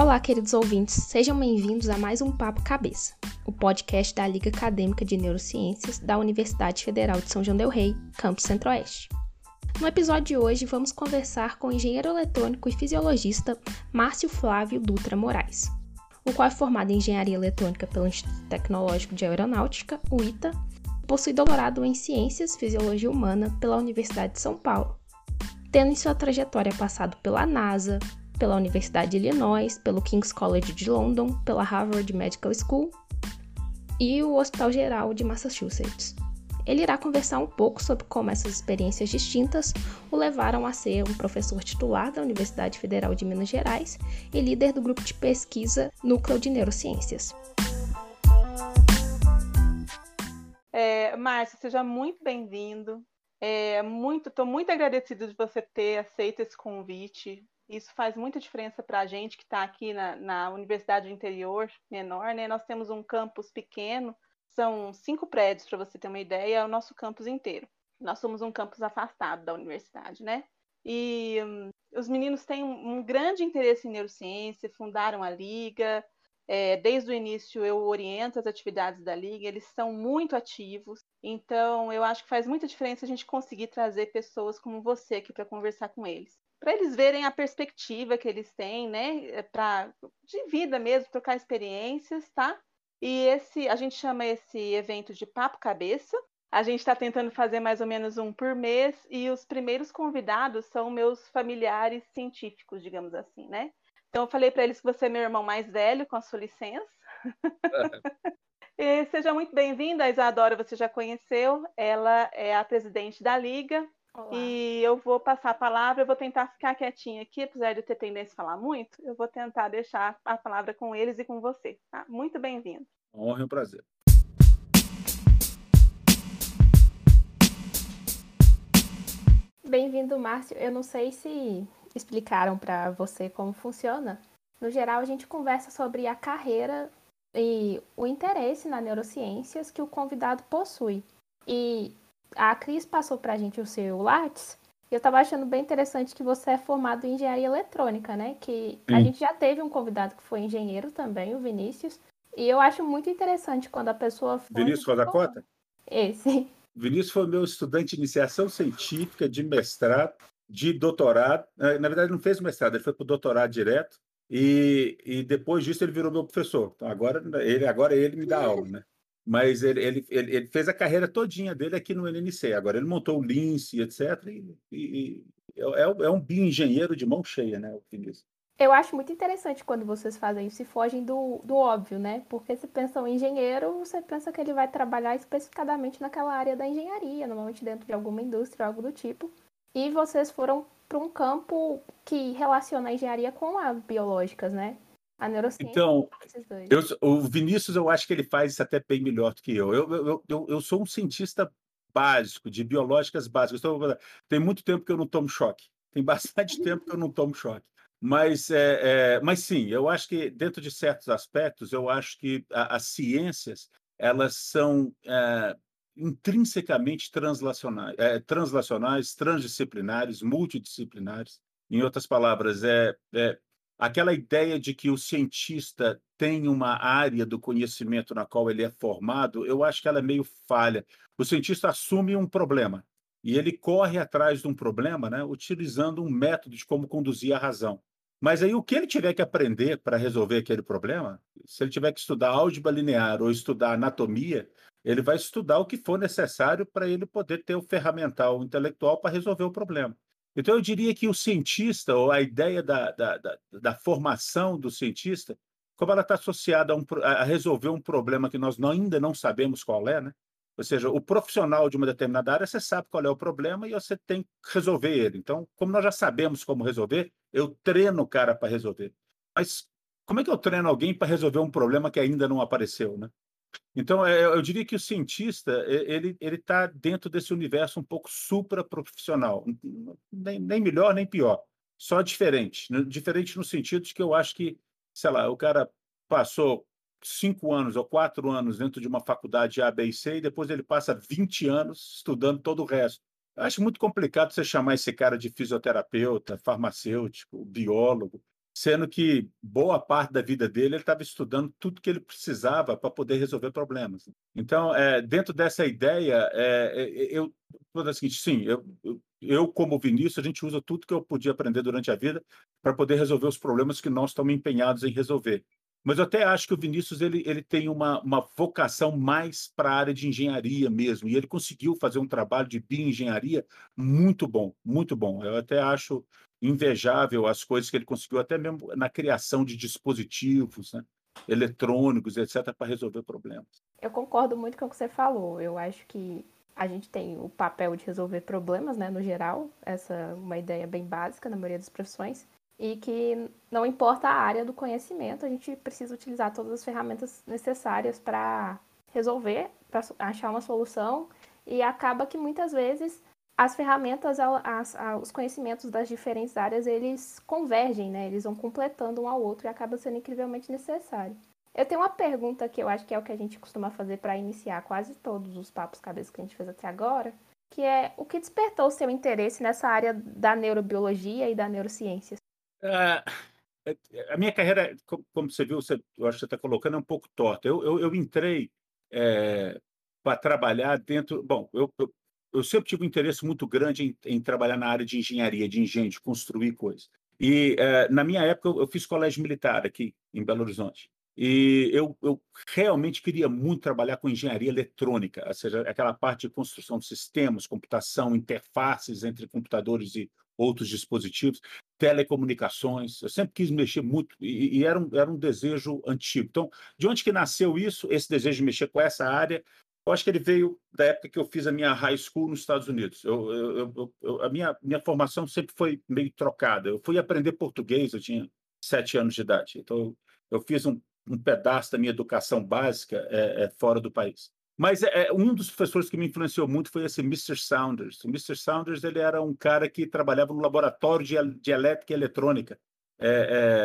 Olá, queridos ouvintes, sejam bem-vindos a mais um Papo Cabeça, o podcast da Liga Acadêmica de Neurociências da Universidade Federal de São João del Rei, Campus Centro-Oeste. No episódio de hoje, vamos conversar com o engenheiro eletrônico e fisiologista Márcio Flávio Dutra Moraes, o qual é formado em Engenharia Eletrônica pelo Instituto Tecnológico de Aeronáutica, o ITA, e possui doutorado em Ciências Fisiologia Humana pela Universidade de São Paulo, tendo em sua trajetória passado pela NASA, pela Universidade de Illinois, pelo King's College de London, pela Harvard Medical School e o Hospital Geral de Massachusetts. Ele irá conversar um pouco sobre como essas experiências distintas o levaram a ser um professor titular da Universidade Federal de Minas Gerais e líder do grupo de pesquisa Núcleo de Neurociências. É, Márcio, seja muito bem-vindo. É, muito, estou muito agradecido de você ter aceito esse convite. Isso faz muita diferença para a gente que está aqui na, na Universidade do Interior menor, né? Nós temos um campus pequeno, são cinco prédios, para você ter uma ideia, é o nosso campus inteiro. Nós somos um campus afastado da universidade, né? E um, os meninos têm um, um, grande interesse em neurociência, fundaram a Liga. É, desde o início eu oriento as atividades da Liga, eles são muito ativos. Então eu acho que faz muita diferença a gente conseguir trazer pessoas como você aqui para conversar com eles para eles verem a perspectiva que eles têm, né, eh, para de vida mesmo, trocar experiências, tá? E esse, a gente chama esse evento de papo cabeça. A gente está tentando fazer mais ou menos um por mês e os primeiros convidados são meus familiares científicos, digamos assim, né? Então eu falei para eles que você é meu irmão mais velho, com a sua licença. e seja muito bem-vinda, a Isadora você já conheceu. Ela é a presidente da Liga, Olá. E eu vou passar a palavra, eu vou tentar ficar quietinha aqui, apesar de eu ter tendência a falar muito, eu vou tentar deixar a palavra com eles e com você. Tá? Muito bem-vindo. Honra e um prazer. Bem-vindo, Márcio. Eu não sei se explicaram para você como funciona. No geral, a gente conversa sobre a carreira e o interesse na neurociências que o convidado possui. E a Cris passou para a gente o seu Lattes, e eu estava achando bem interessante que você é formado em engenharia eletrônica, né? Que a gente já teve um convidado que foi engenheiro também, o Vinícius. E eu acho muito interessante quando a pessoa. Vinícius Rosa Cota? Esse. Vinícius foi meu estudante de iniciação científica, de mestrado, de doutorado. Na verdade, não fez mestrado, ele foi para o doutorado direto. E, e depois disso ele virou meu professor. Então agora ele, agora ele me dá aula, né? Mas ele, ele, ele, fez a carreira todinha dele aqui no NNC. Agora ele montou o Lince, etc. E, e, e é, é, um bioengenheiro de mão cheia, né, o Vinícius. Eu acho muito interessante quando vocês fazem isso e fogem do, do óbvio, né? Porque se pensa em engenheiro, você pensa que ele vai trabalhar especificadamente naquela área da engenharia, normalmente dentro de alguma indústria, algo do tipo. E vocês foram para um campo que relaciona a engenharia com as biológicas, né? A neurociência. Então, eu, o Vinícius, eu acho que ele faz isso até bem melhor do que eu. Eu, eu, eu, eu sou um cientista básico, de biológicas básicas. Então, tem muito tempo que eu não tomo choque. Tem bastante tempo que eu não tomo choque. Mas, é, é, mas sim, eu acho que dentro de certos aspectos, eu acho que a, as ciências elas são é, intrinsecamente translacionais, é, translacionais, transdisciplinares, multidisciplinares. Em outras palavras, é, é aquela ideia de que o cientista tem uma área do conhecimento na qual ele é formado, eu acho que ela é meio falha. O cientista assume um problema e ele corre atrás de um problema, né, utilizando um método de como conduzir a razão. Mas aí o que ele tiver que aprender para resolver aquele problema, se ele tiver que estudar álgebra linear ou estudar anatomia, ele vai estudar o que for necessário para ele poder ter o ferramental intelectual para resolver o problema. Então, eu diria que o cientista, ou a ideia da, da, da, da formação do cientista, como ela está associada a, um, a, resolver um problema que nós não, ainda não sabemos qual é, né? Ou seja, o profissional de uma determinada área, você sabe qual é o problema e você tem que resolver ele. Então, como nós já sabemos como resolver, eu treino o cara para resolver. Mas como é que eu treino alguém para resolver um problema que ainda não apareceu, né? Então, é, eu diria que o cientista ele está dentro desse universo um pouco supraprofissional, nem, nem melhor nem pior, só diferente, diferente no sentido de que eu acho que, sei lá, o cara passou cinco anos ou quatro anos dentro de uma faculdade A, B e C e depois ele passa 20 anos estudando todo o resto. Eu acho muito complicado você chamar esse cara de fisioterapeuta, farmacêutico, biólogo, sendo que boa parte da vida dele ele estava estudando tudo que ele precisava para poder resolver problemas. Então, é, dentro dessa ideia, é, é eu vou dizer o seguinte, sim, eu, eu, como Vinícius, a gente usa tudo que eu podia aprender durante a vida para poder resolver os problemas que nós estamos empenhados em resolver. Mas eu até acho que o Vinícius ele, ele tem uma, uma vocação mais para a área de engenharia mesmo, e ele conseguiu fazer um trabalho de bioengenharia muito bom, muito bom. Eu até acho invejável as coisas que ele conseguiu, até mesmo na criação de dispositivos né, eletrônicos, etc., para resolver problemas. Eu concordo muito com o que você falou. Eu acho que a gente tem o papel de resolver problemas, né, no geral. Essa é uma ideia bem básica na maioria das profissões. E que não importa a área do conhecimento, a gente precisa utilizar todas as ferramentas necessárias para resolver, para achar uma solução. E acaba que muitas vezes as ferramentas, as, os conhecimentos das diferentes áreas, eles convergem, né? Eles vão completando um ao outro e acaba sendo incrivelmente necessário. Eu tenho uma pergunta que eu acho que é o que a gente costuma fazer para iniciar quase todos os papos cabeça que a gente fez até agora, que é o que despertou o seu interesse nessa área da neurobiologia e da neurociência? Uh, a minha carreira, como você viu, você, eu acho que você está colocando, é um pouco torta. Eu, eu, eu entrei é, para trabalhar dentro. Bom, eu, eu, eu sempre tive um interesse muito grande em, em, trabalhar na área de engenharia, de engenho, de construir coisas. E, uh, na minha época, eu, eu fiz colégio militar aqui em Belo Horizonte. E eu, eu, realmente queria muito trabalhar com engenharia eletrônica, ou seja, aquela parte de construção de sistemas, computação, interfaces entre computadores e outros dispositivos, telecomunicações. Eu sempre quis mexer muito e, e era, um, era um desejo antigo. Então, de onde que nasceu isso, esse desejo de mexer com essa área? Eu acho que ele veio da época que eu fiz a minha high school nos Estados Unidos. Eu, eu, eu, a minha, minha formação sempre foi meio trocada. Eu fui aprender português, eu tinha sete anos de idade. Então, eu fiz um, um pedaço da minha educação básica é, é, fora do país. Mas é, um dos professores que me influenciou muito foi esse Mr. Saunders. O Mr. Saunders ele era um cara que trabalhava no laboratório de, de elétrica e eletrônica é,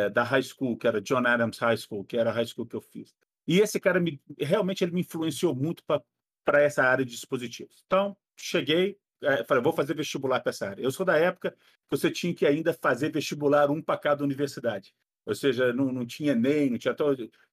é, da high school, que era John Adams High School, que era a high school que eu fiz. E esse cara me, realmente ele me influenciou muito para essa área de dispositivos. Então, cheguei, é, falei, vou fazer vestibular para essa área. Eu sou da época que você tinha que ainda fazer vestibular um para cada universidade. Ou seja, não, não tinha nem, não tinha.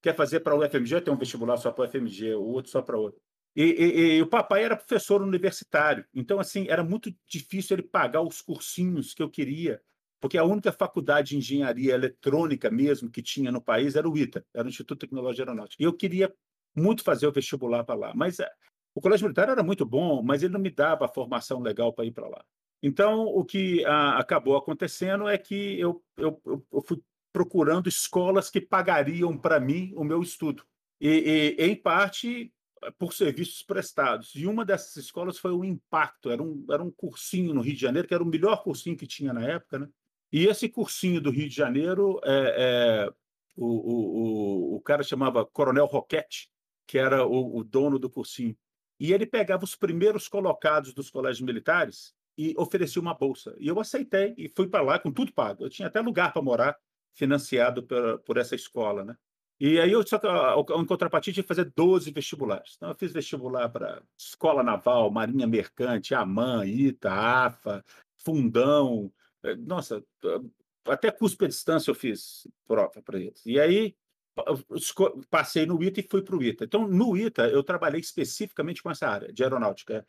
Quer fazer para o UFMG, tem um vestibular só para o UFMG, o outro só para outro. E, e, e, o papai era professor universitário, então assim era muito difícil ele pagar os cursinhos que eu queria porque a única faculdade de engenharia eletrônica mesmo que tinha no país era o ITA, era o Instituto de Tecnologia Aeronáutica. E eu queria muito fazer o vestibular para lá, mas eh, o colégio militar era muito bom, mas ele não me dava a formação legal para ir para lá. Então, o que a, acabou acontecendo é que eu, eu, eu, fui procurando escolas que pagariam para mim o meu estudo. E, e, em parte, por serviços prestados. E uma dessas escolas foi o Impacto, era um, era um cursinho no Rio de Janeiro, que era o melhor cursinho que tinha na época, né? E esse cursinho do Rio de Janeiro, é, é o, o, o, cara chamava Coronel Roquete, que era o, o dono do cursinho. E ele pegava os primeiros colocados dos colégios militares e oferecia uma bolsa. E eu aceitei e fui para lá com tudo pago. Eu tinha até lugar para morar, financiado por, por essa escola, né? E aí eu só em contrapartida tinha que fazer 12 vestibulares. Então eu fiz vestibular para Escola Naval, Marinha Mercante, AMAN, ITA, AFA, Fundão, nossa, até cuspe a distância eu fiz prova para eles. E aí passei no ITA e fui para o ITA. Então, no ITA, eu trabalhei especificamente com essa área de aeronáutica.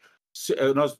É, nós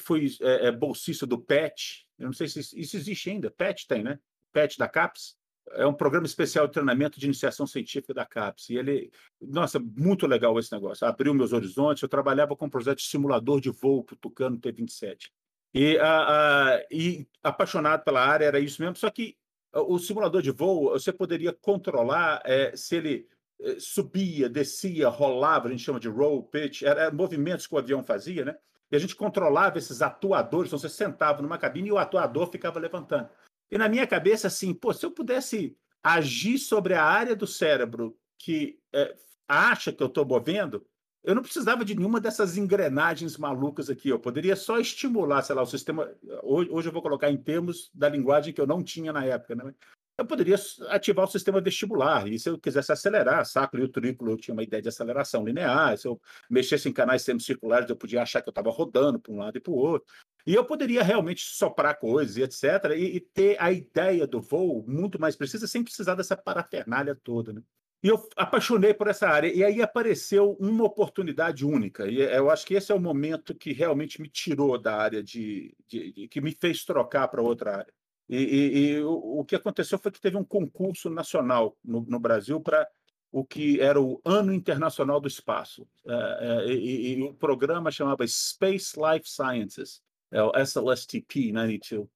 fui é, é, bolsista do PET, eu não sei se isso existe ainda, PET tem, né? PET da CAPES, é um programa especial de treinamento de iniciação científica da CAPES. E ele, nossa, muito legal esse negócio. Abriu meus horizontes. Eu trabalhava com um projeto de simulador de voo para o Tucano T-27. E, a, e apaixonado pela área, era isso mesmo. Só que o simulador de voo, você poderia controlar é, se ele é, subia, descia, rolava, a gente chama de roll, pitch, eram era movimentos que o avião fazia, né? E a gente controlava esses atuadores, então você sentava numa cabine e o atuador ficava levantando. E na minha cabeça, assim, pô, se eu pudesse agir sobre a área do cérebro que é, acha que eu estou movendo, eu não precisava de nenhuma dessas engrenagens malucas aqui. Eu poderia só estimular, sei lá, o sistema. Hoje, hoje eu vou colocar em termos da linguagem que eu não tinha na época, né? Eu poderia ativar o sistema vestibular. E se eu quisesse acelerar, saco e o trículo, eu tinha uma ideia de aceleração linear. Se eu mexesse em canais semicirculares, eu podia achar que eu estava rodando para um lado e para o outro. E eu poderia realmente soprar coisas e etc., e, e, ter a ideia do voo muito mais precisa, sem precisar dessa parafernália toda. Né? E eu apaixonei por essa área. E aí apareceu uma oportunidade única. E eu acho que esse é o momento que realmente me tirou da área de. de, que me fez trocar para outra área. E, e, e o, que aconteceu foi que teve um concurso nacional no, no Brasil para o que era o Ano Internacional do Espaço. É, é, e, e, o programa chamava Space Life Sciences, é o SLSTP 92.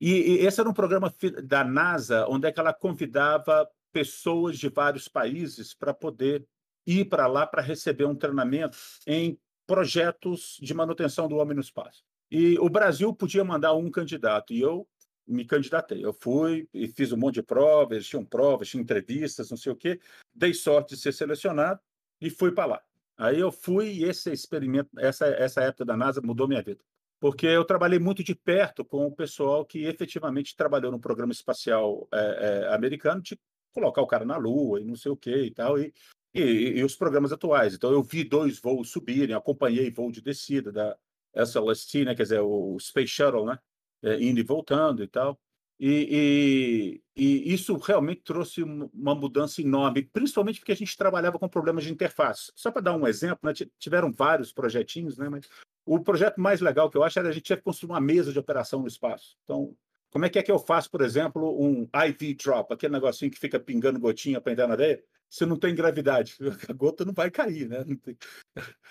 E, e esse era um programa da NASA, onde é ela convidava pessoas de vários países para poder ir para lá para receber um treinamento em projetos de manutenção do homem no espaço. E o Brasil podia mandar um candidato, e eu me candidatei. Eu fui e fiz um monte de provas, tinham provas, tinha entrevistas, não sei o quê. Dei sorte de ser selecionado e fui para lá. Aí eu fui e esse experimento, essa, essa época da NASA mudou minha vida. Porque eu trabalhei muito de perto com o pessoal que efetivamente trabalhou no programa espacial é, é, americano, de colocar o cara na Lua e não sei o quê e tal, e, e, e os programas atuais. Então eu vi dois voos subirem, acompanhei voo de descida da SLST, né, quer dizer, o Space Shuttle, né? é, indo e voltando e tal. E, e, e, isso realmente trouxe uma mudança enorme, principalmente porque a gente trabalhava com problemas de interface. Só para dar um exemplo, né, tiveram vários projetinhos, né, mas o projeto mais legal que eu acho era a gente tinha que construir uma mesa de operação no espaço. Então, como é que é que eu faço, por exemplo, um IV drop, aquele negocinho que fica pingando gotinha para entrar na areia? Se não tem gravidade, a gota não vai cair, né?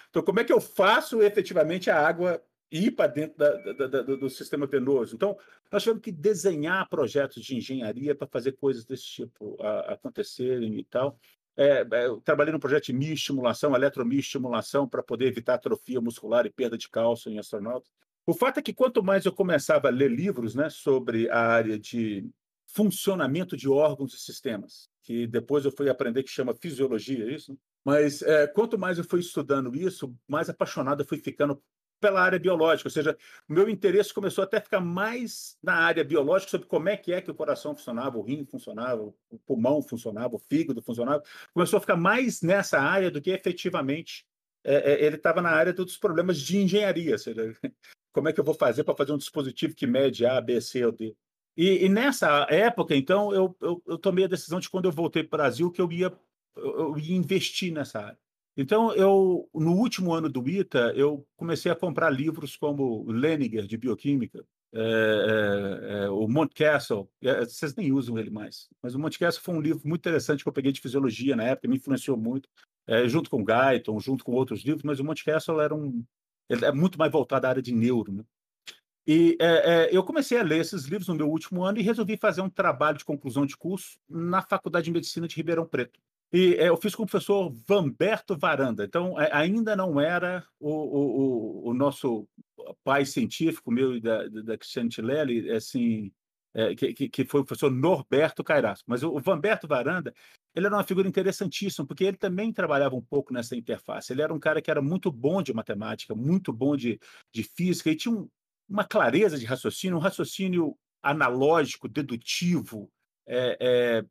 Então, como é que eu faço efetivamente a água ir para dentro da, da, da, do sistema penoso. Então, nós tivemos que desenhar projetos de engenharia para fazer coisas desse tipo a, acontecerem e tal. É, é, trabalhei no projeto de mioestimulação, eletromioestimulação, para poder evitar atrofia muscular e perda de cálcio em astronautas. O fato é que quanto mais eu começava a ler livros né, sobre a área de funcionamento de órgãos e sistemas, que depois eu fui aprender que chama fisiologia, é isso? Mas é, quanto mais eu fui estudando isso, mais apaixonado eu fui ficando pela área biológica, ou seja, meu interesse começou até a ficar mais na área biológica sobre como é que é que o coração funcionava, o rim funcionava, o pulmão funcionava, o fígado funcionava, começou a ficar mais nessa área do que efetivamente é, é, ele estava na área dos problemas de engenharia, ou seja, como é que eu vou fazer para fazer um dispositivo que mede A, B, C ou D. E, e nessa época, então, eu, eu, eu, tomei a decisão de quando eu voltei para o Brasil que eu ia, eu ia investir nessa área. Então, eu, no último ano do ITA, eu comecei a comprar livros como Leniger, de bioquímica, é, é, é, o Monte Castle, é, vocês nem usam ele mais, mas o Monte Castle foi um livro muito interessante que eu peguei de fisiologia na época, me influenciou muito, é, junto com Guyton, junto com outros livros, mas o Monte Castle era um, ele é muito mais voltado à área de neuro. Né? E é, eu comecei a ler esses livros no meu último ano e resolvi fazer um trabalho de conclusão de curso na Faculdade de Medicina de Ribeirão Preto. E é, eu fiz com o professor Vamberto Varanda. Então, é, ainda não era o, o, o, nosso pai científico, meu e da, da Cristiane Tilelli, assim, é, que, que foi o professor Norberto Cairasco. Mas o, o Vamberto Varanda, ele era uma figura interessantíssima, porque ele também trabalhava um pouco nessa interface. Ele era um cara que era muito bom de matemática, muito bom de, de física, e tinha um, uma clareza de raciocínio, um raciocínio analógico, dedutivo, é, é,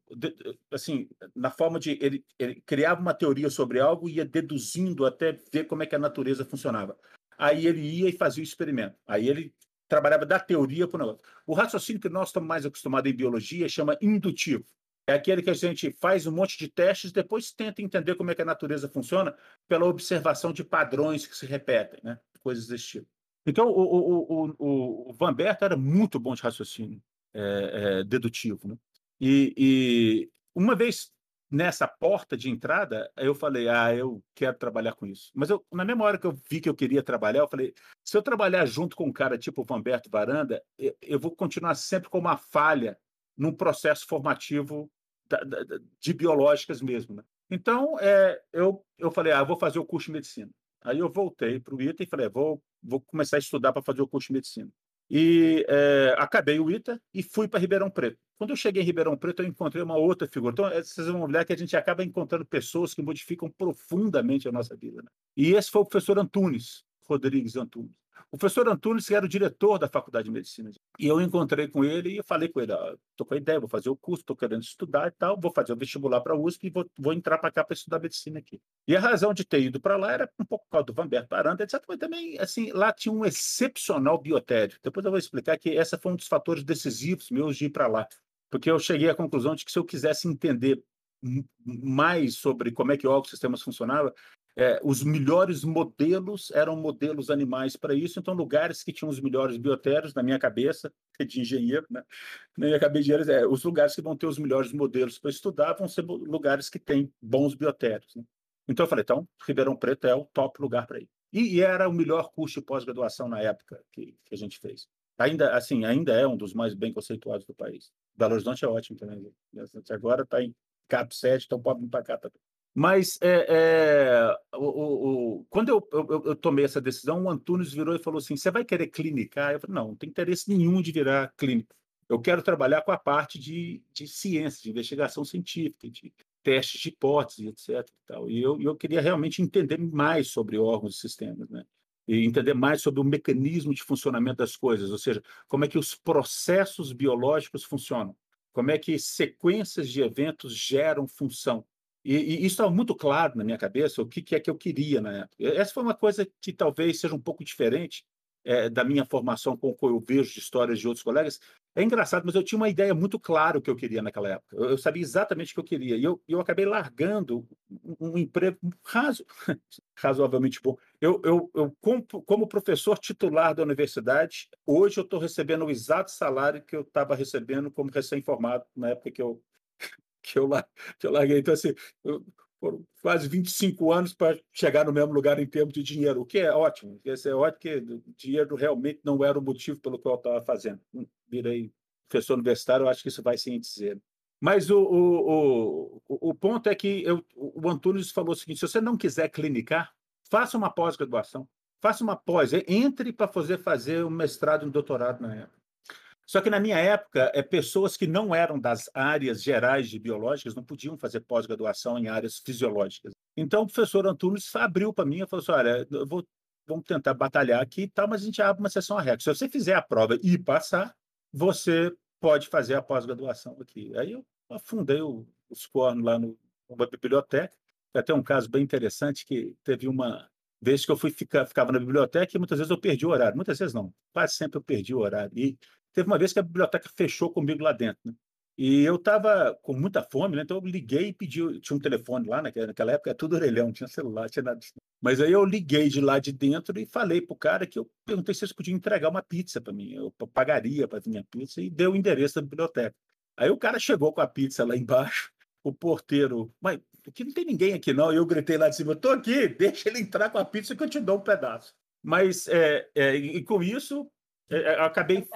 assim, na forma de ele, ele, criava uma teoria sobre algo e ia deduzindo até ver como é que a natureza funcionava. Aí ele ia e fazia o experimento. Aí ele trabalhava da teoria para o negócio. O raciocínio que nós estamos mais acostumados em biologia chama indutivo. É aquele que a gente faz um monte de testes, depois tenta entender como é que a natureza funciona pela observação de padrões que se repetem, né? coisas desse tipo. Então, o, o, o, o Van Berta era muito bom de raciocínio é, é, dedutivo. Né? E, e uma vez nessa porta de entrada, eu falei, ah, eu quero trabalhar com isso. Mas eu, na mesma hora que eu vi que eu queria trabalhar, eu falei, se eu trabalhar junto com um cara tipo o Vanberto Varanda, eu, eu vou continuar sempre com uma falha num processo formativo da, da, de biológicas mesmo. Né? Então, é, eu, eu falei, ah, eu vou fazer o curso de medicina. Aí eu voltei para o ITA e falei, vou, vou começar a estudar para fazer o curso de medicina. E é, acabei o ITA e fui para Ribeirão Preto. Quando eu cheguei em Ribeirão Preto, eu encontrei uma outra figura. Então, é, vocês vão olhar que a gente acaba encontrando pessoas que modificam profundamente a nossa vida. Né? E esse foi o professor Antunes, Rodrigues Antunes. O professor Antunes que era o diretor da Faculdade de Medicina. E eu encontrei com ele e falei com ele, estou com a ideia, vou fazer o curso, estou querendo estudar e tal, vou fazer o vestibular para a USP e vou, vou entrar para cá para estudar medicina aqui. E a razão de ter ido para lá era um pouco por causa do Vanberto Aranda, etc. Mas também, assim, lá tinha um excepcional biotério. Depois eu vou explicar que essa foi um dos fatores decisivos meus de ir para lá. Porque eu cheguei à conclusão de que se eu quisesse entender mais sobre como é que o sistemas funcionava, é, os melhores modelos eram modelos animais para isso, então lugares que tinham os melhores biotérios, na minha cabeça, de engenheiro, né? na minha cabeça de engenheiro, é, os lugares que vão ter os melhores modelos para estudar vão ser lugares que têm bons biotérios. Né? Então eu falei, então, Ribeirão Preto é o top lugar para ir. E, e, era o melhor curso de pós-graduação na época que, que, a gente fez. Ainda assim, ainda é um dos mais bem conceituados do país. Belo Horizonte é ótimo também. Agora está em CAP 7, então pode vir para cá também. Mas é, é, o, o, quando eu, eu, eu, tomei essa decisão, o Antunes virou e falou assim: você vai querer clinicar? Eu falei: não, não tem interesse nenhum de virar clínico. Eu quero trabalhar com a parte de, de ciência, de investigação científica, de testes de hipótese, etc. E, tal. e eu, eu queria realmente entender mais sobre órgãos e sistemas, né? e entender mais sobre o mecanismo de funcionamento das coisas, ou seja, como é que os processos biológicos funcionam, como é que sequências de eventos geram função. E, e isso estava muito claro na minha cabeça, o que, que, é que eu queria na época. Essa foi uma coisa que talvez seja um pouco diferente é, da minha formação com o que eu vejo de histórias de outros colegas. É engraçado, mas eu tinha uma ideia muito clara o que eu queria naquela época. Eu, eu sabia exatamente o que eu queria. E eu, eu acabei largando um, um emprego razo, razoavelmente bom. Eu, eu, eu como, como, professor titular da universidade, hoje eu estou recebendo o exato salário que eu estava recebendo como recém-formado na época que eu que eu, que eu larguei. Então, assim, foram quase 25 anos para chegar no mesmo lugar em termos de dinheiro, o que é ótimo. Esse é ótimo que dinheiro realmente não era o motivo pelo qual eu estava fazendo. Hum, virei professor universitário, eu acho que isso vai sim dizer. Mas o, o, o, o ponto é que eu, o Antunes falou o seguinte: se você não quiser clinicar, faça uma pós-graduação, faça uma pós, entre para fazer fazer um mestrado e um doutorado na época. Só que na minha época, é, pessoas que não eram das áreas gerais de biológicas não podiam fazer pós-graduação em áreas fisiológicas. Então, o professor Antunes abriu para mim e falou assim: olha, vou, vamos tentar batalhar aqui e tal, mas a gente abre uma sessão a regra. Se você fizer a prova e passar, você pode fazer a pós-graduação aqui. Aí eu afundei os cornos lá no, numa biblioteca. Foi até um caso bem interessante que teve uma vez que eu fui ficar, ficava na biblioteca e muitas vezes eu perdi o horário. Muitas vezes não, quase sempre eu perdi o horário. E Teve uma vez que a biblioteca fechou comigo lá dentro, né? E eu estava com muita fome, né? então eu liguei e pedi, tinha um telefone lá, naquela, naquela época, tudo orelhão, tinha celular, tinha nada. Mas aí eu liguei de lá de dentro e falei para o cara que eu perguntei se eles podiam entregar uma pizza para mim, eu pagaria para vir a pizza e deu o endereço da biblioteca. Aí o cara chegou com a pizza lá embaixo, o porteiro, mas aqui não tem ninguém aqui não, eu gritei lá de cima, estou aqui, deixa ele entrar com a pizza que eu te dou um pedaço. Mas, é, é, e com isso, eu acabei.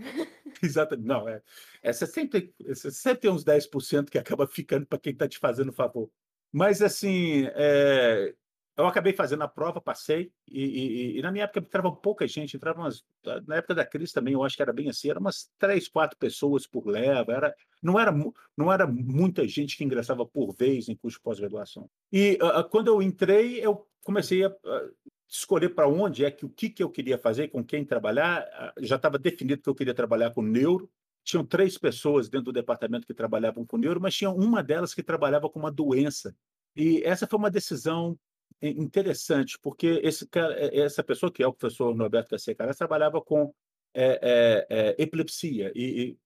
Exatamente. Não, é. Essa sempre, essa sempre tem uns 10% que acaba ficando para quem está te fazendo favor. Mas, assim, é... eu acabei fazendo a prova, passei, e, e, e, na minha época entrava pouca gente, entrava umas. Na época da crise também, eu acho que era bem assim, eram umas três, quatro pessoas por leva, era, não, era, não era muita gente que ingressava por vez em curso de pós-graduação. E uh, quando eu entrei, eu comecei a. Uh, escolher para onde é que o que, que eu queria fazer, com quem trabalhar. Ah, já estava definido que eu queria trabalhar com neuro. Tinham três pessoas dentro do departamento que trabalhavam com neuro, mas tinha uma delas que trabalhava com uma doença. E essa foi uma decisão interessante, porque esse cara, é, essa pessoa, que é o professor Norberto Garcia Caras, trabalhava com é, é, é, epilepsia e, e,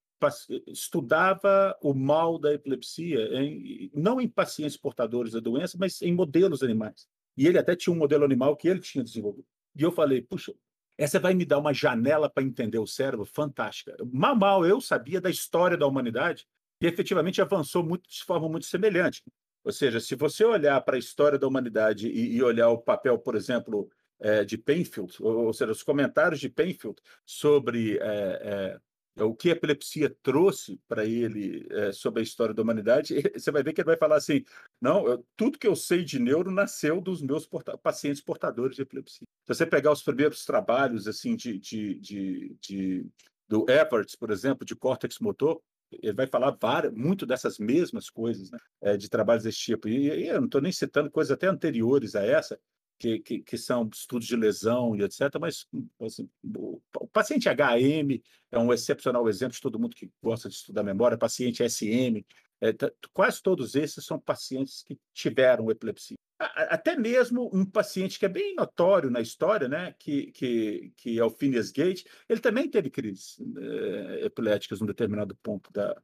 estudava o mal da epilepsia, em, não em pacientes portadores da doença, mas em modelos animais. E ele até tinha um modelo animal que ele tinha desenvolvido. E eu falei, puxa, essa vai me dar uma janela para entender o cérebro fantástica. Mal, mal eu sabia da história da humanidade, que efetivamente avançou muito, de forma muito semelhante. Ou seja, se você olhar para a história da humanidade e, e olhar o papel, por exemplo, é, de Penfield, ou, ou, seja, os comentários de Penfield sobre é, é o que a epilepsia trouxe para ele é, sobre a história da humanidade, você vai ver que ele vai falar assim: não, eu, tudo que eu sei de neuro nasceu dos meus porta pacientes portadores de epilepsia. Se você pegar os primeiros trabalhos assim de, de, de, de do Everett, por exemplo, de córtex motor, ele vai falar várias, muito dessas mesmas coisas, né, é, de trabalhos desse tipo. E, e eu não estou nem citando coisas até anteriores a essa, que, que, que, são estudos de lesão e etc. Mas assim, o, paciente HM é um excepcional exemplo de todo mundo que gosta de estudar memória, paciente SM, é, quase todos esses são pacientes que tiveram epilepsia. Até mesmo um paciente que é bem notório na história, né, que, que, que é o Phineas Gate, ele também teve crises é, epiléticas num determinado ponto da,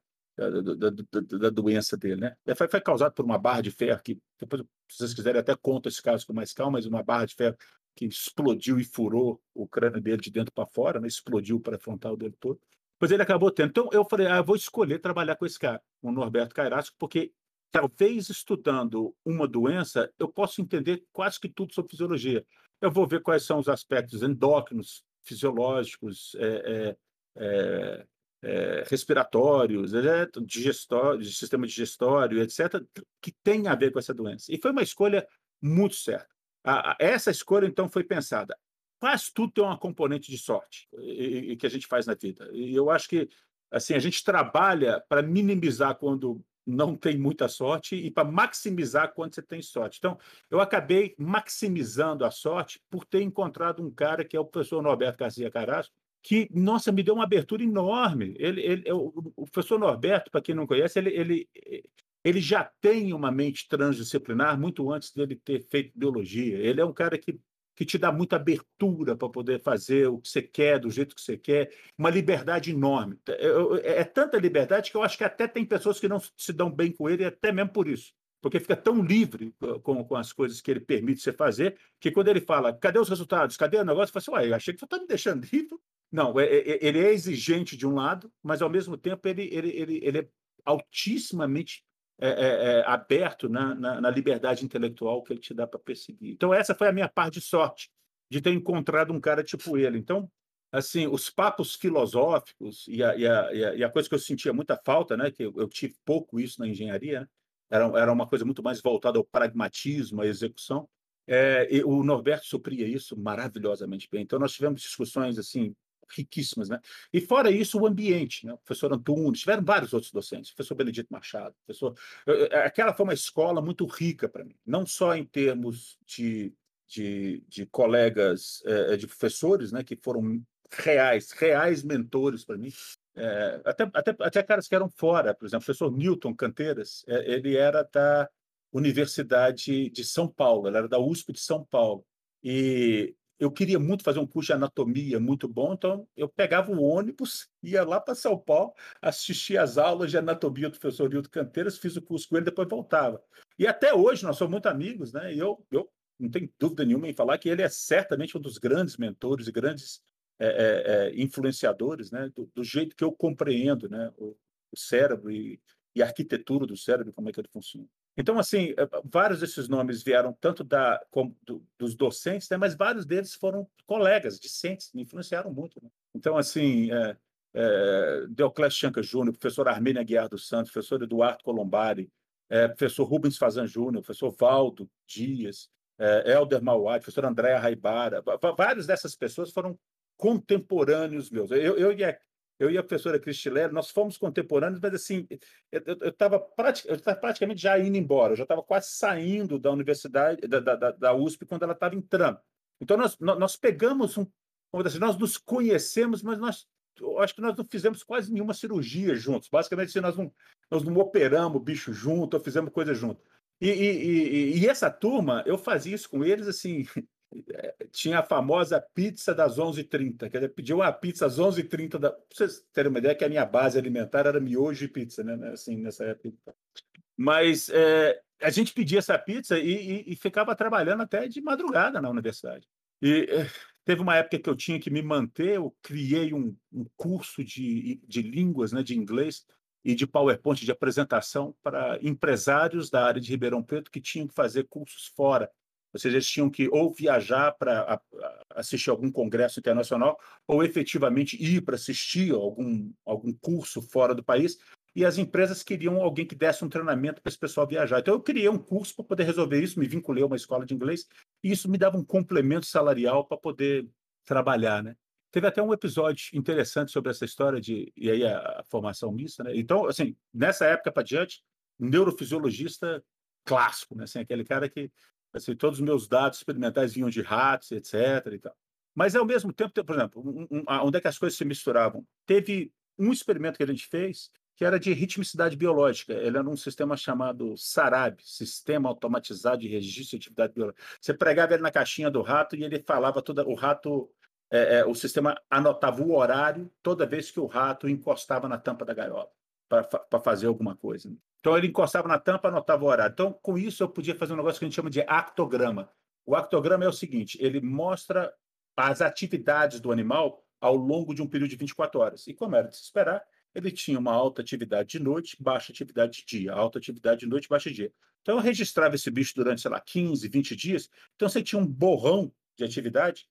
da, da, da, doença dele, né? Foi, foi, causado por uma barra de ferro que, depois, se vocês quiserem, até conto esse caso com mais calma, mas uma barra de ferro que explodiu e furou o crânio dele de dentro para fora, né? explodiu para frontal dele todo. Pois ele acabou tendo. Então eu falei, ah, eu vou escolher trabalhar com esse cara, o Norberto Cairasco, porque talvez estudando uma doença eu possa entender quase que tudo sobre fisiologia. Eu vou ver quais são os aspectos endócrinos, fisiológicos, é, é, é, é respiratórios, é, digestório, sistema digestório, etc., que tem a ver com essa doença. E foi uma escolha muito certa. A, a, essa escolha, então, foi pensada quase tudo tem uma componente de sorte e, e, que a gente faz na vida. E eu acho que assim a gente trabalha para minimizar quando não tem muita sorte e para maximizar quando você tem sorte. Então, eu acabei maximizando a sorte por ter encontrado um cara que é o professor Norberto Garcia Carrasco, que, nossa, me deu uma abertura enorme. Ele, ele, o, professor Norberto, para quem não conhece, ele, ele, ele já tem uma mente transdisciplinar muito antes dele ter feito biologia. Ele é um cara que que te dá muita abertura para poder fazer o que você quer, do jeito que você quer, uma liberdade enorme. É, é, tanta liberdade que eu acho que até tem pessoas que não se dão bem com ele, até mesmo por isso. Porque fica tão livre com, com as coisas que ele permite você fazer, que quando ele fala, cadê os resultados, cadê o negócio, você fala assim, eu achei que você está me deixando livre. Não, é, é, ele é exigente de um lado, mas ao mesmo tempo ele, ele, ele, ele é altissimamente é, é, é, aberto na, na, na, liberdade intelectual que ele te dá para perseguir. Então, essa foi a minha parte de sorte, de ter encontrado um cara tipo ele. Então, assim, os papos filosóficos e a, e a, e a coisa que eu sentia muita falta, né, que eu, eu tive pouco isso na engenharia, né, era, era uma coisa muito mais voltada ao pragmatismo, à execução. É, o Norberto supria isso maravilhosamente bem. Então, nós tivemos discussões assim riquíssimas, né? E fora isso, o ambiente, né? O professor Antunes, tiveram vários outros docentes, o professor Benedito Machado, professor... aquela foi uma escola muito rica para mim, não só em termos de, de, de colegas, é, de professores, né, que foram reais, reais mentores para mim, é, até, até, até caras que eram fora, por exemplo, o professor Newton Canteiras, ele era da Universidade de São Paulo, ele era da USP de São Paulo, e eu queria muito fazer um curso de anatomia muito bom, então eu pegava o ônibus, ia lá para São Paulo, assistia às aulas de anatomia do professor Nilton Canteiras, fiz o curso com ele, depois voltava. E até hoje nós somos muito amigos, né? E eu, eu não tenho dúvida nenhuma em falar que ele é certamente um dos grandes mentores e grandes é, é, influenciadores, né? Do, do, jeito que eu compreendo, né? O, o cérebro e, e a arquitetura do cérebro, como é que ele funciona. Então, assim, eh, vários desses nomes vieram tanto da, como, do, dos docentes, né, mas vários deles foram colegas, discentes, me influenciaram muito. Né? Então, assim, é, é, Chanca Júnior, professor Armênia Guiar dos Santos, professor Eduardo Colombari, é, professor Rubens Fazan Júnior, professor Valdo Dias, é, Helder professor Andréa Raibara, vários dessas pessoas foram contemporâneos meus. Eu, eu e a eu e a professora Cristilera, nós fomos contemporâneos, mas assim, eu estava pratic, praticamente já indo embora, eu já estava quase saindo da universidade, da, da, da USP, quando ela estava entrando. Então, nós, nós pegamos um. Assim, nós nos conhecemos, mas nós acho que nós não fizemos quase nenhuma cirurgia juntos. Basicamente, assim, nós, não, nós não operamos bicho junto, ou fizemos coisa junto. E, e, e, e, essa turma, eu fazia isso com eles, assim, tinha a famosa pizza das 11h30. Quer dizer, pediu uma pizza às 11h30. Da... Vocês terem uma ideia, que a minha base alimentar era miojo e pizza, né? Assim, nessa época. Mas é, a gente pedia essa pizza e, e, e, ficava trabalhando até de madrugada na universidade. E é, teve uma época que eu tinha que me manter, eu criei um, um curso de, de línguas, né, de inglês e de PowerPoint de apresentação para empresários da área de Ribeirão Preto que tinham que fazer cursos fora ou seja, eles tinham que ou viajar para assistir algum congresso internacional, ou efetivamente ir para assistir algum, algum curso fora do país. E as empresas queriam alguém que desse um treinamento para esse pessoal viajar. Então, eu criei um curso para poder resolver isso, me vinculei a uma escola de inglês, e isso me dava um complemento salarial para poder trabalhar. Né? Teve até um episódio interessante sobre essa história de e aí a, a formação mista. Né? Então, assim, nessa época para diante, um neurofisiologista clássico, né? assim, aquele cara que Assim, todos os meus dados experimentais vinham de ratos, etc. E tal. Mas, ao mesmo tempo, por exemplo, um, um, onde é que as coisas se misturavam? Teve um experimento que a gente fez que era de ritmicidade biológica. Ele era um sistema chamado SARAB, Sistema Automatizado de Registro de Atividade Biológica. Você pregava ele na caixinha do rato e ele falava toda. O rato, é, é, o sistema anotava o horário toda vez que o rato encostava na tampa da gaiola para fazer alguma coisa. Então ele encostava na tampa, anotava o horário. Então com isso eu podia fazer um negócio que a gente chama de actograma. O actograma é o seguinte: ele mostra as atividades do animal ao longo de um período de 24 horas. E como era de se esperar, ele tinha uma alta atividade de noite, baixa atividade de dia, alta atividade de noite, baixa de dia. Então eu registrava esse bicho durante, sei lá, 15, 20 dias. Então você tinha um borrão de atividade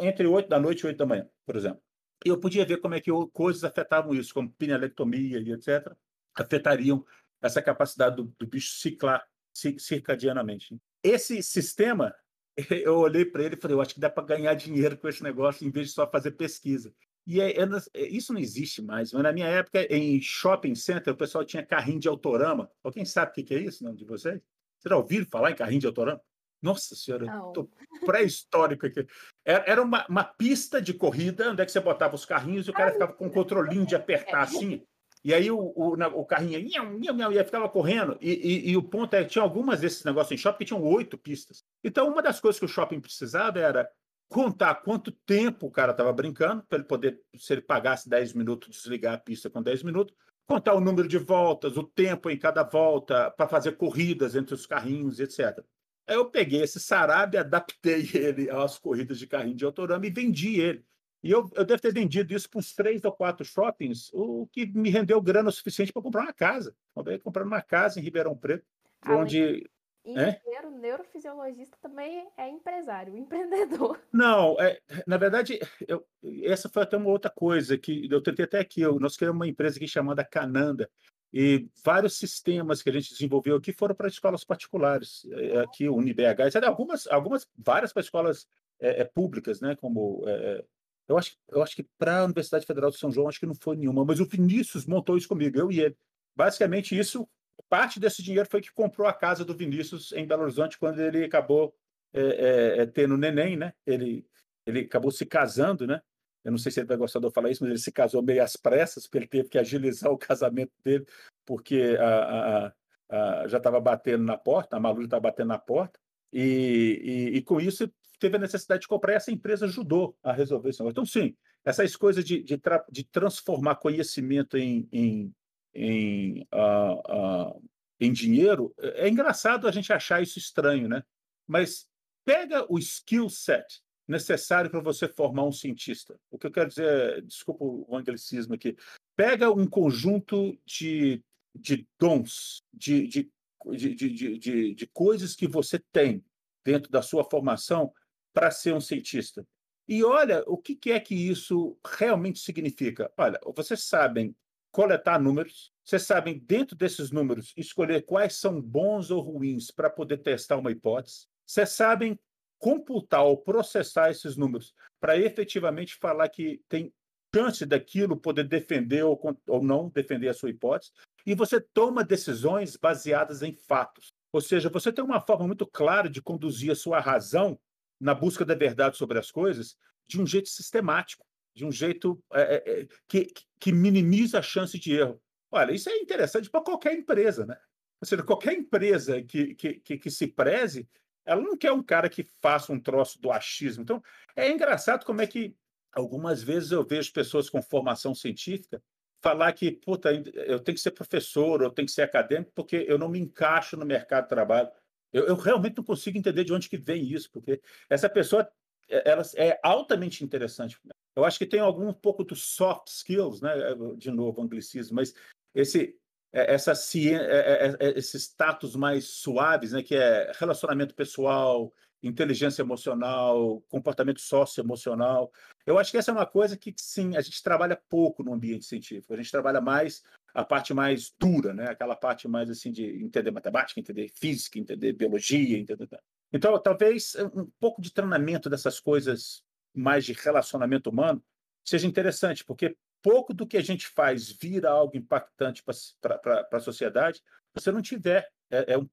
entre 8 da noite e 8 da manhã, por exemplo. E eu podia ver como é que coisas afetavam isso, como pinelectomia e etc., afetariam essa capacidade do, do bicho ciclar circadianamente. Esse sistema, eu olhei para ele e falei, eu acho que dá para ganhar dinheiro com esse negócio em vez de só fazer pesquisa. E é, é, é, isso não existe mais. Mas na minha época, em shopping center, o pessoal tinha carrinho de autorama. Alguém sabe o que é isso, não, de vocês? Vocês já ouviram falar em carrinho de autorama? Nossa senhora, estou pré-histórico aqui. Era uma, uma, pista de corrida, onde é que você botava os carrinhos e o cara ficava com o controlinho de apertar assim. E aí o, o, o carrinho ia, ia, ficava correndo. E, e, e, o ponto é que tinha algumas desses negócios em shopping que tinham oito pistas. Então, uma das coisas que o shopping precisava era contar quanto tempo o cara estava brincando, para ele poder, se ele pagasse 10 minutos, desligar a pista com 10 minutos, contar o número de voltas, o tempo em cada volta, para fazer corridas entre os carrinhos, etc. Aí eu peguei esse Sarab, adaptei ele às corridas de carrinho de autorama e vendi ele. E eu, eu devo ter vendido isso para uns três ou quatro shoppings, o que me rendeu grana o suficiente para comprar uma casa. Acabei comprando uma casa em Ribeirão Preto, onde engenheiro é? neurofisiologista também é empresário, empreendedor. Não, é, na verdade, eu, essa foi até uma outra coisa que eu tentei até aqui. Eu, nós criamos uma empresa aqui chamada Cananda, e vários sistemas que a gente desenvolveu aqui foram para escolas particulares, é, aqui o UniBH, etc. Algumas, algumas várias para escolas é, é, públicas, né? Como é, eu acho, eu acho que para a Universidade Federal de São João acho que não foi nenhuma, mas o Vinícius montou isso comigo, eu e ele. Basicamente isso parte desse dinheiro foi que comprou a casa do Vinícius em Belo Horizonte quando ele acabou é, é, é, tendo neném, né? Ele, ele acabou se casando, né? Eu não sei se ele vai gostar de eu falar isso, mas ele se casou meio às pressas, porque ele teve que agilizar o casamento dele, porque a, a, a, já estava batendo na porta, a Malu estava batendo na porta, e, e, e, com isso teve a necessidade de comprar, e essa empresa ajudou a resolver isso. Então, sim, essas coisas de, de, tra de transformar conhecimento em, em, em, uh, uh, em dinheiro, é, é engraçado a gente achar isso estranho, né? Mas pega o skill set necessário para você formar um cientista. O que eu quero dizer, desculpa o anglicismo aqui, pega um conjunto de, de dons, de, de, de, de, de coisas que você tem dentro da sua formação para ser um cientista. E olha o que, que é que isso realmente significa. Olha, vocês sabem coletar números, vocês sabem, dentro desses números, escolher quais são bons ou ruins para poder testar uma hipótese. Vocês sabem computar ou processar esses números para efetivamente falar que tem chance daquilo poder defender ou, ou não defender a sua hipótese. E você toma decisões baseadas em fatos. Ou seja, você tem uma forma muito clara de conduzir a sua razão na busca da verdade sobre as coisas de um jeito sistemático de um jeito é, é, é que, que minimiza a chance de erro. Olha, isso é interessante para qualquer empresa, né? Ou seja, qualquer empresa que, que, que, que, se preze, ela não quer um cara que faça um troço do achismo. Então, é engraçado como é que algumas vezes eu vejo pessoas com formação científica falar que, puta, eu tenho que ser professor, eu tenho que ser acadêmico, porque eu não me encaixo no mercado de trabalho. Eu, eu realmente não consigo entender de onde que vem isso, porque essa pessoa é, ela é altamente interessante. Eu acho que tem algum pouco dos soft skills, né? De novo, anglicismo, mas esse é, essa é, esses status mais suaves, né? Que é relacionamento pessoal, inteligência emocional, comportamento socioemocional. Eu acho que essa é uma coisa que, sim, a gente trabalha pouco no ambiente científico. A gente trabalha mais a parte mais dura, né? Aquela parte mais assim de entender matemática, entender física, entender biologia, entender. Então, talvez um pouco de treinamento dessas coisas mais de relacionamento humano seja interessante, porque pouco do que a gente faz vira algo impactante para a sociedade você não tiver. É, é, um,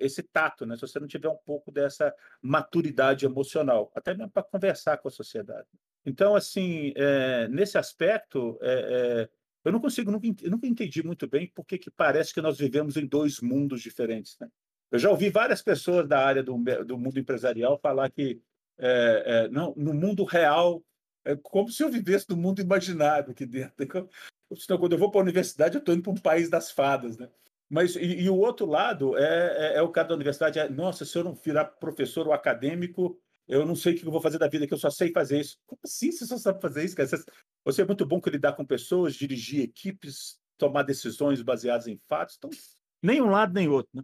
esse tato, né? Se você não tiver um pouco dessa maturidade emocional, até mesmo para conversar com a sociedade. Então, assim, é, nesse aspecto, é, é, eu não consigo, nunca, nunca entendi muito bem porque que parece que nós vivemos em dois mundos diferentes, né? Eu já ouvi várias pessoas da área do, do mundo empresarial falar que não, no mundo real é como se eu vivesse no mundo imaginário aqui dentro. Senão, quando eu vou para a universidade, eu estou indo para um país das fadas, né? Mas, e, e o outro lado é, é, é, o cara da universidade, é, nossa, se eu não virar professor ou acadêmico, eu não sei o que eu vou fazer da vida, que eu só sei fazer isso. Como assim você só sabe fazer isso? Cara? Você é muito bom que lidar com pessoas, dirigir equipes, tomar decisões baseadas em fatos. Então, nem um lado nem outro, né?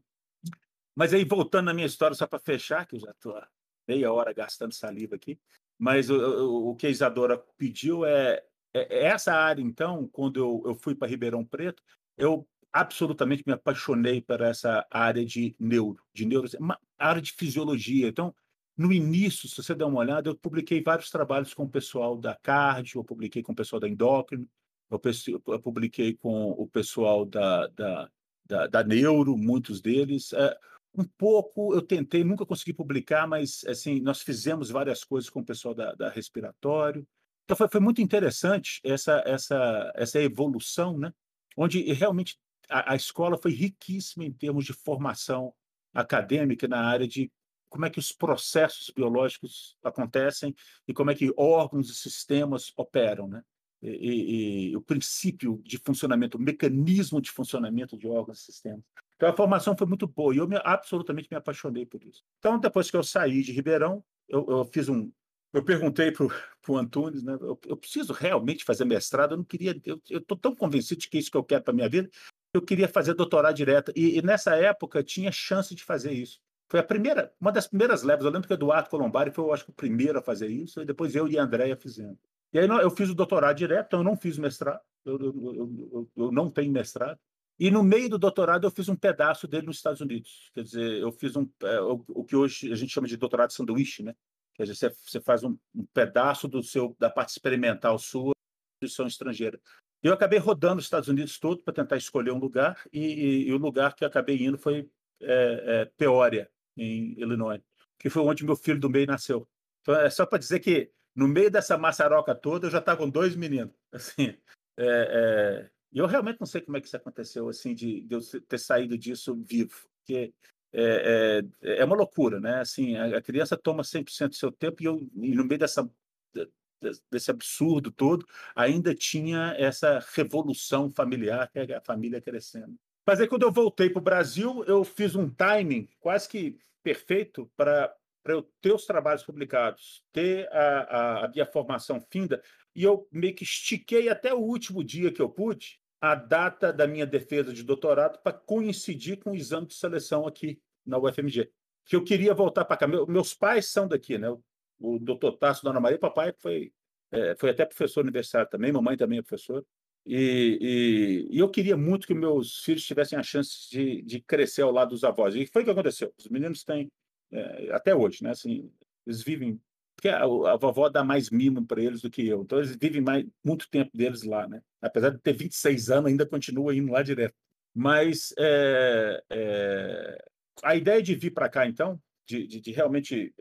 Mas aí, voltando na minha história, só para fechar, que eu já estou meia hora gastando saliva aqui, mas o, o, o que a Isadora pediu é, é, é, essa área, então, quando eu, eu fui para Ribeirão Preto, eu absolutamente me apaixonei por essa área de neuro, de neuro, uma área de fisiologia. Então, no início, se você der uma olhada, eu publiquei vários trabalhos com o pessoal da cardio, eu publiquei com o pessoal da endócrino, eu, publiquei com o pessoal da, da, da, da neuro, muitos deles. É, um pouco eu tentei, nunca consegui publicar, mas assim nós fizemos várias coisas com o pessoal da, da respiratório. Então foi, foi muito interessante essa essa essa evolução, né? Onde realmente a, escola foi riquíssima em termos de formação acadêmica na área de como é que os processos biológicos acontecem e como é que órgãos e sistemas operam, né? E, e, e, o princípio de funcionamento, o mecanismo de funcionamento de órgãos e sistemas. Então a formação foi muito boa e eu me, absolutamente me apaixonei por isso. Então depois que eu saí de Ribeirão, eu, eu fiz um, eu perguntei para o Antunes, né? Eu, eu, preciso realmente fazer mestrado. Eu não queria, eu estou tão convencido de que é isso que eu quero para minha vida eu queria fazer doutorado direto. E, e, nessa época tinha chance de fazer isso. Foi a primeira, uma das primeiras levas. Eu lembro que o Eduardo Colombari foi, eu acho, o primeiro a fazer isso, e depois eu e a Andréia fizemos. E aí eu fiz o doutorado direto, então eu não fiz mestrado, eu, eu, eu, eu, não tenho mestrado. E no meio do doutorado eu fiz um pedaço dele nos Estados Unidos. Quer dizer, eu fiz um, é, o, o, que hoje a gente chama de doutorado sanduíche, né? Quer dizer, você, você faz um, um pedaço do seu da parte experimental sua instituição estrangeira. Eu acabei rodando os Estados Unidos todo para tentar escolher um lugar, e, e, e, o lugar que eu acabei indo foi é, é, Peoria, em Illinois, que foi onde meu filho do meio nasceu. Então, é só para dizer que no meio dessa maçaroca toda eu já estava com dois meninos. Assim, é, é, eu realmente não sei como é que isso aconteceu, assim, de, de eu ter saído disso vivo, porque é, é, é uma loucura, né? Assim, a, a criança toma 100% do seu tempo e, eu, e no meio dessa desse absurdo todo, ainda tinha essa revolução familiar, que é a família crescendo. Mas aí, quando eu voltei para o Brasil, eu fiz um timing quase que perfeito para para eu ter os trabalhos publicados, ter a, a, a, minha formação finda, e eu meio que estiquei até o último dia que eu pude a data da minha defesa de doutorado para coincidir com o exame de seleção aqui na UFMG. Que eu queria voltar para cá. Meu, meus pais são daqui, né? O doutor Tasso, Dona Maria, papai foi, é, foi até professor universitário também, mamãe também é professor. E, e, e, eu queria muito que meus filhos tivessem a chance de, de crescer ao lado dos avós. E foi o que aconteceu. Os meninos têm, é, até hoje, né? Assim, eles vivem. Porque a, a vovó dá mais mimo para eles do que eu. Então, eles vivem mais, muito tempo deles lá, né? Apesar de ter 26 anos, ainda continua indo lá direto. Mas é, é, a ideia de vir para cá, então, de, de, de realmente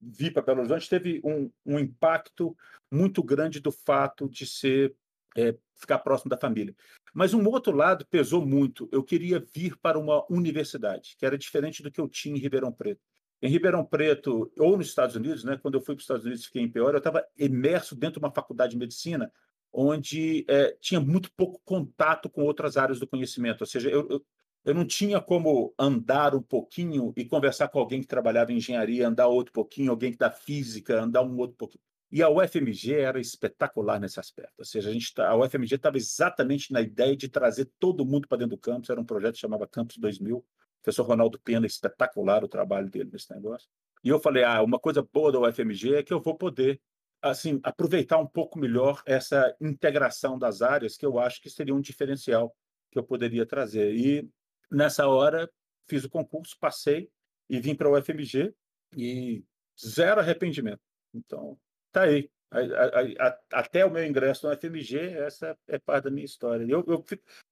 vir para Belo Horizonte teve um, um, impacto muito grande do fato de ser é, ficar próximo da família. Mas um outro lado pesou muito. Eu queria vir para uma universidade, que era diferente do que eu tinha em Ribeirão Preto. Em Ribeirão Preto, ou nos Estados Unidos, né, quando eu fui para os Estados Unidos e fiquei em Peoria, eu estava imerso dentro de uma faculdade de medicina onde é, tinha muito pouco contato com outras áreas do conhecimento. Ou seja, eu, eu, eu não tinha como andar um pouquinho e conversar com alguém que trabalhava em engenharia, andar outro pouquinho, alguém que da física, andar um outro pouquinho. E a UFMG era espetacular nesse aspecto. Ou seja, a, gente tá, a UFMG estava exatamente na ideia de trazer todo mundo para dentro do campus. Era um projeto que chamava Campus 2000. O professor Ronaldo Pena, espetacular o trabalho dele nesse negócio. E eu falei, ah, uma coisa boa da UFMG é que eu vou poder assim aproveitar um pouco melhor essa integração das áreas que eu acho que seria um diferencial que eu poderia trazer. E Nessa hora, fiz o concurso, passei e vim para o UFMG e zero arrependimento. Então, tá aí. A, a, a, até o meu ingresso no UFMG, essa é parte da minha história. Eu, eu,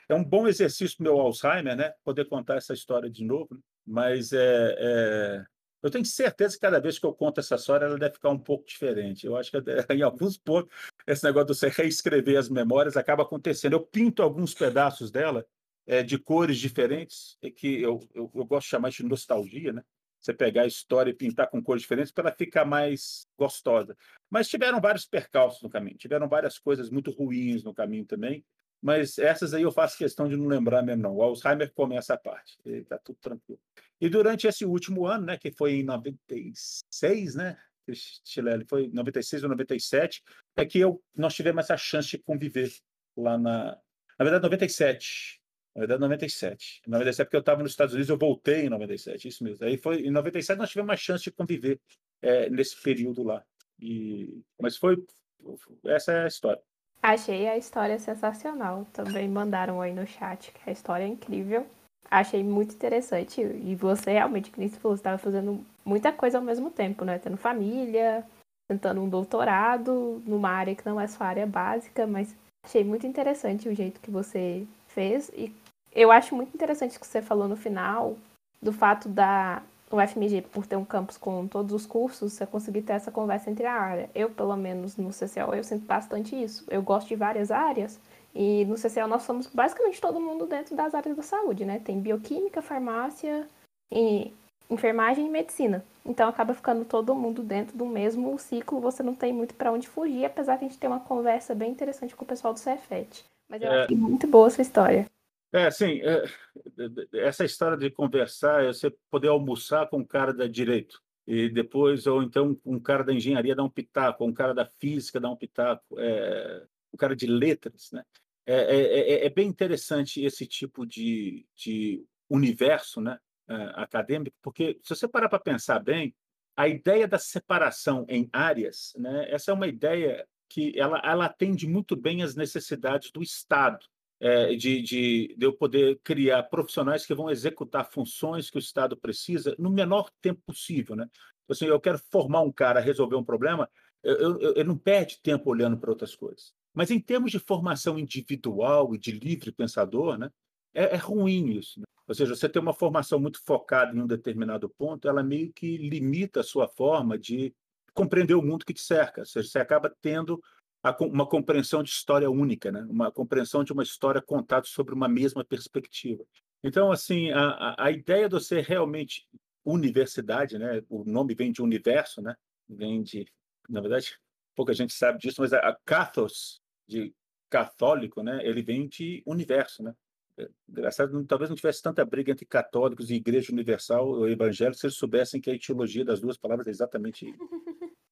é um bom exercício para meu Alzheimer, né? Poder contar essa história de novo. Mas é, é, eu tenho certeza que cada vez que eu conto essa história, ela deve ficar um pouco diferente. Eu acho que em alguns pontos, esse negócio de você reescrever as memórias acaba acontecendo. Eu pinto alguns pedaços dela é, de cores diferentes, que eu, eu, eu gosto de chamar de nostalgia, né? Você pegar a história e pintar com cores diferentes para ela ficar mais gostosa. Mas tiveram vários percalços no caminho, tiveram várias coisas muito ruins no caminho também. Mas essas aí eu faço questão de não lembrar mesmo, não. O Alzheimer começa a parte, está tudo tranquilo. E durante esse último ano, né, que foi em 96, né, Chilele, foi 96 ou 97, é que eu, nós tivemos essa chance de conviver lá na. Na verdade, 97. Na verdade, 97. Em 97, porque eu estava nos Estados Unidos, eu voltei em 97, isso mesmo. Aí foi em 97 nós tivemos uma chance de conviver é, nesse período lá. E, mas foi. Essa é a história. Achei a história sensacional. Também mandaram aí no chat que a história é incrível. Achei muito interessante. E você realmente, que nem você falou, estava fazendo muita coisa ao mesmo tempo, né? Tendo família, tentando um doutorado numa área que não é sua área básica, mas achei muito interessante o jeito que você fez. E eu acho muito interessante o que você falou no final, do fato da o FMG, por ter um campus com todos os cursos, você conseguir ter essa conversa entre a área. Eu, pelo menos no CCL, eu sinto bastante isso. Eu gosto de várias áreas, e no CCL nós somos basicamente todo mundo dentro das áreas da saúde, né? Tem bioquímica, farmácia, e enfermagem e medicina. Então acaba ficando todo mundo dentro do mesmo ciclo, você não tem muito para onde fugir, apesar de a gente ter uma conversa bem interessante com o pessoal do Cefet. Mas eu é... achei muito boa essa história. É, sim, é, essa história de conversar, é você poder almoçar com um cara da direito e depois, ou então um cara da engenharia dar um pitaco, um cara da física dar um pitaco, é, um cara de letras, né? É, é, é, é bem interessante esse tipo de, de universo né, acadêmico, porque se você parar para pensar bem, a ideia da separação em áreas, né, essa é uma ideia que ela, ela atende muito bem às necessidades do Estado é, de, de, de eu poder criar profissionais que vão executar funções que o Estado precisa no menor tempo possível. Né? Então, assim, eu quero formar um cara resolver um problema, eu, eu, eu não perde tempo olhando para outras coisas. Mas em termos de formação individual e de livre pensador, né, é, é ruim isso. Né? Ou seja, você tem uma formação muito focada em um determinado ponto, ela meio que limita a sua forma de compreender o mundo que te cerca. Ou seja, você acaba tendo uma compreensão de história única, né? uma compreensão de uma história contada sobre uma mesma perspectiva. Então, assim, a, a ideia de você realmente universidade, né? O nome vem de universo, né? Vem de, na verdade, pouca gente sabe disso, mas a, a cathos de católico, né? Ele vem de universo, né? É, engraçado, talvez não tivesse tanta briga entre católicos e igreja universal ou evangélico se eles soubessem que a etiologia das duas palavras é exatamente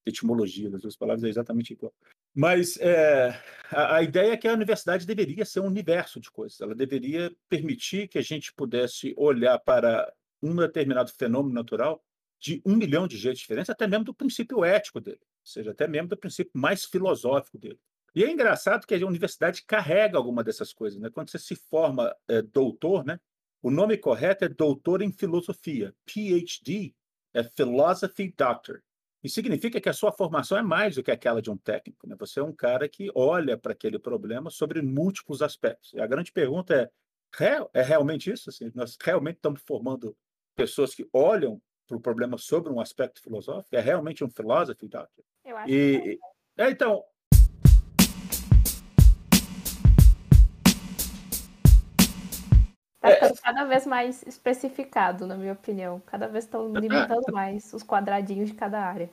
etimologia das duas palavras é exatamente igual. Mas é, a, a, ideia é que a universidade deveria ser um universo de coisas. Ela deveria permitir que a gente pudesse olhar para um determinado fenômeno natural de um milhão de jeitos diferentes, até mesmo do princípio ético dele, ou seja, até mesmo do princípio mais filosófico dele. E é engraçado que a universidade carrega alguma dessas coisas. Né? Quando você se forma é, doutor, né? o nome correto é doutor em filosofia. PhD é Philosophy Doctor. E significa que a sua formação é mais do que aquela de um técnico. Né? Você é um cara que olha para aquele problema sobre múltiplos aspectos. E a grande pergunta é: é realmente isso? Assim, nós realmente estamos formando pessoas que olham para o problema sobre um aspecto filosófico? É realmente um philosophy doctor? Eu acho e, que é. é. Então, Está ficando cada vez mais especificado, na minha opinião. Cada vez estão limitando mais os quadradinhos de cada área.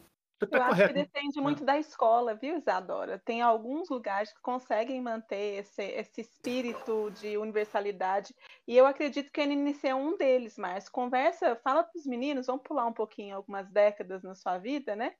Tá Eu acho que depende muito da escola, viu, Isadora? Tem alguns lugares que conseguem manter esse, esse espírito de universalidade, e eu acredito que a NNC é um deles, mas conversa, fala para os meninos, vamos pular um pouquinho algumas décadas na sua vida, né?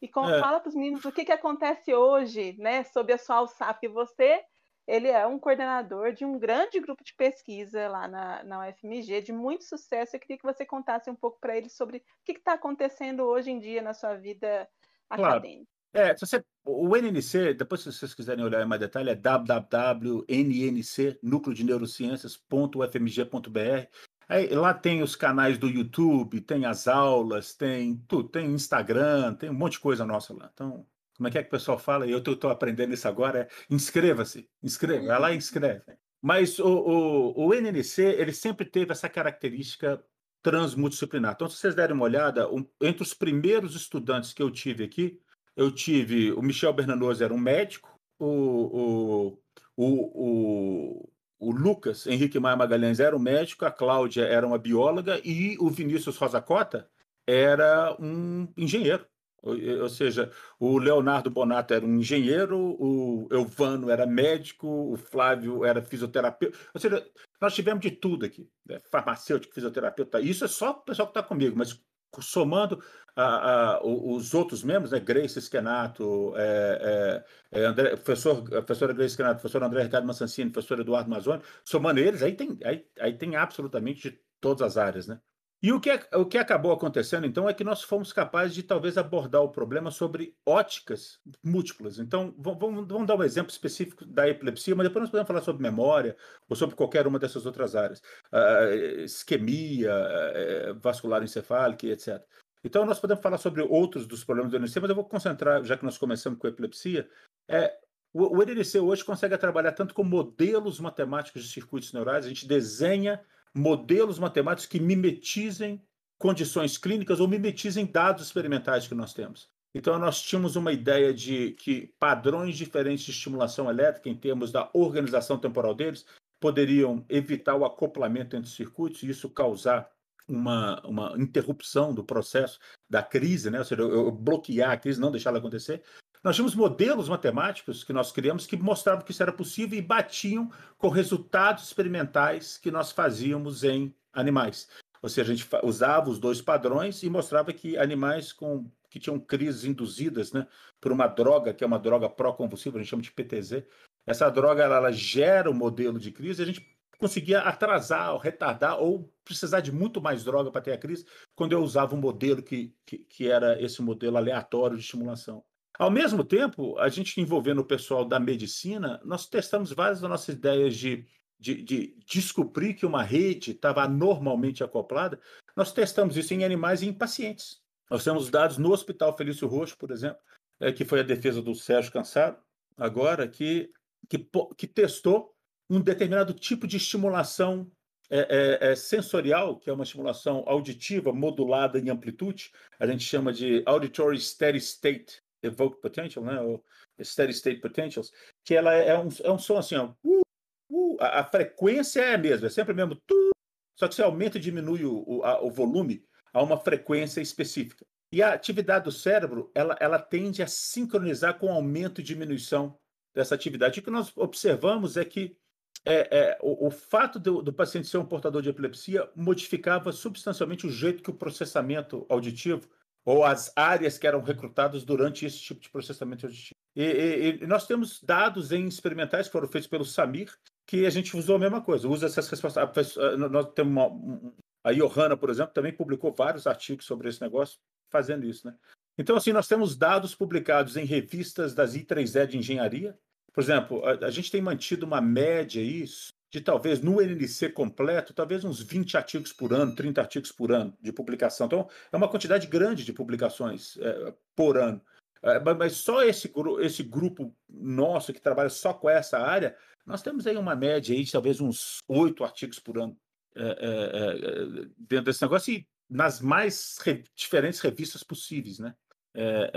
E com, é. fala para os meninos o que, que acontece hoje, né, sob a sua alçada, porque você ele é um coordenador de um grande grupo de pesquisa lá na, na UFMG, de muito sucesso. Eu queria que você contasse um pouco para ele sobre o que está acontecendo hoje em dia na sua vida claro. acadêmica. É, você, o NNC, depois se vocês quiserem olhar em mais detalhe, é www.nnc.nucleodeneurociências.ufmg.br. Aí, lá tem os canais do YouTube, tem as aulas, tem tudo, tem Instagram, tem um monte de coisa nossa lá. Então, como é que é que o pessoal fala? Eu estou aprendendo isso agora. É, inscreva-se, inscreva, vai lá e inscreve. Mas o, o, o NNC, ele sempre teve essa característica transmultidisciplinar. Então, se vocês derem uma olhada, um, entre os primeiros estudantes que eu tive aqui, eu tive o Michel Bernanos, era um médico, o, o, o, o, Lucas Henrique Maia Magalhães era um médico, a Cláudia era uma bióloga e o Vinícius Rosacota era um engenheiro. Ou, seja, o Leonardo Bonato era um engenheiro, o Elvano era médico, o Flávio era fisioterapeuta. Ou seja, nós tivemos de tudo aqui: né? farmacêutico, fisioterapeuta. Isso é só o pessoal que está comigo, mas somando a, a, os outros membros, né? Grace Esquenato, é, é, é, André, professor, professora Grace Esquenato, professor André Ricardo Massancini, professor Eduardo Mazzoni, somando eles, aí tem, aí, aí tem absolutamente de todas as áreas, né? E o que, o que acabou acontecendo, então, é que nós fomos capazes de talvez abordar o problema sobre óticas múltiplas. Então, vamos, vamos dar um exemplo específico da epilepsia, mas depois nós podemos falar sobre memória ou sobre qualquer uma dessas outras áreas. Uh, isquemia, uh, vascular encefálica, etc. Então, nós podemos falar sobre outros dos problemas do NC, mas eu vou concentrar, já que nós começamos com epilepsia, é, o, o NNC hoje consegue trabalhar tanto com modelos matemáticos de circuitos neurais, a gente desenha modelos matemáticos que mimetizem condições clínicas ou mimetizem dados experimentais que nós temos. Então, nós tínhamos uma ideia de que padrões diferentes de estimulação elétrica, em termos da organização temporal deles, poderiam evitar o acoplamento entre os circuitos e isso causar uma, uma interrupção do processo da crise, né? ou seja, eu, eu bloquear a crise, não deixar ela acontecer. Nós tínhamos modelos matemáticos que nós criamos que mostravam que isso era possível e batiam com resultados experimentais que nós fazíamos em animais. Ou seja, a gente usava os dois padrões e mostrava que animais com, que tinham crises induzidas né, por uma droga, que é uma droga pró-convulsiva, a gente chama de PTZ, essa droga ela, ela gera o um modelo de crise e a gente conseguia atrasar, ou retardar ou precisar de muito mais droga para ter a crise quando eu usava um modelo que, que, que era esse modelo aleatório de estimulação. Ao mesmo tempo, a gente envolvendo o pessoal da medicina, nós testamos várias das nossas ideias de, de, de descobrir que uma rede estava normalmente acoplada. Nós testamos isso em animais e em pacientes. Nós temos dados no Hospital Felício Roxo, por exemplo, é, que foi a defesa do Sérgio Cansado, agora, que, que, que testou um determinado tipo de estimulação é, é, é, sensorial, que é uma estimulação auditiva modulada em amplitude, a gente chama de auditory steady state evoked potential, né, ou steady state potentials, que ela é um, é um som assim, ó, uh, uh, a, a, frequência é a mesma, é sempre mesmo, tu, só que você aumenta e diminui o, o, a, o volume a uma frequência específica. E a atividade do cérebro, ela, ela tende a sincronizar com o aumento e diminuição dessa atividade. O que nós observamos é que é, é, o, o, fato do, do, paciente ser um portador de epilepsia modificava substancialmente o jeito que o processamento auditivo ou as áreas que eram recrutadas durante esse tipo de processamento auditivo. E, e, e, nós temos dados em experimentais que foram feitos pelo Samir, que a gente usou a mesma coisa, usa essas respostas. Nós temos uma, a Johanna, por exemplo, também publicou vários artigos sobre esse negócio, fazendo isso, né? Então, assim, nós temos dados publicados em revistas das I3E de engenharia. Por exemplo, a, a gente tem mantido uma média aí de talvez no NNC completo, talvez uns 20 artigos por ano, 30 artigos por ano de publicação. Então, é uma quantidade grande de publicações é, por ano. É, mas só esse, esse grupo nosso que trabalha só com essa área, nós temos aí uma média aí de talvez uns oito artigos por ano é, é, é, dentro desse negócio e nas mais re diferentes revistas possíveis, né? É,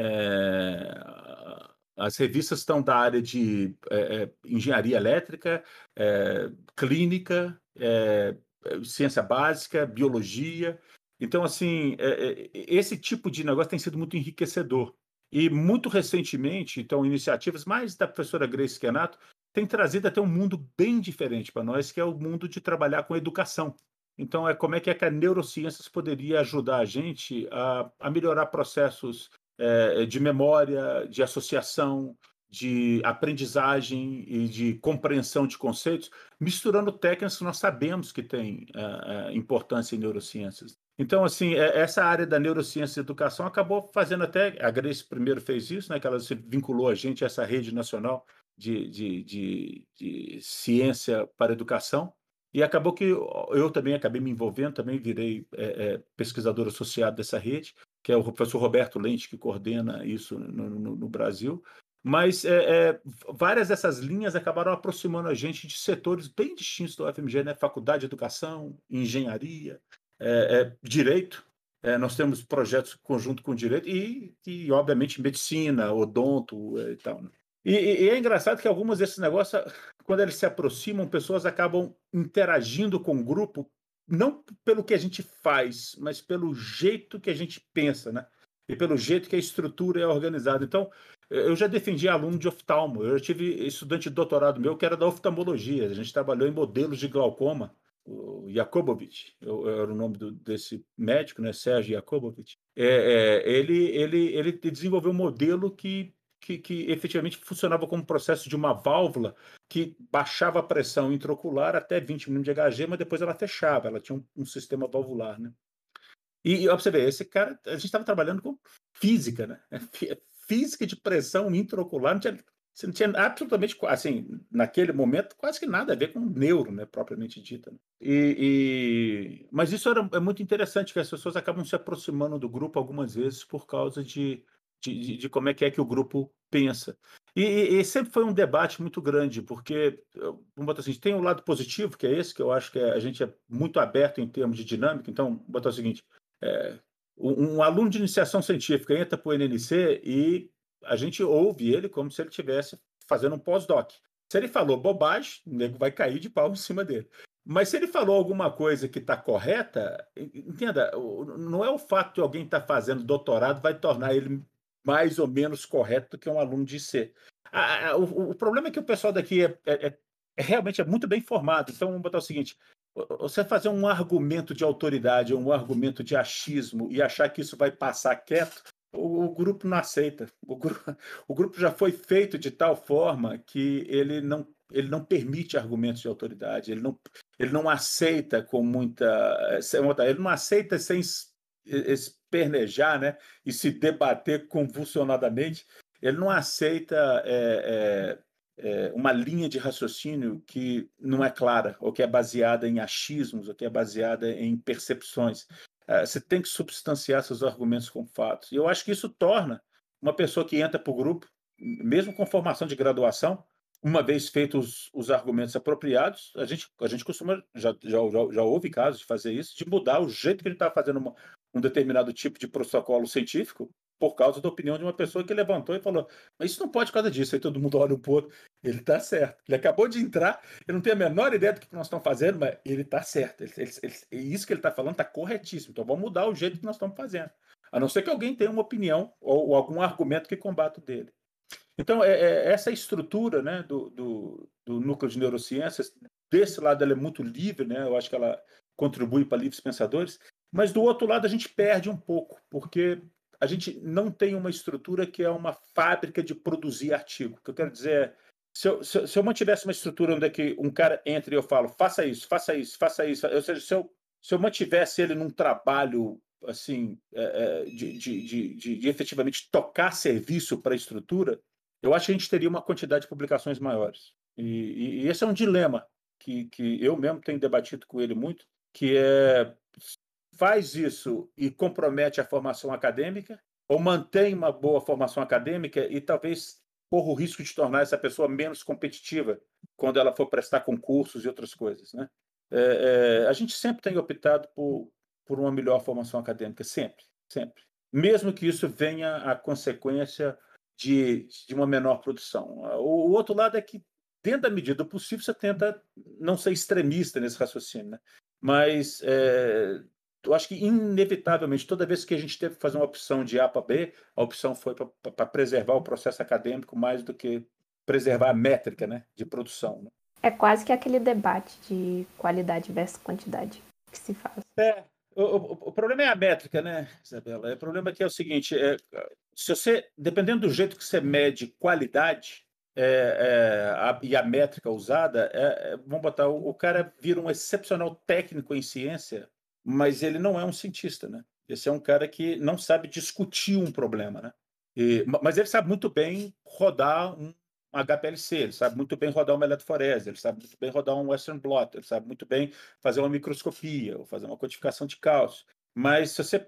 as revistas estão da área de é, engenharia elétrica, é, clínica, é, ciência básica, biologia. Então, assim, esse tipo de negócio tem sido muito enriquecedor. E muito recentemente, então, iniciativas mais da professora Grace Kenato tem trazido até um mundo bem diferente para nós, que é o mundo de trabalhar com educação. Então, é como é que, é que a neurociências poderia ajudar a gente a, a melhorar processos é, de memória, de associação, de aprendizagem e de compreensão de conceitos, misturando técnicas que nós sabemos que têm uh, importância em neurociências. Então, assim, essa área da neurociência e educação acabou fazendo até, a Grace primeiro fez isso, né, que ela se vinculou a gente a essa rede nacional de, de, de, de ciência para educação, e acabou que eu também acabei me envolvendo, também virei é, é, pesquisador associado dessa rede, que é o professor Roberto Lente que coordena isso no, no, no Brasil. Mas é, é, várias dessas linhas acabaram aproximando a gente de setores bem distintos do UFMG, né? Faculdade de Educação, Engenharia, é, é, direito, é, nós temos projetos conjunto com direito e, e obviamente, medicina, odonto é, e tal. Né? E, e, é engraçado que algumas desses negócios, quando eles se aproximam, pessoas acabam interagindo com o grupo, não pelo que a gente faz, mas pelo jeito que a gente pensa, né? E pelo jeito que a estrutura é organizada. Então, eu já defendi aluno de oftalmo, eu já tive estudante de doutorado meu que era da oftalmologia, a gente trabalhou em modelos de glaucoma o Jakobovich, era o nome do, desse médico, né, Sérgio Jakobovich, é, é, ele, ele, ele desenvolveu um modelo que, que, que, efetivamente funcionava como processo de uma válvula que baixava a pressão intraocular até 20 mm de Hg, mas depois ela fechava, ela tinha um, um sistema valvular. Né? E, e você ver, esse cara, a gente estava trabalhando com física, né? Física de pressão intraocular, não tinha não tinha absolutamente, assim, naquele momento, quase que nada a ver com neuro, né, propriamente dita. Né? E, e, Mas isso era, é muito interessante, que as pessoas acabam se aproximando do grupo algumas vezes por causa de, de, de como é que é que o grupo pensa. E, e, sempre foi um debate muito grande, porque, vamos botar assim, tem um lado positivo, que é esse, que eu acho que é, a gente é muito aberto em termos de dinâmica. Então, vamos botar o seguinte, é, um, um aluno de iniciação científica entra para o NNC e a gente ouve ele como se ele estivesse fazendo um pós-doc. Se ele falou bobagem, o nego vai cair de pau em cima dele. Mas se ele falou alguma coisa que está correta, entenda, não é o fato de alguém estar tá fazendo doutorado vai tornar ele mais ou menos correto do que um aluno de ser. o, o, problema é que o pessoal daqui é, é, é, é, realmente é muito bem formado. Então, vamos botar o seguinte: você fazer um argumento de autoridade, um argumento de achismo e achar que isso vai passar quieto, o, o grupo não aceita. O, gru, o grupo já foi feito de tal forma que ele não ele não permite argumentos de autoridade, ele não, ele não aceita com muita. Ele não aceita sem espernejar né, e se debater convulsionadamente, ele não aceita é, é, é, uma linha de raciocínio que não é clara, ou que é baseada em achismos, ou que é baseada em percepções. Eh, você tem que substanciar seus argumentos com fatos. E eu acho que isso torna uma pessoa que entra para o grupo, mesmo com formação de graduação, uma vez feitos os, os argumentos apropriados, a gente, a gente costuma, já, já, já, já houve casos de fazer isso, de mudar o jeito que ele está fazendo uma, um determinado tipo de protocolo científico por causa da opinião de uma pessoa que levantou e falou: Mas isso não pode por causa disso. Aí todo mundo olha um pouco, ele está certo. Ele acabou de entrar, ele não tem a menor ideia do que nós estamos fazendo, mas ele está certo. Ele, ele, ele, isso que ele está falando está corretíssimo. Então vamos mudar o jeito que nós estamos fazendo. A não ser que alguém tenha uma opinião ou, ou algum argumento que combate dele. Então, é, é, essa estrutura né, do, do, do, núcleo de neurociências, desse lado ela é muito livre, né? eu acho que ela contribui para livres pensadores, mas do outro lado a gente perde um pouco, porque a gente não tem uma estrutura que é uma fábrica de produzir artigo. O que eu quero dizer é, se eu, se, se eu mantivesse uma estrutura onde é que um cara entra e eu falo, faça isso, faça isso, faça isso, ou seja, se eu, se eu mantivesse ele num trabalho assim é, é de, de, de, de, efetivamente tocar serviço para a estrutura, eu acho que a gente teria uma quantidade de publicações maiores. E, e, e esse é um dilema que, que eu mesmo tenho debatido com ele muito, que é faz isso e compromete a formação acadêmica, ou mantém uma boa formação acadêmica e talvez corra o risco de tornar essa pessoa menos competitiva quando ela for prestar concursos e outras coisas. Né? É, é, a gente sempre tem optado por, por uma melhor formação acadêmica, sempre, sempre. Mesmo que isso venha a consequência de, de uma menor produção. O, o outro lado é que, dentro da medida do possível, você tenta não ser extremista nesse raciocínio. Né? Mas é, eu acho que, inevitavelmente, toda vez que a gente teve que fazer uma opção de A para B, a opção foi para preservar o processo acadêmico mais do que preservar a métrica né, de produção. Né? É quase que aquele debate de qualidade versus quantidade que se faz. É, o, o, o, problema é a métrica, né, Isabela? O problema é que é o seguinte: é, se você, dependendo do jeito que você mede qualidade é, é, a, e a métrica usada, é, é vamos botar, o, o cara vira um excepcional técnico em ciência mas ele não é um cientista, né? Esse é um cara que não sabe discutir um problema, né? E, mas ele sabe muito bem rodar um HPLC, ele sabe muito bem rodar uma eletroforese, ele sabe muito bem rodar um Western blot, ele sabe muito bem fazer uma microscopia ou fazer uma codificação de cálcio. Mas se você.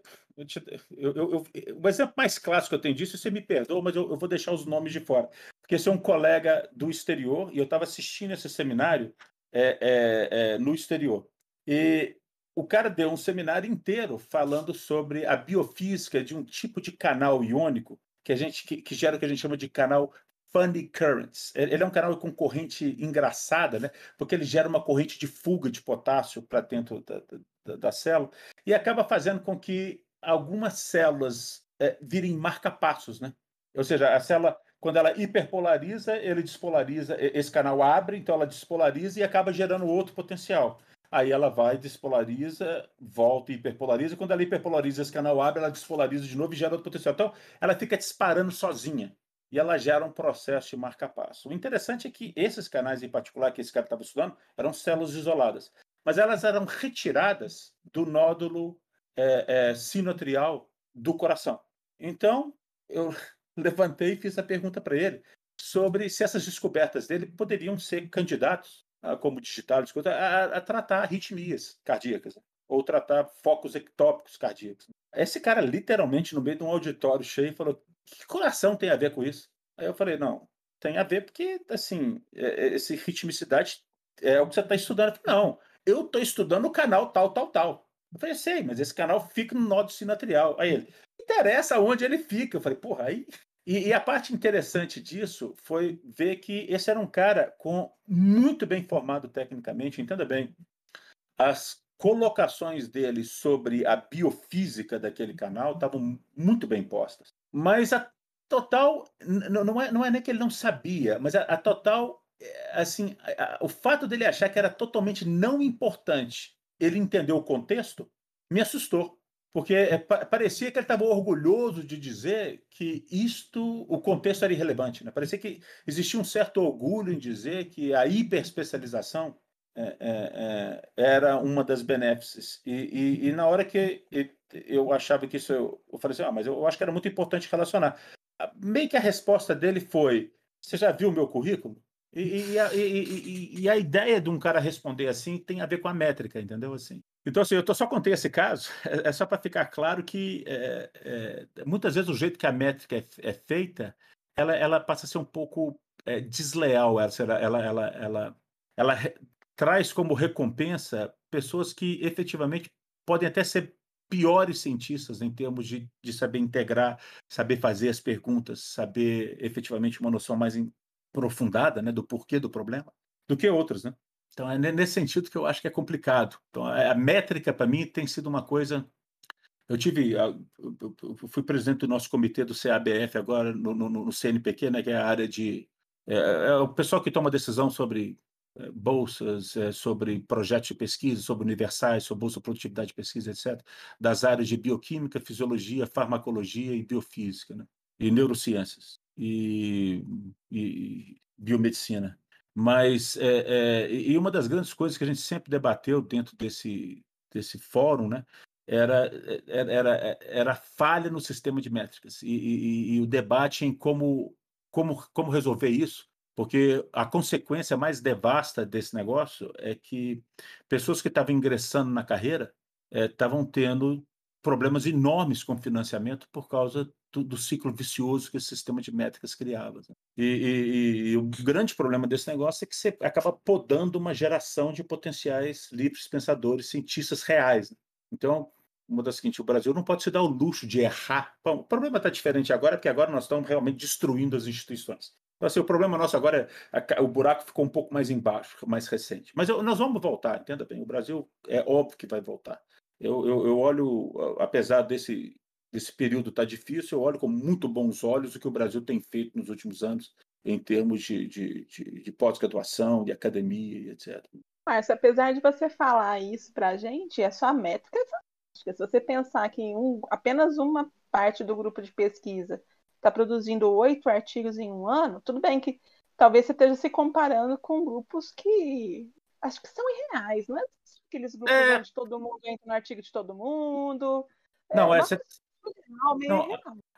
Eu, eu, eu, o exemplo mais clássico que eu tenho disso, você me perdoa, mas eu, eu vou deixar os nomes de fora. Porque esse é um colega do exterior e eu estava assistindo esse seminário é, é, é, no exterior. E o cara deu um seminário inteiro falando sobre a biofísica de um tipo de canal iônico que a gente que, que gera o que a gente chama de canal funny currents. Ele é um canal com corrente engraçada, né? Porque ele gera uma corrente de fuga de potássio para dentro da, da, da, célula e acaba fazendo com que algumas células é, virem marca-passos, né? Ou seja, a célula quando ela hiperpolariza, ele despolariza, esse canal abre, então ela despolariza e acaba gerando outro potencial. Aí ela vai, despolariza, volta e hiperpolariza. Quando ela hiperpolariza, esse canal abre, ela despolariza de novo e gera outro potencial. Então, ela fica disparando sozinha. E ela gera um processo de marca-passo. O interessante é que esses canais em particular que esse cara estava estudando eram células isoladas. Mas elas eram retiradas do nódulo é, é, sinotrial do coração. Então, eu levantei e fiz a pergunta para ele sobre se essas descobertas dele poderiam ser candidatos, como digital, a, a tratar arritmias cardíacas né? ou tratar focos ectópicos cardíacos. Esse cara, literalmente, no meio de um auditório cheio, falou: que coração tem a ver com isso? Aí eu falei: não, tem a ver porque, assim, é, é, esse ritmicidade é o que você está estudando. Falei, não, eu estou estudando o canal tal, tal, tal. Eu falei, sei, mas esse canal fica no nódulo sinatrial. Aí ele, interessa onde ele fica. Eu falei, porra, aí e, e, a parte interessante disso foi ver que esse era um cara com muito bem formado tecnicamente, entenda bem. As colocações dele sobre a biofísica daquele canal estavam muito bem postas. Mas a total não é, não é nem que ele não sabia, mas a, a total eh, assim, a, o fato dele achar que era totalmente não importante, ele entendeu o contexto, me assustou. Porque é, parecia que ele estava orgulhoso de dizer que isto, o contexto era irrelevante. Né? Parecia que existia um certo orgulho em dizer que a hiperespecialização é, é, é, era uma das benéficas. E, e, e, na hora que eu achava que isso, eu, falei assim, ah, mas eu acho que era muito importante relacionar. Meio que a resposta dele foi, você já viu o meu currículo? E, e, a, e, e, a, ideia de um cara responder assim tem a ver com a métrica, entendeu? Assim. Então, assim, eu tô, só contei esse caso, é, é só para ficar claro que é, é, muitas vezes o jeito que a métrica é, é feita, ela, ela passa a ser um pouco é, desleal. Ela, ela, ela, ela, ela traz como recompensa pessoas que efetivamente podem até ser piores cientistas em termos de, de saber integrar, saber fazer as perguntas, saber efetivamente uma noção mais aprofundada né, do porquê do problema, do que outros, né? Então, é nesse sentido que eu acho que é complicado. Então, a métrica, para mim, tem sido uma coisa. Eu tive, eu fui presidente do nosso comitê do CABF agora no, no, no CNPq, né, que é a área de é, é, o pessoal que toma decisão sobre é, bolsas, é, sobre projetos de pesquisa, sobre universais, sobre bolsa produtividade de pesquisa, etc., das áreas de bioquímica, fisiologia, farmacologia e biofísica, né? e neurociências e, e biomedicina. Mas, é, é, e uma das grandes coisas que a gente sempre debateu dentro desse, desse fórum, né, era, era, era, era falha no sistema de métricas e, e, e, o debate em como, como, como resolver isso, porque a consequência mais devasta desse negócio é que pessoas que estavam ingressando na carreira estavam tendo problemas enormes com financiamento por causa do, do, ciclo vicioso que o sistema de métricas criava. Né? E, e, e, o grande problema desse negócio é que você acaba podando uma geração de potenciais livres pensadores, cientistas reais. Né? Então, uma das seguinte, o Brasil não pode se dar o luxo de errar. Bom, o problema está diferente agora, porque agora nós estamos realmente destruindo as instituições. Então, assim, o problema nosso agora é o buraco ficou um pouco mais embaixo, mais recente. Mas eu, nós vamos voltar, entenda bem. O Brasil é óbvio que vai voltar. Eu, eu, eu olho, apesar desse esse período está difícil, eu olho com muito bons olhos o que o Brasil tem feito nos últimos anos em termos de, de, de, de pós-graduação, de academia, etc. Márcio, apesar de você falar isso para a gente, a sua métrica é fantástica. Se você pensar que um, apenas uma parte do grupo de pesquisa está produzindo oito artigos em um ano, tudo bem que talvez você esteja se comparando com grupos que acho que são irreais, é aqueles grupos é... onde todo mundo entra no artigo de todo mundo. Não, é, essa, não,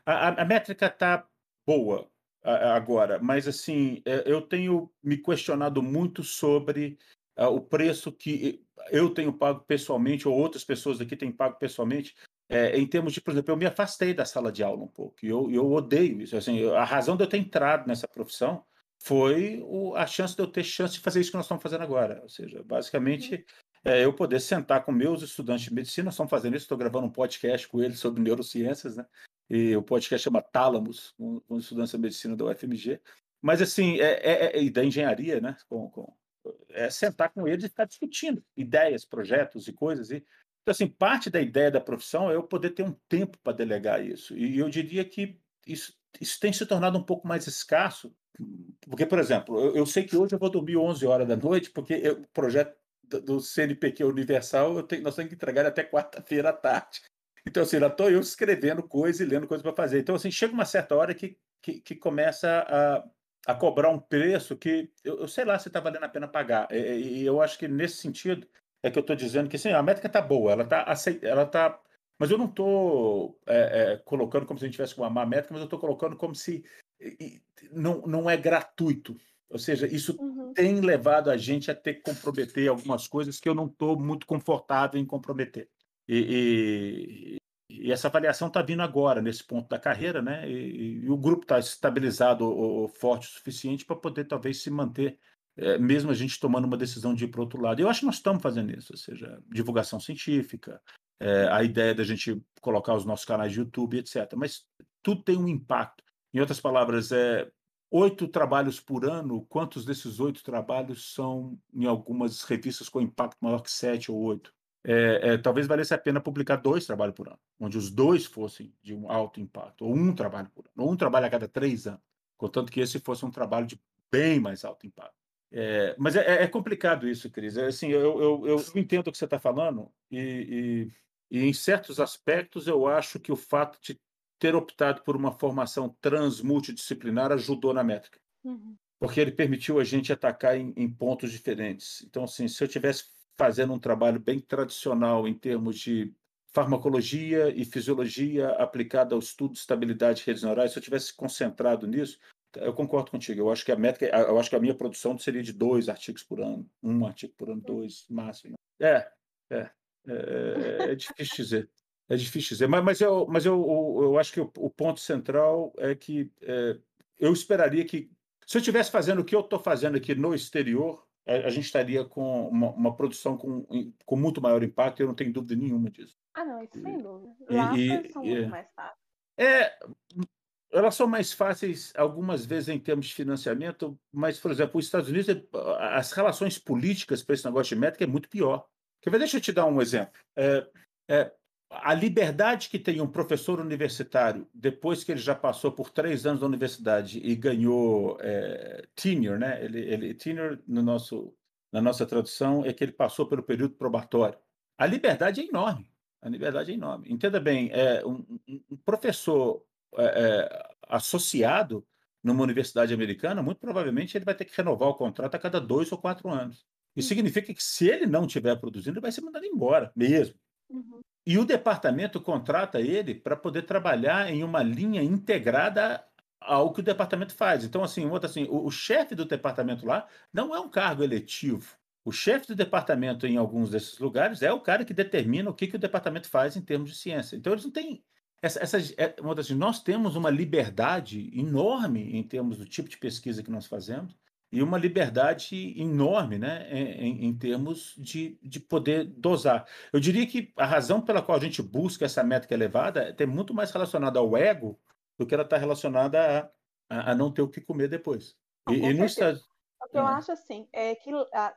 a, a métrica está boa agora, mas assim, é, eu tenho me questionado muito sobre uh, o preço que eu tenho pago pessoalmente, ou outras pessoas aqui têm pago pessoalmente, é, em termos de, por exemplo, eu me afastei da sala de aula um pouco, e eu, eu odeio isso. Assim, a razão de eu ter entrado nessa profissão foi o, a chance de eu ter chance de fazer isso que nós estamos fazendo agora. Ou seja, basicamente, é eu poder sentar com meus estudantes de medicina, estamos fazendo isso, estou gravando um podcast com eles sobre neurociências, né? E o podcast chama Tálamos, com, com estudantes de medicina da UFMG. Mas, assim, é, é, é, da engenharia, né? Com, com, é sentar com eles e ficar discutindo ideias, projetos e coisas. E, então, assim, parte da ideia da profissão é eu poder ter um tempo para delegar isso. E eu diria que isso, isso tem se tornado um pouco mais escasso, porque, por exemplo, eu, eu sei que hoje eu vou dormir 11 horas da noite, porque o projeto do CNPq Universal, tenho, nós temos que entregar até quarta-feira à tarde. Então, assim, lá estou eu escrevendo coisa e lendo coisa para fazer. Então, assim, chega uma certa hora que, que, que começa a, a cobrar um preço que, eu, eu sei lá se está valendo a pena pagar. E, e, eu acho que, nesse sentido, é que eu estou dizendo que, sim, a métrica está boa, ela está ela tá mas eu não estou é, é, colocando como se a gente tivesse uma má métrica, mas eu estou colocando como se e, não, não é gratuito. Ou seja, isso uhum. tem levado a gente a ter que comprometer algumas coisas que eu não estou muito confortável em comprometer. E, e, e essa avaliação está vindo agora, nesse ponto da carreira, né? E, e o grupo está estabilizado ou, ou, forte o suficiente para poder talvez se manter, é, mesmo a gente tomando uma decisão de ir para outro lado. Eu acho que nós estamos fazendo isso, ou seja, divulgação científica, é, a ideia da gente colocar os nossos canais de YouTube, etc. Mas tudo tem um impacto. Em outras palavras, é oito trabalhos por ano. Quantos desses oito trabalhos são em algumas revistas com impacto maior que sete ou oito? É, é, talvez valesse a pena publicar dois trabalhos por ano, onde os dois fossem de um alto impacto, ou um trabalho por ano, ou um trabalho a cada três anos, contanto que esse fosse um trabalho de bem mais alto impacto. É, mas é, é, complicado isso, Cris. É, assim, eu, eu, eu, entendo o que você está falando e, e em certos aspectos, eu acho que o fato de ter optado por uma formação transmultidisciplinar ajudou na métrica. Uhum. Porque ele permitiu a gente atacar em, em, pontos diferentes. Então, assim, se eu tivesse fazendo um trabalho bem tradicional em termos de farmacologia e fisiologia aplicada ao estudo de estabilidade de redes neurais, se eu tivesse concentrado nisso, eu concordo contigo. Eu acho que a métrica, eu acho que a minha produção seria de dois artigos por ano, um artigo por ano, dois máximo. É, é. É, é, difícil dizer. É difícil dizer. Mas, mas, eu, mas eu, eu acho que o, o ponto central é que é, eu esperaria que, se eu estivesse fazendo o que eu estou fazendo aqui no exterior, a, a gente estaria com uma, uma, produção com, com muito maior impacto, eu não tenho dúvida nenhuma disso. Ah, não, isso sem dúvida. Lá e, são e, muito mais fáceis. É, elas são mais fáceis algumas vezes em termos de financiamento, mas, por exemplo, os Estados Unidos, as relações políticas para esse negócio de métrica é muito pior. Quer ver? Deixa eu te dar um exemplo. É, é, a liberdade que tem um professor universitário depois que ele já passou por três anos da universidade e ganhou é, tenure, né? Ele, ele tenure no nosso, na nossa tradução é que ele passou pelo período probatório. A liberdade é enorme. A liberdade é enorme. Entenda bem, é, um, um professor é, é, associado numa universidade americana, muito provavelmente ele vai ter que renovar o contrato a cada dois ou quatro anos. Isso significa que se ele não estiver produzindo, ele vai ser mandado embora mesmo. Uhum. E o departamento contrata ele para poder trabalhar em uma linha integrada ao que o departamento faz. Então, assim, outro, assim o, o chefe do departamento lá não é um cargo eletivo. O chefe do departamento em alguns desses lugares é o cara que determina o que, que o departamento faz em termos de ciência. Então, eles não têm. Essa, essa, é, assim, nós temos uma liberdade enorme em termos do tipo de pesquisa que nós fazemos e uma liberdade enorme né, em, em, termos de, de poder dosar. Eu diria que a razão pela qual a gente busca essa métrica elevada tem muito mais relacionada ao ego do que ela está relacionada a, a, a, não ter o que comer depois. e, e no Estado... O que eu ah. acho assim é que ah,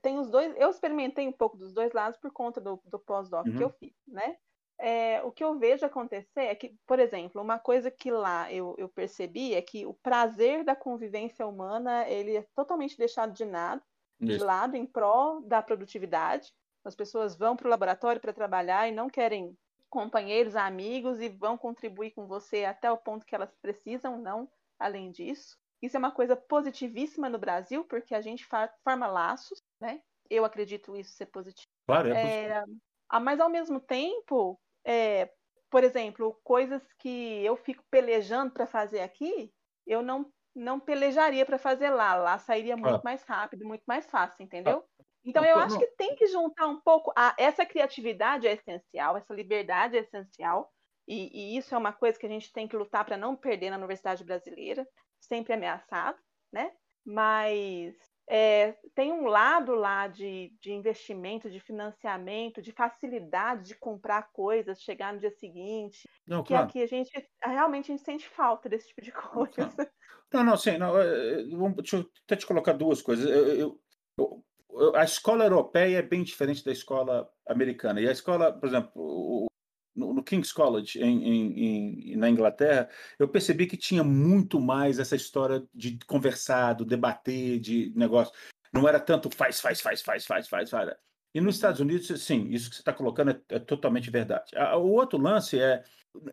tem os dois. Eu experimentei um pouco dos dois lados por conta do, do pós-doc uhum. que eu fiz, né? É, o que eu vejo acontecer é que, por exemplo, uma coisa que lá eu, eu percebi é que o prazer da convivência humana ele é totalmente deixado de, nada, de lado em prol da produtividade. As pessoas vão para o laboratório para trabalhar e não querem companheiros, amigos e vão contribuir com você até o ponto que elas precisam, não além disso. Isso é uma coisa positivíssima no Brasil, porque a gente forma laços, né? Eu acredito isso ser positivo. Claro, é positivo. É, mas ao mesmo tempo, é, por exemplo, coisas que eu fico pelejando para fazer aqui, eu não, não pelejaria para fazer lá. Lá sairia muito ah. mais rápido, muito mais fácil, entendeu? Ah. Então eu acho que tem que juntar um pouco. A, essa criatividade é essencial, essa liberdade é essencial. E, e isso é uma coisa que a gente tem que lutar para não perder na universidade brasileira, sempre ameaçado, né? Mas é, tem um lado lá de, de investimento, de financiamento, de facilidade de comprar coisas, chegar no dia seguinte. Não, que claro. aqui a gente realmente a gente sente falta desse tipo de coisa. Não, não, sim, não, é, é, deixa eu até te colocar duas coisas. Eu, eu, eu, a escola europeia é bem diferente da escola americana. E a escola, por exemplo, no, no King's College em, em, em, na Inglaterra, eu percebi que tinha muito mais essa história de conversado, debater, de negócio. Não era tanto faz, faz, faz, faz, faz, faz, faz. E nos Estados Unidos, sim, isso que você está colocando é, é, totalmente verdade. O outro lance é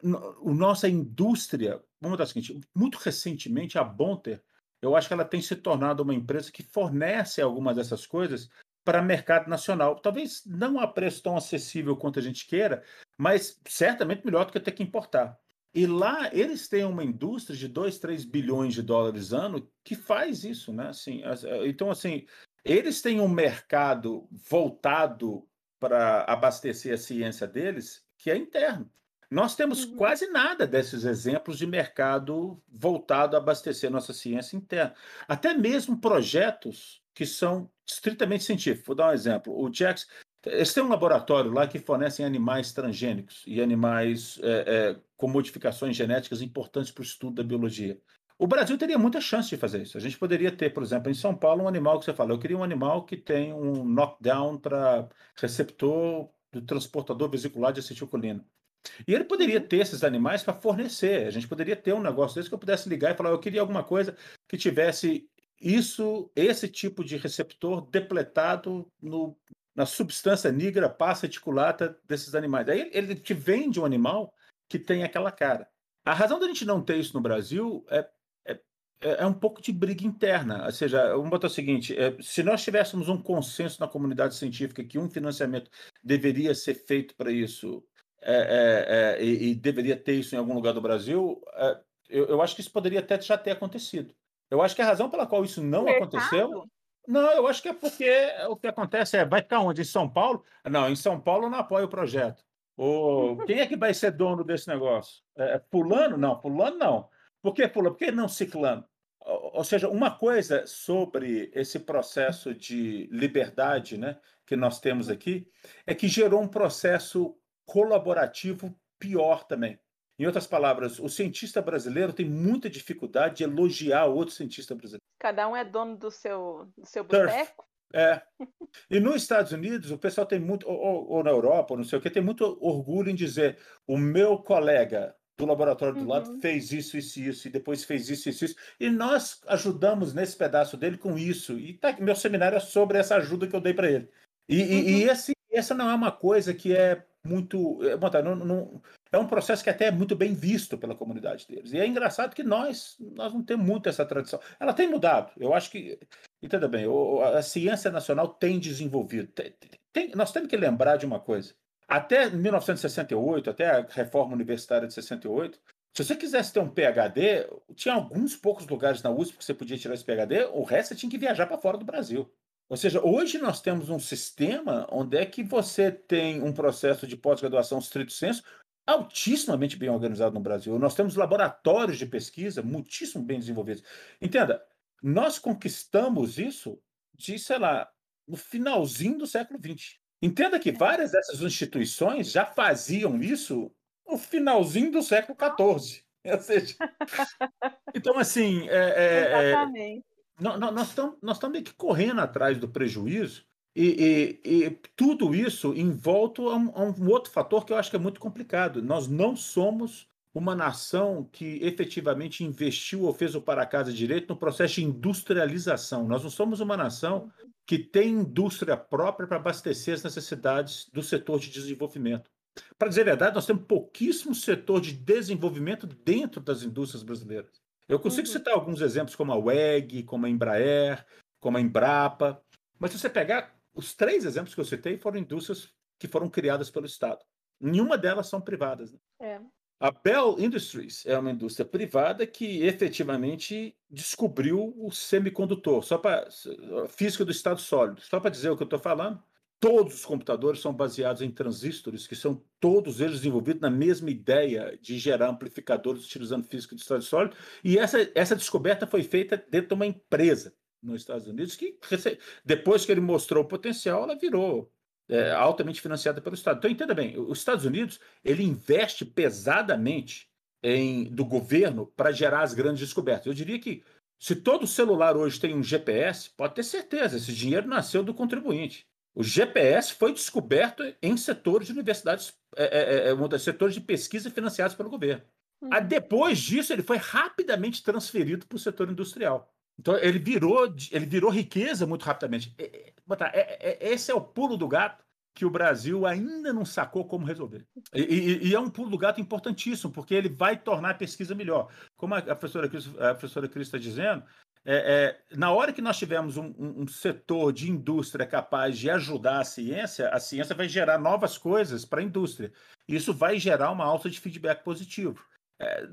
a nossa indústria. Vamos dar o seguinte: muito recentemente, a Bonter, eu acho que ela tem se tornado uma empresa que fornece algumas dessas coisas para mercado nacional. Talvez não a preço tão acessível quanto a gente queira, mas certamente melhor do que ter que importar. E lá eles têm uma indústria de 2, 3 bilhões de dólares ano que faz isso, né? Assim, então, assim, eles têm um mercado voltado para abastecer a ciência deles que é interno. Nós temos uhum. quase nada desses exemplos de mercado voltado a abastecer nossa ciência interna. Até mesmo projetos que são estritamente científicos. Vou dar um exemplo. O Jax, eles têm um laboratório lá que fornecem animais transgênicos e animais é, é, com modificações genéticas importantes para o estudo da biologia. O Brasil teria muita chance de fazer isso. A gente poderia ter, por exemplo, em São Paulo, um animal que você fala, eu queria um animal que tem um knockdown para receptor do transportador vesicular de acetilcolina. E ele poderia uhum. ter esses animais para fornecer. A gente poderia ter um negócio desse que eu pudesse ligar e falar, eu queria alguma coisa que tivesse isso, esse tipo de receptor depletado no, na substância negra passa reticulata desses animais. Aí ele te vende um animal que tem aquela cara. A razão da gente não ter isso no Brasil é, é, é um pouco de briga interna. Ou seja, vamos botar o seguinte: é, se nós tivéssemos um consenso na comunidade científica que um financiamento deveria ser feito para isso é, é, é e, e, deveria ter isso em algum lugar do Brasil, é, eu, eu, acho que isso poderia até já ter acontecido. Eu acho que a razão pela qual isso não aconteceu não, eu acho que é porque o que acontece é, vai ficar onde? Em São Paulo? Não, em São Paulo não apoia o projeto. Ou, quem é que vai ser dono desse negócio? É, é fulano? Não, fulano não. Por que fulano? Por que não ciclano? Ou seja, uma coisa sobre esse processo de liberdade né, que nós temos aqui é que gerou um processo colaborativo pior também. Em outras palavras, o cientista brasileiro tem muita dificuldade de elogiar outro cientista brasileiro. Cada um é dono do seu, do seu boteco. É. E nos Estados Unidos, o pessoal tem muito, ou, ou, na Europa, ou não sei o que, tem muito orgulho em dizer: o meu colega do laboratório do uhum. lado fez isso, isso, isso, e depois fez isso, isso, isso. E nós ajudamos nesse pedaço dele com isso. E tá, meu seminário é sobre essa ajuda que eu dei para ele. E, uhum. e, e esse, essa não é uma coisa que é muito. É, não, não, é um processo que até é muito bem visto pela comunidade deles. E é engraçado que nós, nós não temos muito essa tradição. Ela tem mudado. Eu acho que. Entenda bem, a ciência nacional tem desenvolvido. Tem, tem, nós temos que lembrar de uma coisa. Até 1968, até a reforma universitária de 68, se você quisesse ter um PhD, tinha alguns poucos lugares na USP que você podia tirar esse PhD, o resto você tinha que viajar para fora do Brasil. Ou seja, hoje nós temos um sistema onde é que você tem um processo de pós-graduação estrito senso altissimamente bem organizado no Brasil. Nós temos laboratórios de pesquisa muitíssimo bem desenvolvidos. Entenda, nós conquistamos isso de, sei lá, no finalzinho do século XX. Entenda que várias dessas instituições já faziam isso no finalzinho do século XIV. Ou seja, então, assim, é, é, Exatamente nós estamos nós estamos meio que correndo atrás do prejuízo e, e, e tudo isso envolto a um, a um, outro fator que eu acho que é muito complicado. Nós não somos uma nação que efetivamente investiu ou fez o para casa direito no processo de industrialização. Nós não somos uma nação que tem indústria própria para abastecer as necessidades do setor de desenvolvimento. Para dizer a verdade, nós temos pouquíssimo setor de desenvolvimento dentro das indústrias brasileiras. Eu consigo uhum. citar alguns exemplos, como a WEG, como a Embraer, como a Embrapa, mas se você pegar os três exemplos que eu citei, foram indústrias que foram criadas pelo Estado. Nenhuma delas são privadas. Né? É. A Bell Industries é uma indústria privada que efetivamente descobriu o semicondutor, só para física do estado sólido. Só para dizer o que eu estou falando, Todos os computadores são baseados em transistores, que são todos eles desenvolvidos na mesma ideia de gerar amplificadores utilizando física de estado sólido. E essa, essa descoberta foi feita dentro de uma empresa. nos Estados Unidos, que depois que ele mostrou o potencial, ela virou é, altamente financiada pelo Estado. Então, entenda bem, os Estados Unidos ele investe pesadamente em, do governo para gerar as grandes descobertas. Eu diria que se todo celular hoje tem um GPS, pode ter certeza, esse dinheiro nasceu do contribuinte. O GPS foi descoberto em setores de universidades, é, é, é, setores de pesquisa financiados pelo governo. Uhum. Depois disso, ele foi rapidamente transferido para o setor industrial. Então, ele virou, ele virou riqueza muito rapidamente. É, é, esse é o pulo do gato que o Brasil ainda não sacou como resolver. E, e, e, é um pulo do gato importantíssimo, porque ele vai tornar a pesquisa melhor. Como a professora a professora Cris está dizendo, é, é, na hora que nós tivermos um, um, setor de indústria capaz de ajudar a ciência, a ciência vai gerar novas coisas para a indústria. Isso vai gerar uma alta de feedback positivo. É,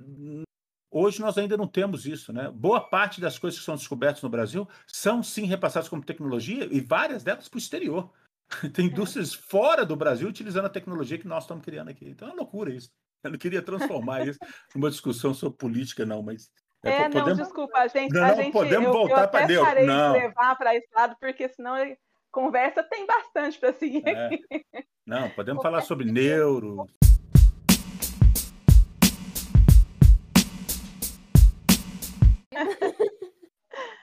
hoje nós ainda não temos isso. Né? Boa parte das coisas que são descobertas no Brasil são sim repassadas como tecnologia e várias delas para o exterior. Tem indústrias fora do Brasil utilizando a tecnologia que nós estamos criando aqui. Então é uma loucura isso. Eu não queria transformar isso numa discussão sobre política, não, mas. É, é podemos... não, desculpa, a gente. Não, a gente podemos eu, voltar para Deus. Não. De levar para esse lado, porque senão conversa tem bastante para seguir é. aqui. Não, podemos falar sobre neuro.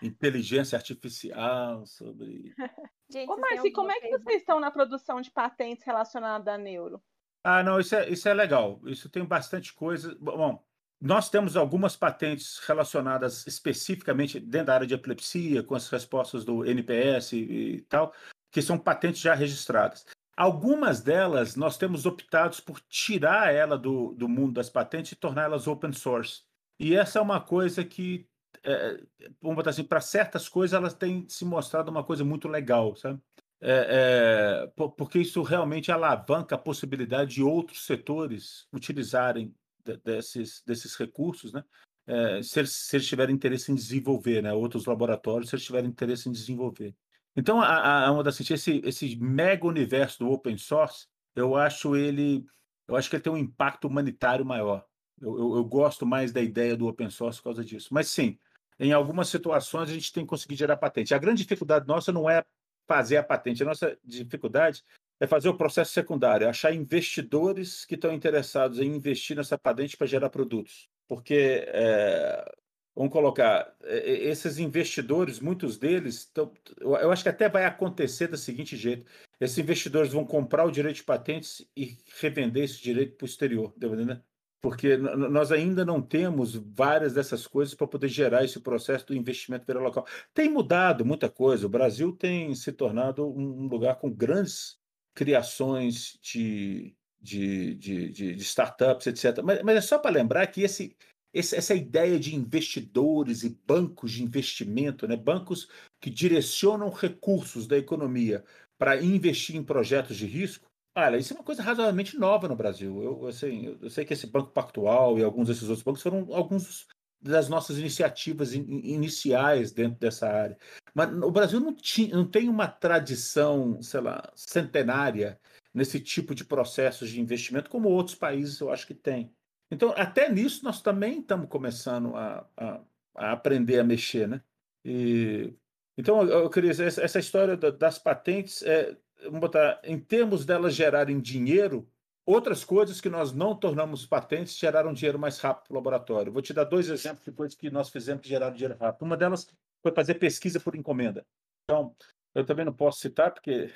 inteligência artificial, sobre. Gente, Ô, Marci, como é que vocês estão na produção de patentes relacionadas à neuro? Ah, não, isso é, isso é legal. Isso tem bastante coisa. Bom, nós temos algumas patentes relacionadas especificamente dentro da área de epilepsia, com as respostas do NPS e, tal, que são patentes já registradas. Algumas delas nós temos optado por tirar ela do, do mundo das patentes e torná-las open source. E essa é uma coisa que é, vamos botar assim, para certas coisas elas têm se mostrado uma coisa muito legal, sabe? É, é, porque isso realmente alavanca a possibilidade de outros setores utilizarem de, desses, desses recursos, né? É, se, eles, se, eles, tiverem interesse em desenvolver, né? outros laboratórios, se eles tiverem interesse em desenvolver. Então, a, a, a assim, esse, esse mega universo do open source, eu acho ele, eu acho que ele tem um impacto humanitário maior. Eu, eu, eu gosto mais da ideia do open source por causa disso. Mas sim, em algumas situações a gente tem que conseguir gerar patente. A grande dificuldade nossa não é fazer a patente, a nossa dificuldade é fazer o processo secundário, achar investidores que estão interessados em investir nessa patente para gerar produtos. Porque, é, vamos colocar, esses investidores, muitos deles, eu acho que até vai acontecer da seguinte jeito: esses investidores vão comprar o direito de patentes e revender esse direito para o exterior, entendeu? porque nós ainda não temos várias dessas coisas para poder gerar esse processo do investimento pelo local. Tem mudado muita coisa. O Brasil tem se tornado um lugar com grandes criações de, de, de, de, de startups, etc. Mas, mas, é só para lembrar que esse, esse, essa ideia de investidores e bancos de investimento, né? bancos que direcionam recursos da economia para investir em projetos de risco, Olha, isso é uma coisa razoavelmente nova no Brasil. Eu, assim, eu sei que esse Banco Pactual e alguns desses outros bancos foram alguns das nossas iniciativas in, iniciais dentro dessa área. Mas o Brasil não, tinha, não tem uma tradição, sei lá, centenária nesse tipo de processos de investimento, como outros países eu acho que têm. Então, até nisso, nós também estamos começando a, a, a aprender a mexer, né? E, então, eu, eu queria dizer, essa história das patentes é, vamos botar, em termos delas gerarem dinheiro, outras coisas que nós não tornamos patentes geraram dinheiro mais rápido para o laboratório. Vou te dar dois exemplos de coisas que nós fizemos que geraram dinheiro rápido. Uma delas foi fazer pesquisa por encomenda. Então, eu também não posso citar, porque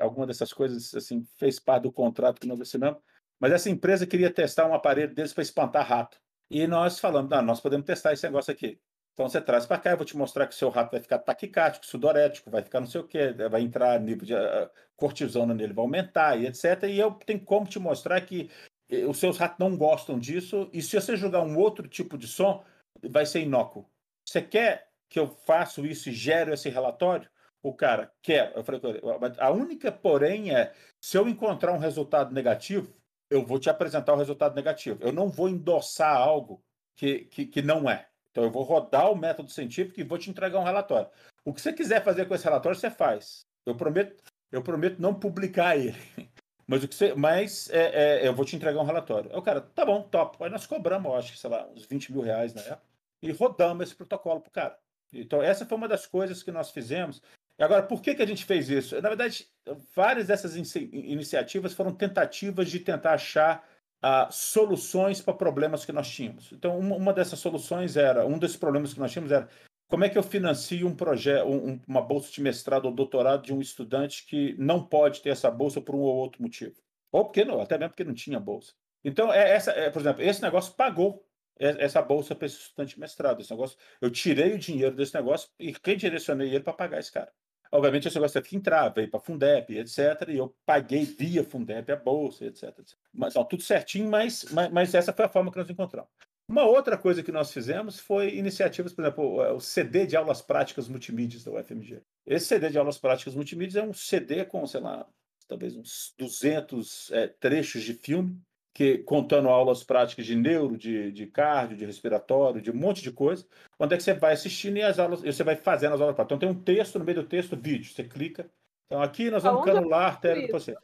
alguma dessas coisas assim fez parte do contrato que nós assinamos, mas essa empresa queria testar um aparelho deles para espantar rato. E nós falamos, ah, nós podemos testar esse negócio aqui. Então você traz para cá, eu vou te mostrar que o seu rato vai ficar taquicático, sudorético, vai ficar não sei o quê, vai entrar nível de uh, cortisona nele, vai aumentar e etc. E eu tenho como te mostrar que eh, os seus ratos não gostam disso, e se você jogar um outro tipo de som, vai ser inócuo. Você quer que eu faça isso e gere esse relatório? O cara quer. Eu falei, a única, porém, é se eu encontrar um resultado negativo, eu vou te apresentar o resultado negativo. Eu não vou endossar algo que, que, que não é. Então eu vou rodar o método científico e vou te entregar um relatório. O que você quiser fazer com esse relatório, você faz. Eu prometo, eu prometo não publicar ele. Mas o que você. Mas é, é, eu vou te entregar um relatório. Aí o cara, tá bom, top. Aí nós cobramos, acho que, sei lá, uns 20 mil reais na época. E rodamos esse protocolo pro cara. Então, essa foi uma das coisas que nós fizemos. Agora, por que, que a gente fez isso? Na verdade, várias dessas iniciativas foram tentativas de tentar achar uh, soluções para problemas que nós tínhamos. Então, uma, uma, dessas soluções era, um desses problemas que nós tínhamos era como é que eu financio um projeto, um, uma bolsa de mestrado ou doutorado de um estudante que não pode ter essa bolsa por um ou outro motivo? Ou porque não, até mesmo porque não tinha bolsa. Então, é essa, é, por exemplo, esse negócio pagou essa bolsa para esse estudante de mestrado. Esse negócio, eu tirei o dinheiro desse negócio e redirecionei ele para pagar esse cara. Obviamente, esse negócio que entrar, veio para a Fundep, etc. E eu paguei via Fundep a bolsa, etc. etc. Mas, não, tudo certinho, mas, mas, mas, essa foi a forma que nós encontramos. Uma outra coisa que nós fizemos foi iniciativas, por exemplo, o CD de aulas práticas multimídias da UFMG. Esse CD de aulas práticas multimídias é um CD com, sei lá, talvez uns 200 é, trechos de filme que contando aulas práticas de neuro, de, de cardio, de respiratório, de um monte de coisa, onde é que você vai assistindo e as aulas, você vai fazendo as aulas práticas. Então tem um texto no meio do texto, vídeo, você clica. Então aqui nós vamos canular a artéria do paciente.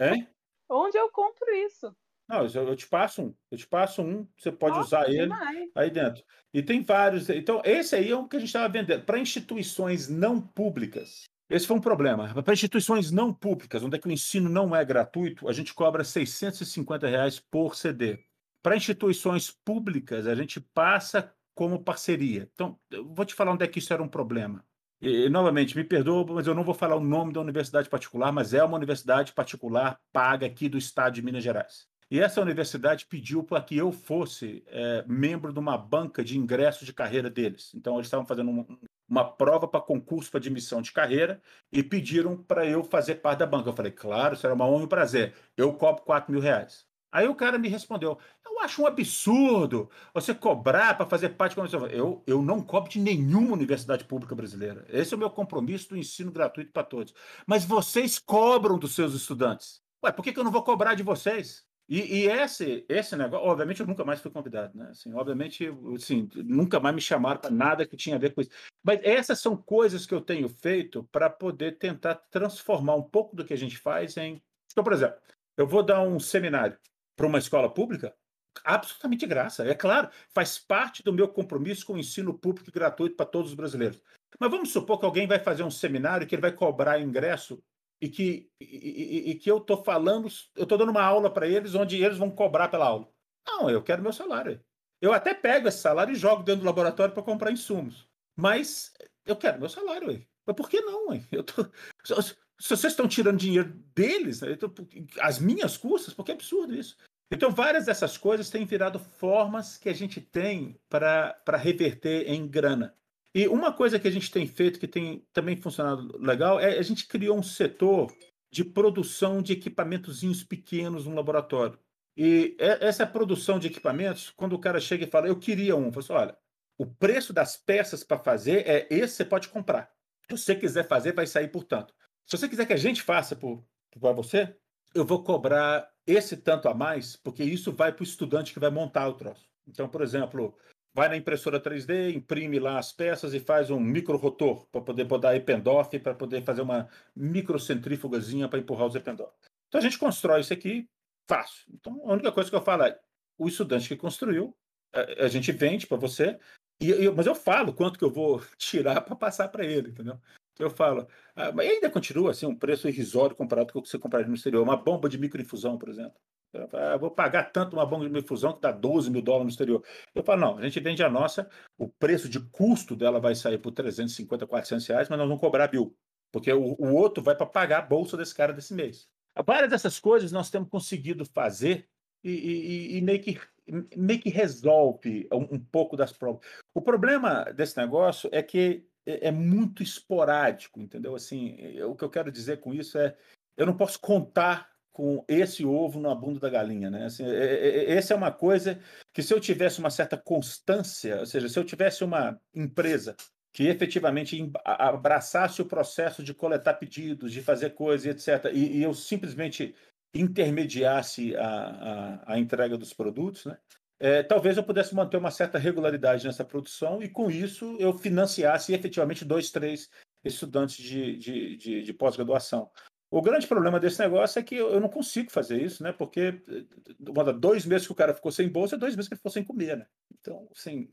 Hein? Onde eu compro isso? Não, eu, te passo um, eu te passo um, você pode Nossa, usar ele demais. aí dentro. E tem vários. Então, esse aí é o que a gente estava vendendo. Para instituições não públicas, esse foi um problema. Para instituições não públicas, onde é que o ensino não é gratuito, a gente cobra 650 reais por CD. Para instituições públicas, a gente passa como parceria. Então, eu vou te falar onde é que isso era um problema. E, novamente, me perdoa, mas eu não vou falar o nome da universidade particular, mas é uma universidade particular paga aqui do estado de Minas Gerais. E essa universidade pediu para que eu fosse é, membro de uma banca de ingresso de carreira deles. Então, eles estavam fazendo um, uma prova para concurso para admissão de carreira e pediram para eu fazer parte da banca. Eu falei, claro, será uma honra e um prazer. Eu cobro 4 mil reais. Aí o cara me respondeu: Eu acho um absurdo você cobrar para fazer parte da comissão. Eu, eu não cobro de nenhuma universidade pública brasileira. Esse é o meu compromisso do ensino gratuito para todos. Mas vocês cobram dos seus estudantes. Ué, por que, que eu não vou cobrar de vocês? E, e, esse, esse negócio, obviamente, eu nunca mais fui convidado, né? Assim, obviamente, assim, nunca mais me chamaram para nada que tinha a ver com isso. Mas essas são coisas que eu tenho feito para poder tentar transformar um pouco do que a gente faz em. Então, por exemplo, eu vou dar um seminário para uma escola pública, absolutamente graça. É claro, faz parte do meu compromisso com o ensino público gratuito para todos os brasileiros. Mas vamos supor que alguém vai fazer um seminário que ele vai cobrar ingresso e que, e, e que eu estou falando, eu estou dando uma aula para eles onde eles vão cobrar pela aula. Não, eu quero meu salário. Eu até pego esse salário e jogo dentro do laboratório para comprar insumos. Mas eu quero meu salário. Ué. Mas por que não? Ué? Eu tô... Se vocês estão tirando dinheiro deles, tô... as minhas custas, porque é absurdo isso. Então, várias dessas coisas têm virado formas que a gente tem para reverter em grana. E uma coisa que a gente tem feito que tem também funcionado legal é a gente criou um setor de produção de equipamentozinhos pequenos no laboratório. E essa produção de equipamentos, quando o cara chega e fala, eu queria um, você assim, olha, o preço das peças para fazer é esse, você pode comprar. Se você quiser fazer, vai sair por tanto. Se você quiser que a gente faça por você, eu vou cobrar esse tanto a mais, porque isso vai para o estudante que vai montar o troço. Então, por exemplo, vai na impressora 3D, imprime lá as peças e faz um micro rotor para poder botar Eppendorf, para poder fazer uma microcentrífugazinha para empurrar os Eppendorf. Então a gente constrói isso aqui fácil. Então a única coisa que eu falo é o estudante que construiu, a, a gente vende para você, e, eu, mas eu falo quanto que eu vou tirar para passar para ele, entendeu? Eu falo, ah, mas ainda continua assim um preço irrisório comparado com o que você compraria no exterior. Uma bomba de microinfusão, por exemplo. Eu ah, vou pagar tanto uma bomba de infusão que dá 12 mil dólares no exterior. Eu falo, não, a gente vende a nossa, o preço de custo dela vai sair por 350, 400 reais, mas nós vamos cobrar bill, porque o, o outro vai para pagar a bolsa desse cara desse mês. Várias dessas coisas nós temos conseguido fazer e, e, e meio, que, meio que resolve um, um pouco das provas. O problema desse negócio é que é, é muito esporádico, entendeu? Assim, o que eu quero dizer com isso é eu não posso contar com esse ovo na bunda da galinha, né? Assim, é, é, essa é uma coisa que se eu tivesse uma certa constância, ou seja, se eu tivesse uma empresa que efetivamente abraçasse o processo de coletar pedidos, de fazer coisas, etc., e, e eu simplesmente intermediasse a, a, a, entrega dos produtos, né? É, talvez eu pudesse manter uma certa regularidade nessa produção e, com isso, eu financiasse efetivamente dois, três estudantes de, de, de, de pós-graduação. O grande problema desse negócio é que eu não consigo fazer isso, né? Porque dois meses que o cara ficou sem bolsa, dois meses que ele ficou sem comer, né? Então, assim,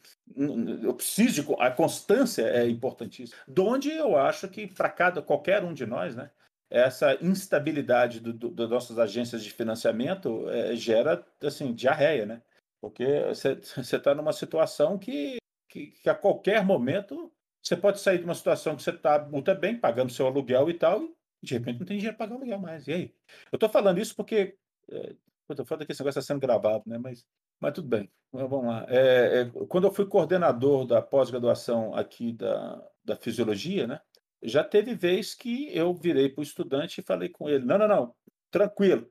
eu preciso de. A constância é importantíssima. Donde eu acho que para cada qualquer um de nós, né? Essa instabilidade do, do, das nossas agências de financiamento é, gera, assim, diarreia, né? Porque você está numa situação que, que, que, a qualquer momento você pode sair de uma situação que você está muito bem, pagando seu aluguel e tal, e de repente não tem dinheiro para pagar aluguel mais. E aí? Eu estou falando isso porque. É, eu falo que esse negócio está sendo gravado, né? Mas, mas tudo bem. Vamos lá. É, é, quando eu fui coordenador da pós-graduação aqui da, da fisiologia, né? Já teve vez que eu virei para o estudante e falei com ele: não, não, não, tranquilo,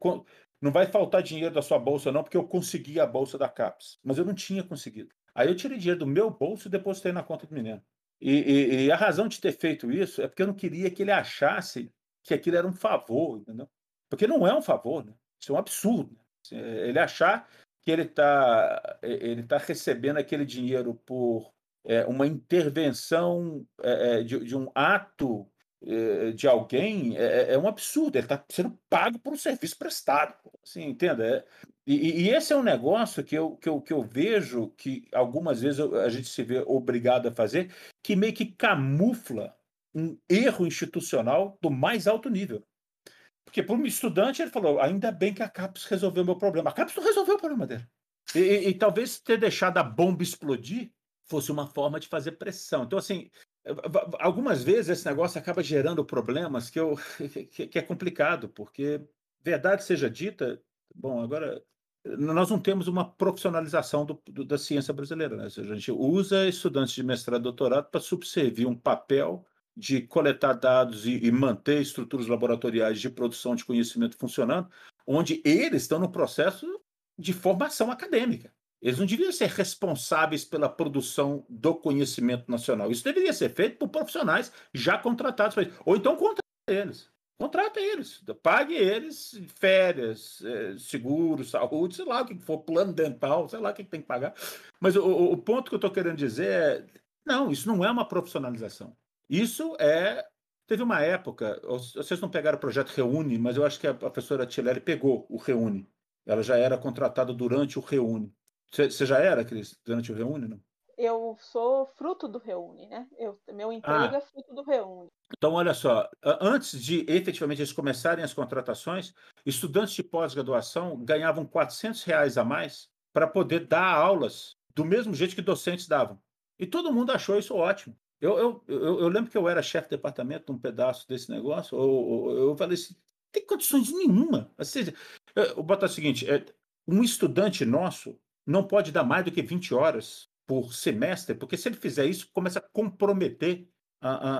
não vai faltar dinheiro da sua bolsa, não, porque eu consegui a bolsa da CAPES. Mas eu não tinha conseguido. Aí eu tirei dinheiro do meu bolso e depositei na conta do menino. E, e, e, a razão de ter feito isso é porque eu não queria que ele achasse que aquilo era um favor, entendeu? Porque não é um favor, né? Isso é um absurdo. Né? Ele achar que ele está ele tá recebendo aquele dinheiro por é, uma intervenção é, de, de, um ato é, de alguém é, é um absurdo. Ele está sendo pago por um serviço prestado. Assim, entenda? E, e, esse é um negócio que eu, que eu, que eu vejo que algumas vezes a gente se vê obrigado a fazer, que meio que camufla um erro institucional do mais alto nível. Porque para um estudante ele falou, ainda bem que a CAPES resolveu meu problema. A CAPES não resolveu o problema dele. E, e, e, talvez ter deixado a bomba explodir fosse uma forma de fazer pressão. Então, assim, algumas vezes esse negócio acaba gerando problemas que, eu, que, que é complicado, porque, verdade seja dita, bom, agora nós não temos uma profissionalização do, do, da ciência brasileira. Né? Seja, a gente usa estudantes de mestrado e doutorado para subservir um papel de coletar dados e, e, manter estruturas laboratoriais de produção de conhecimento funcionando, onde eles estão no processo de formação acadêmica. Eles não deviam ser responsáveis pela produção do conhecimento nacional. Isso deveria ser feito por profissionais já contratados para isso. Ou então contra eles. Contrata eles, pague eles férias, é, seguro, saúde, sei lá o que for, plano dental, sei lá o que tem que pagar. Mas o, o ponto que eu estou querendo dizer é: não, isso não é uma profissionalização. Isso é. Teve uma época, vocês não pegaram o projeto Reúne, mas eu acho que a professora Tilleri pegou o Reúne. Ela já era contratada durante o Reúne. Você já era, Cris, durante o Reúne, não? Eu sou fruto do Reúne, né? Eu, meu emprego ah. é fruto do Reúne. Então, olha só, antes de efetivamente eles começarem as contratações, estudantes de pós-graduação ganhavam 400 reais a mais para poder dar aulas do mesmo jeito que docentes davam. E todo mundo achou isso ótimo. Eu, eu, eu, eu lembro que eu era chefe de departamento de um pedaço desse negócio, eu, eu, eu falei assim, tem condições nenhuma. Ou seja, eu, boto o seguinte, é, um estudante nosso não pode dar mais do que 20 horas por semestre, porque se ele fizer isso, começa a comprometer a, a,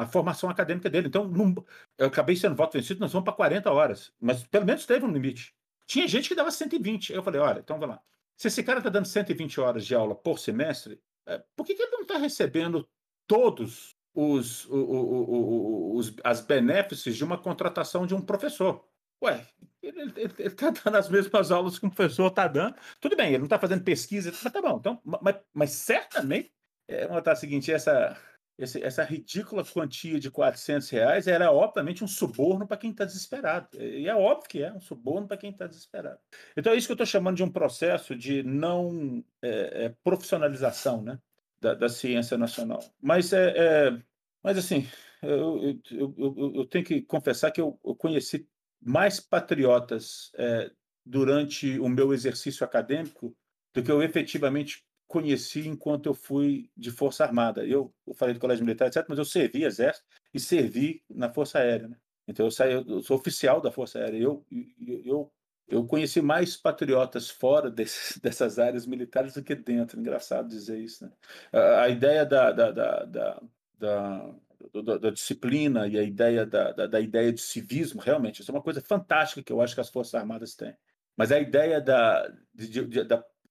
a, a formação acadêmica dele. Então, não, eu acabei sendo voto vencido, nós vamos para 40 horas, mas pelo menos teve um limite. Tinha gente que dava 120. Eu falei, olha, então vai lá. Se esse cara está dando 120 horas de aula por semestre, é, por que, que ele não está recebendo todos os, os, os, as benefícios de uma contratação de um professor. Ué, ele está dando as mesmas aulas que um professor está dando. Tudo bem, ele não está fazendo pesquisa, mas tá bom. Então, mas, mas certamente, é, vamos o seguinte, essa, essa, essa ridícula quantia de 400 reais era obviamente um suborno para quem está desesperado. E é óbvio que é um suborno para quem está desesperado. Então é isso que eu estou chamando de um processo de não é, é, profissionalização, né? Da, da ciência nacional. Mas, é, é mas assim, eu, eu, eu, eu, tenho que confessar que eu, conheci mais patriotas é, durante o meu exercício acadêmico do que eu efetivamente conheci enquanto eu fui de Força Armada. Eu, eu falei do Colégio Militar, etc., mas eu servi Exército e servi na Força Aérea. Né? Então, eu, saí, eu sou oficial da Força Aérea. Eu, eu, eu eu conheci mais patriotas fora desse, dessas áreas militares do que dentro. Engraçado dizer isso. Né? A, a ideia da, da, da, da, da, da disciplina e a ideia da, da, da, ideia de civismo, realmente, isso é uma coisa fantástica que eu acho que as Forças Armadas têm. Mas a ideia da, de, de, de,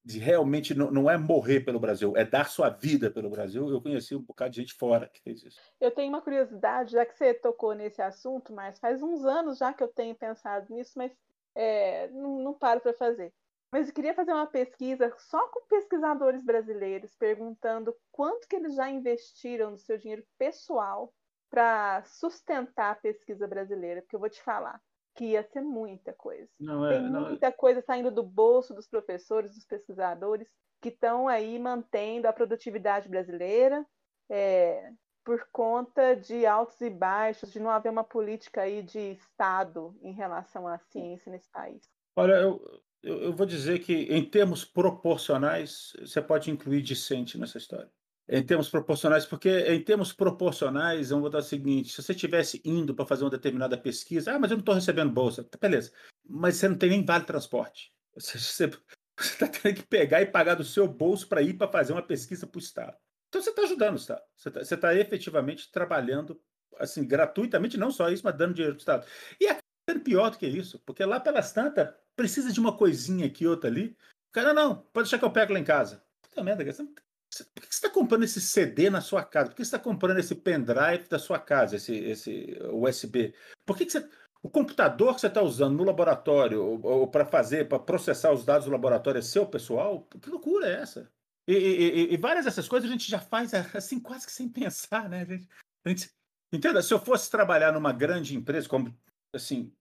de realmente não, não, é morrer pelo Brasil, é dar sua vida pelo Brasil. Eu conheci um bocado de gente fora que fez isso. Eu tenho uma curiosidade, já que você tocou nesse assunto, mas faz uns anos já que eu tenho pensado nisso, mas é, não, não paro para fazer. Mas eu queria fazer uma pesquisa só com pesquisadores brasileiros, perguntando quanto que eles já investiram do seu dinheiro pessoal para sustentar a pesquisa brasileira, porque eu vou te falar que ia ser muita coisa. Não é, Tem não é. muita coisa saindo do bolso dos professores, dos pesquisadores, que estão aí mantendo a produtividade brasileira é, por conta de altos e baixos, de não haver uma política aí de Estado em relação à ciência nesse país. Olha, eu, eu, eu vou dizer que, em termos proporcionais, você pode incluir discente nessa história. Em termos proporcionais, porque em termos proporcionais, eu vou dar o seguinte: se você estivesse indo para fazer uma determinada pesquisa, ah, mas eu não estou recebendo bolsa, tá, beleza, mas você não tem nem vale transporte. Você está tendo que pegar e pagar do seu bolso para ir para fazer uma pesquisa para o Estado. Então você está ajudando o Estado. Você está tá efetivamente trabalhando assim gratuitamente, não só isso, mas dando dinheiro para o Estado. E é pior do que isso, porque lá pelas tantas precisa de uma coisinha aqui, outra ali. O cara, não, pode deixar que eu pego lá em casa. Puta merda, você por que você está comprando esse CD na sua casa? Por que você está comprando esse pendrive da sua casa, esse, esse USB? Por que, que você. O computador que você está usando no laboratório ou, ou para fazer, para processar os dados do laboratório é seu pessoal? Que loucura é essa? E, e, e, várias dessas coisas a gente já faz assim, quase que sem pensar, né? A gente, a gente, entenda, se eu fosse trabalhar numa grande empresa, como assim,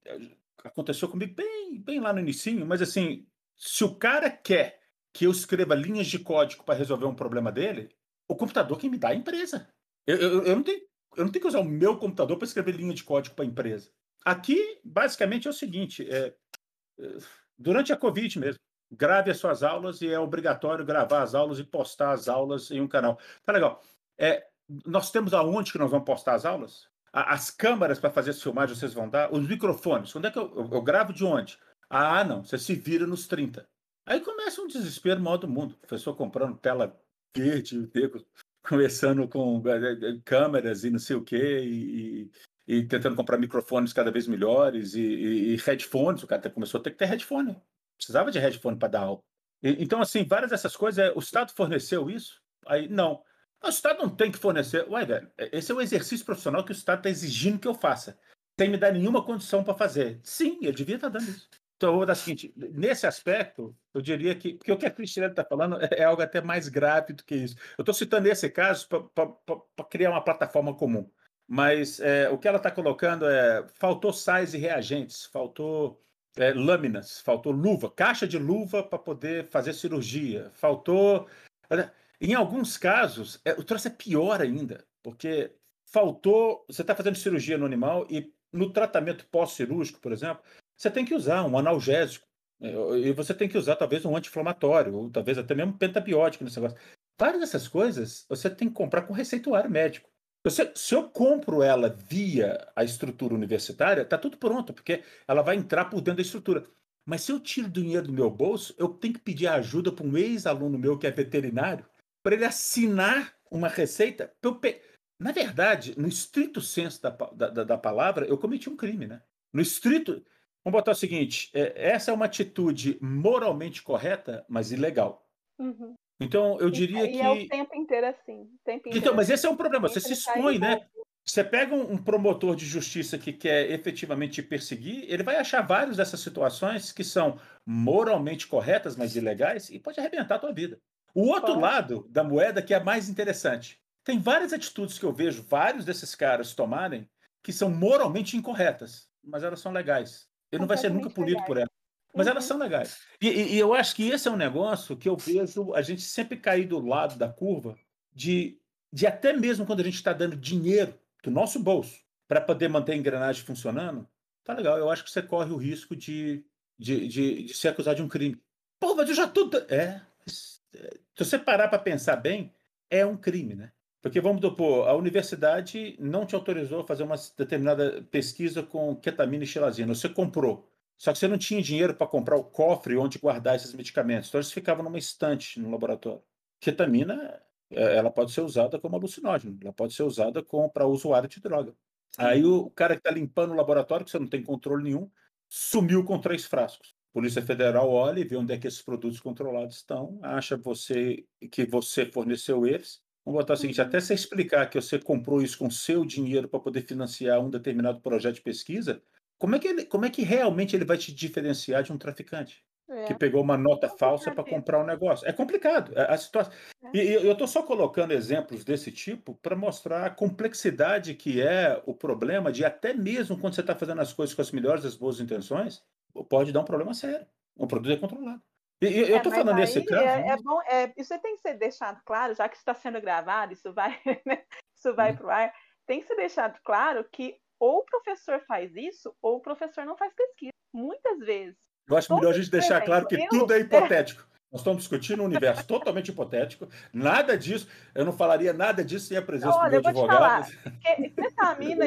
aconteceu comigo bem, bem lá no início, mas assim, se o cara quer que eu escreva linhas de código para resolver um problema dele, o computador que me dá é a empresa. Eu, eu, eu, não tenho, eu não tenho que usar o meu computador para escrever linha de código para a empresa. Aqui, basicamente, é o seguinte: é, é, durante a Covid mesmo, grave as suas aulas e é obrigatório gravar as aulas e postar as aulas em um canal. Tá legal. É, nós temos aonde que nós vamos postar as aulas? As câmeras para fazer as filmagens vocês vão dar? Os microfones, onde é que eu, eu, eu gravo de onde? Ah, não, você se vira nos 30. Aí começa um desespero maior do mundo. O professor comprando tela verde, começando com eh, eh, câmeras e não sei o quê, e, e, e tentando comprar microfones cada vez melhores e, e, headphones. O cara começou a ter que ter headphone. Precisava de headphone para dar aula. então, assim, várias dessas coisas, é, o Estado forneceu isso? Aí, não. O Estado não tem que fornecer. Ué, velho, esse é o exercício profissional que o Estado está exigindo que eu faça, sem me dar nenhuma condição para fazer. Sim, ele devia estar tá dando isso. Então, eu vou dar o seguinte: nesse aspecto, eu diria que. Porque o que a Cristina está falando é, é algo até mais grave do que isso. Eu estou citando esse caso para criar uma plataforma comum. Mas é, o que ela está colocando é: faltou sais e reagentes, faltou é, lâminas, faltou luva, caixa de luva para poder fazer cirurgia, faltou. Em alguns casos, é, o troço é pior ainda, porque faltou. Você está fazendo cirurgia no animal e no tratamento pós-cirúrgico, por exemplo, você tem que usar um analgésico. Né, e você tem que usar talvez um anti-inflamatório, ou talvez até mesmo pentabiótico nesse negócio. Várias dessas coisas você tem que comprar com receituário médico. Você, se eu compro ela via a estrutura universitária, está tudo pronto, porque ela vai entrar por dentro da estrutura. Mas se eu tiro dinheiro do meu bolso, eu tenho que pedir ajuda para um ex-aluno meu que é veterinário, para ele assinar uma receita. Na verdade, no estrito senso da, da, da palavra, eu cometi um crime, né? No estrito. Vamos botar o seguinte: é, essa é uma atitude moralmente correta, mas ilegal. Uhum. Então, eu diria e, que. E é o tempo inteiro assim. Tempo inteiro então, mas esse é um problema. Você se expõe, né? Você pega um, promotor de justiça que quer efetivamente te perseguir, ele vai achar várias dessas situações que são moralmente corretas, mas ilegais, e pode arrebentar a tua vida. O outro lado da moeda que é mais interessante. Tem várias atitudes que eu vejo vários desses caras tomarem que são moralmente incorretas, mas elas são legais. Ele não vai ser nunca punido por ela. Mas elas são legais. E, e, e, eu acho que esse é um negócio que eu vejo a gente sempre cair do lado da curva de, de até mesmo quando a gente está dando dinheiro do nosso bolso para poder manter a engrenagem funcionando, tá legal. Eu acho que você corre o risco de, de, de, de ser acusado de um crime. Pô, mas eu já tô. É. Se você parar para pensar bem, é um crime, né? Porque vamos supor, a universidade não te autorizou a fazer uma determinada pesquisa com ketamina e xilazina. Você comprou. Só que você não tinha dinheiro para comprar o cofre onde guardar esses medicamentos. Então eles ficavam numa estante no laboratório. Ketamina, é, ela pode ser usada como alucinógeno, ela pode ser usada para usuário de droga. Aí o cara que está limpando o laboratório, que você não tem controle nenhum, sumiu com três frascos. Polícia Federal olha e vê onde é que esses produtos controlados estão, acha você que você forneceu eles Vamos botar o seguinte: até você explicar que você comprou isso com seu dinheiro para poder financiar um determinado projeto de pesquisa, como é, que ele, como é que realmente ele vai te diferenciar de um traficante? que é. pegou uma nota falsa para comprar um negócio. É complicado. É, a situação. É. E eu estou só colocando exemplos desse tipo para mostrar a complexidade que é o problema de até mesmo quando você está fazendo as coisas com as melhores das boas intenções, pode dar um problema sério. O produto é controlado. E, eu estou é, falando nesse caso. É, né? é bom, é, isso tem que ser deixado claro, já que está sendo gravado, isso vai, né, isso vai hum. para o ar. Tem que ser deixado claro que ou o professor faz isso, ou o professor não faz pesquisa. Muitas vezes. Eu acho melhor a gente deixar claro que tudo é hipotético. Nós estamos discutindo um universo totalmente hipotético. Nada disso, eu não falaria nada disso sem a presença do meu advogado. Metamina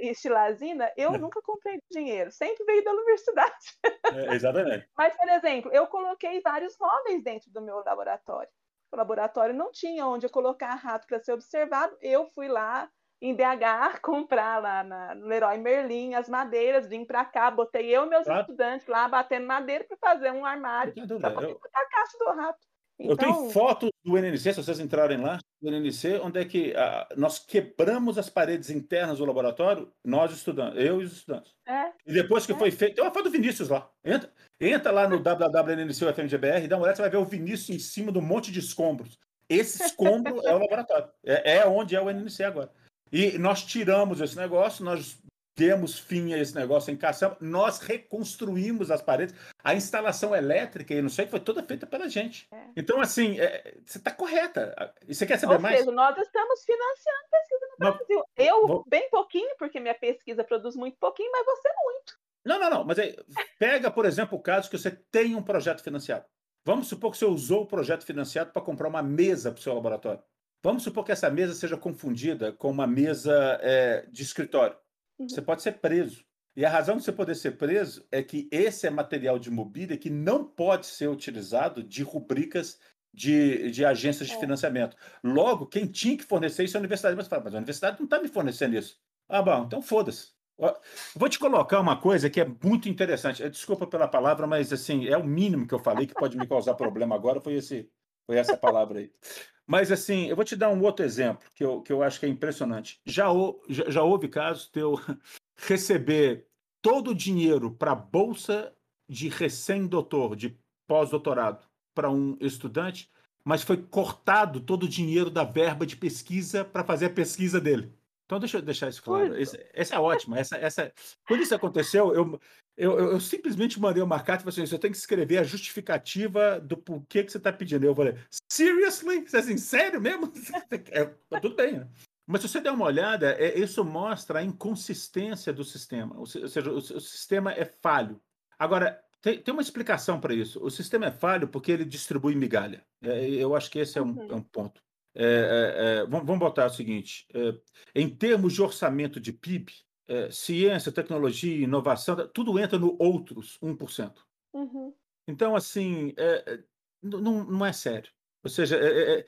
e estilazina, eu é. nunca comprei dinheiro, sempre veio da universidade. É, exatamente. Mas, por exemplo, eu coloquei vários móveis dentro do meu laboratório. O laboratório não tinha onde eu colocar rato para ser observado. Eu fui lá, em BH comprar lá na, no Leroy Merlin as madeiras, vim para cá, botei eu e meus claro. estudantes lá batendo madeira para fazer um armário para poder eu... botar a caixa do rato. Então... Eu tenho então fotos do NNC, se vocês entrarem lá, do NNC, onde é que ah, nós quebramos as paredes internas do laboratório, nós estudantes, eu e os estudantes. É. E depois que é. foi feito, tem uma foto do Vinícius lá. Entra, entra lá no www.nnc.ufmgbr, dá uma olhada, você vai ver o Vinícius em cima de um monte de escombros. Esse escombro é o laboratório. É, é onde é o NNC agora. E nós tiramos esse negócio, nós demos fim a esse negócio em caçamba, nós reconstruímos as paredes. A instalação elétrica, e não sei, foi toda feita pela gente. É. Então, assim, é, você está correta. E você quer saber Ou mais? Seja, nós estamos financiando pesquisa no Brasil. Eu, Vou... bem pouquinho, porque minha pesquisa produz muito pouquinho, mas você muito. Não, não, não. Mas aí, pega, por exemplo, o caso que você tem um projeto financiado. Vamos supor que você usou o projeto financiado para comprar uma mesa para o seu laboratório. Vamos supor que essa mesa seja confundida com uma mesa é, de escritório. Uhum. Você pode ser preso. E a razão de você poder ser preso é que esse é material de mobília que não pode ser utilizado de rubricas de, de agências de é. financiamento. Logo, quem tinha que fornecer isso é a universidade. Mas, fala, mas a universidade não está me fornecendo isso. Ah, bom, então foda-se. Vou te colocar uma coisa que é muito interessante. Desculpa pela palavra, mas assim é o mínimo que eu falei que pode me causar problema agora. Foi esse, foi essa palavra aí. Mas, assim, eu vou te dar um outro exemplo que eu, que eu acho que é impressionante. Já, já, já houve casos de eu receber todo o dinheiro para bolsa de recém-doutor, de pós-doutorado, para um estudante, mas foi cortado todo o dinheiro da verba de pesquisa para fazer a pesquisa dele. Então, deixa eu deixar isso claro. Essa é ótima. Essa, essa... Quando isso aconteceu, eu, eu, eu, eu, simplesmente mandei uma carta e falei assim: você tem que escrever a justificativa do porquê que você está pedindo. Eu falei, seriously? Você é assim, sério mesmo? É, tá tudo bem, né? Mas se você der uma olhada, é, isso mostra a inconsistência do sistema. Ou seja, o, o sistema é falho. Agora, tem, tem uma explicação para isso. O sistema é falho porque ele distribui migalha. É, eu acho que esse é um, uhum. é um ponto. É, é, é vamos botar o seguinte: em termos de orçamento de PIB, é, ciência, tecnologia, inovação, tudo entra no outros 1%. Uhum. Então, assim, é, não, não é sério. Ou seja, é, é,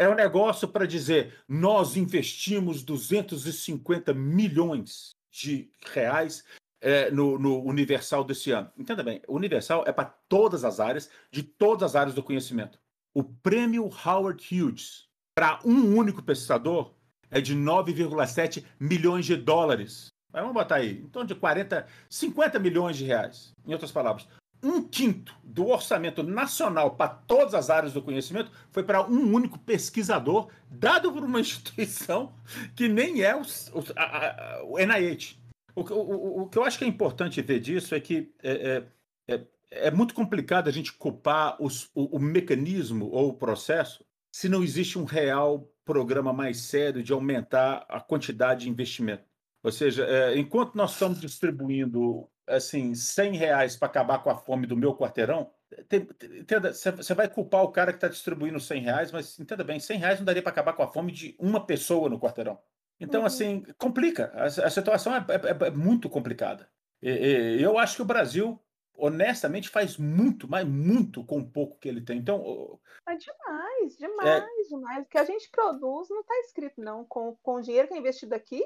é um negócio para dizer nós investimos 250 milhões de reais é, no, no, Universal desse ano. Entenda bem, o Universal é para todas as áreas, de todas as áreas do conhecimento. O prêmio Howard Hughes, para um único pesquisador, é de 9,7 milhões de dólares. Vamos botar aí, em torno de 40, 50 milhões de reais. Em outras palavras, um quinto do orçamento nacional para todas as áreas do conhecimento foi para um único pesquisador, dado por uma instituição que nem é o, o, a, a, o NIH. O, o, o, que eu acho que é importante ver disso é que é, é, é, é muito complicado a gente culpar os, o, o mecanismo ou o processo se não existe um real programa mais sério de aumentar a quantidade de investimento. Ou seja, é, enquanto nós estamos distribuindo assim 100 reais para acabar com a fome do meu quarteirão, tem, entenda, você vai culpar o cara que está distribuindo 100 reais, mas entenda bem, 100 reais não daria para acabar com a fome de uma pessoa no quarteirão. Então, uhum. assim, complica. A, a situação é, é, é, muito complicada. E, e, eu acho que o Brasil honestamente, faz muito, mas muito com o pouco que ele tem. Então. É demais, demais, é... demais. O que a gente produz não está escrito, não. Com, com o dinheiro que é investido aqui.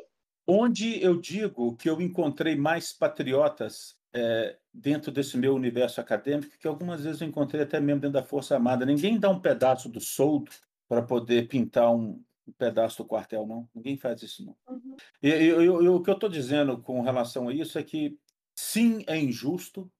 Onde eu digo que eu encontrei mais patriotas é, dentro desse meu universo acadêmico, que algumas vezes eu encontrei até mesmo dentro da Força Armada. Ninguém dá um pedaço do soldo para poder pintar um, um, pedaço do quartel, não. Ninguém faz isso, não. Uhum. E, e, e, o que eu estou dizendo com relação a isso é que, sim, é injusto,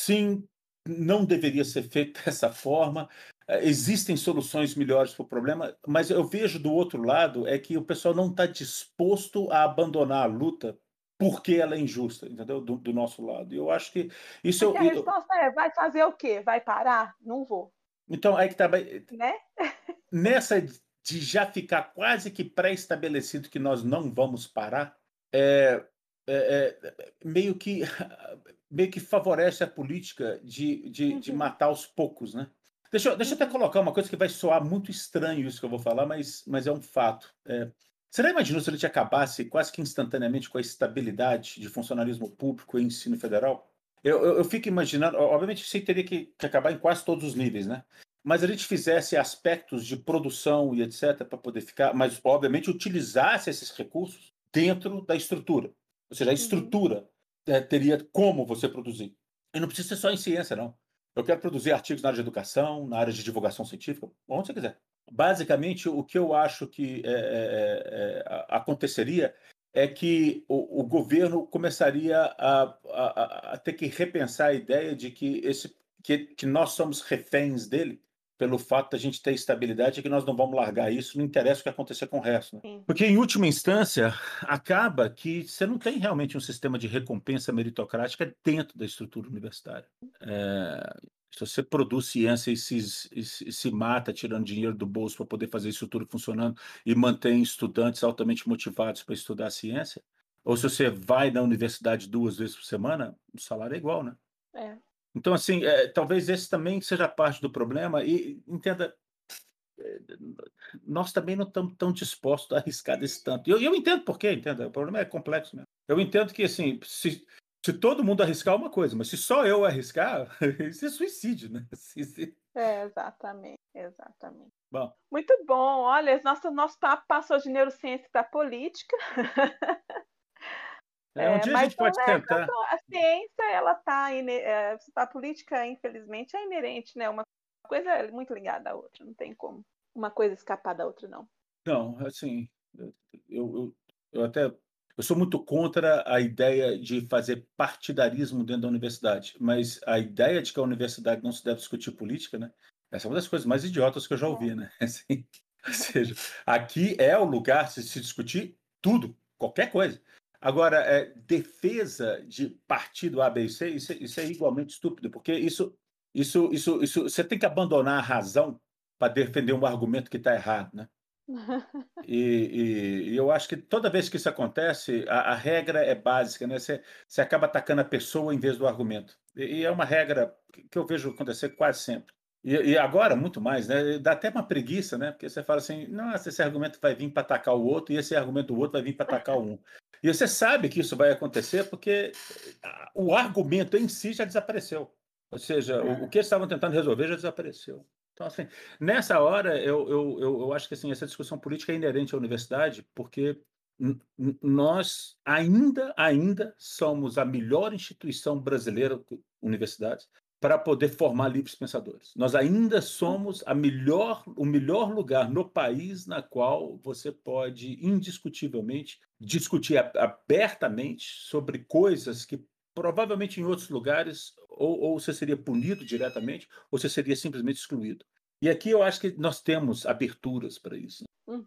Sim, não deveria ser feito dessa forma. Eh, existem soluções melhores para o problema, mas eu vejo do outro lado é que o pessoal não está disposto a abandonar a luta porque ela é injusta, entendeu? Do, do nosso lado. E eu acho que isso porque eu, a resposta é: vai fazer o quê? Vai parar? Não vou. Então, aí que tá. Né? Nessa de já ficar quase que pré-estabelecido que nós não vamos parar, é, é, é, meio que meio que favorece a política de, de, uhum. de matar aos poucos, né? Deixa, deixa eu até uhum. colocar uma coisa que vai soar muito estranho isso que eu vou falar, mas, mas é um fato. É, você já imaginou se a gente acabasse quase que instantaneamente com a estabilidade de funcionalismo público e ensino federal? Eu, eu, eu fico imaginando, obviamente isso teria que, que, acabar em quase todos os níveis, né? Mas a gente fizesse aspectos de produção e etc. para poder ficar, mas obviamente utilizasse esses recursos dentro da estrutura. Ou seja, a uhum. estrutura é, teria como você produzir. E não precisa ser só em ciência, não. Eu quero produzir artigos na área de educação, na área de divulgação científica, onde você quiser basicamente, o que eu acho que é, é, é, é aconteceria é que o, o governo começaria a, a, a, ter que repensar a ideia de que, esse, que, que nós somos reféns dele pelo fato da gente ter estabilidade e que nós não vamos largar isso, não interessa o que acontecer com o resto. Né? Porque, em última instância, acaba que você não tem realmente um sistema de recompensa meritocrática dentro da estrutura universitária. É, se você produz ciência e se, e se mata tirando dinheiro do bolso para poder fazer isso tudo funcionando e mantém estudantes altamente motivados para estudar a ciência, ou se você vai na universidade duas vezes por semana, o salário é igual, né? É. Então, assim, é, talvez esse também seja parte do problema e entenda, é, nós também não estamos tão dispostos a arriscar desse tanto. Eu, eu entendo por quê, entenda, o problema é complexo mesmo. Eu entendo que, assim, se, se todo mundo arriscar uma coisa, mas se só eu arriscar, isso é suicídio, né? É, exatamente, exatamente. Bom. Muito bom. Olha, nosso, nosso papo passou de neurociência para política. É, um dia a gente pode tentar. A ciência, ela está. É, a política, infelizmente, é inerente, né? Uma coisa é muito ligada à outra, não tem como uma coisa escapar da outra, não. Não, assim, eu, eu, eu até eu sou muito contra a ideia de fazer partidarismo dentro da universidade, mas a ideia de que a universidade não se deve discutir política, né? Essa é uma das coisas mais idiotas que eu já ouvi, né? Assim, ou seja, aqui é o lugar de se discutir tudo, qualquer coisa. Agora, é, defesa de partido A, B e C, isso, isso é igualmente estúpido, porque isso, isso, isso, isso, você tem que abandonar a razão para defender um argumento que está errado, né? E, e, e, eu acho que toda vez que isso acontece, a, a regra é básica, né? Você, você acaba atacando a pessoa em vez do argumento. E, e é uma regra que eu vejo acontecer quase sempre. E, e, agora, muito mais, né? Dá até uma preguiça, né? Porque você fala assim, nossa, esse argumento vai vir para atacar o outro, e esse argumento do outro vai vir para atacar um. E você sabe que isso vai acontecer porque o argumento em si já desapareceu. Ou seja, o, o que eles estavam tentando resolver já desapareceu. Então, assim, nessa hora, eu, eu, eu, eu acho que assim, essa discussão política é inerente à universidade, porque nós ainda, ainda somos a melhor instituição brasileira, universidades, para poder formar livres pensadores. Nós ainda somos a melhor, o melhor lugar no país na qual você pode indiscutivelmente discutir abertamente sobre coisas que provavelmente em outros lugares ou, ou você seria punido diretamente ou você seria simplesmente excluído. E aqui eu acho que nós temos aberturas para isso. Uhum.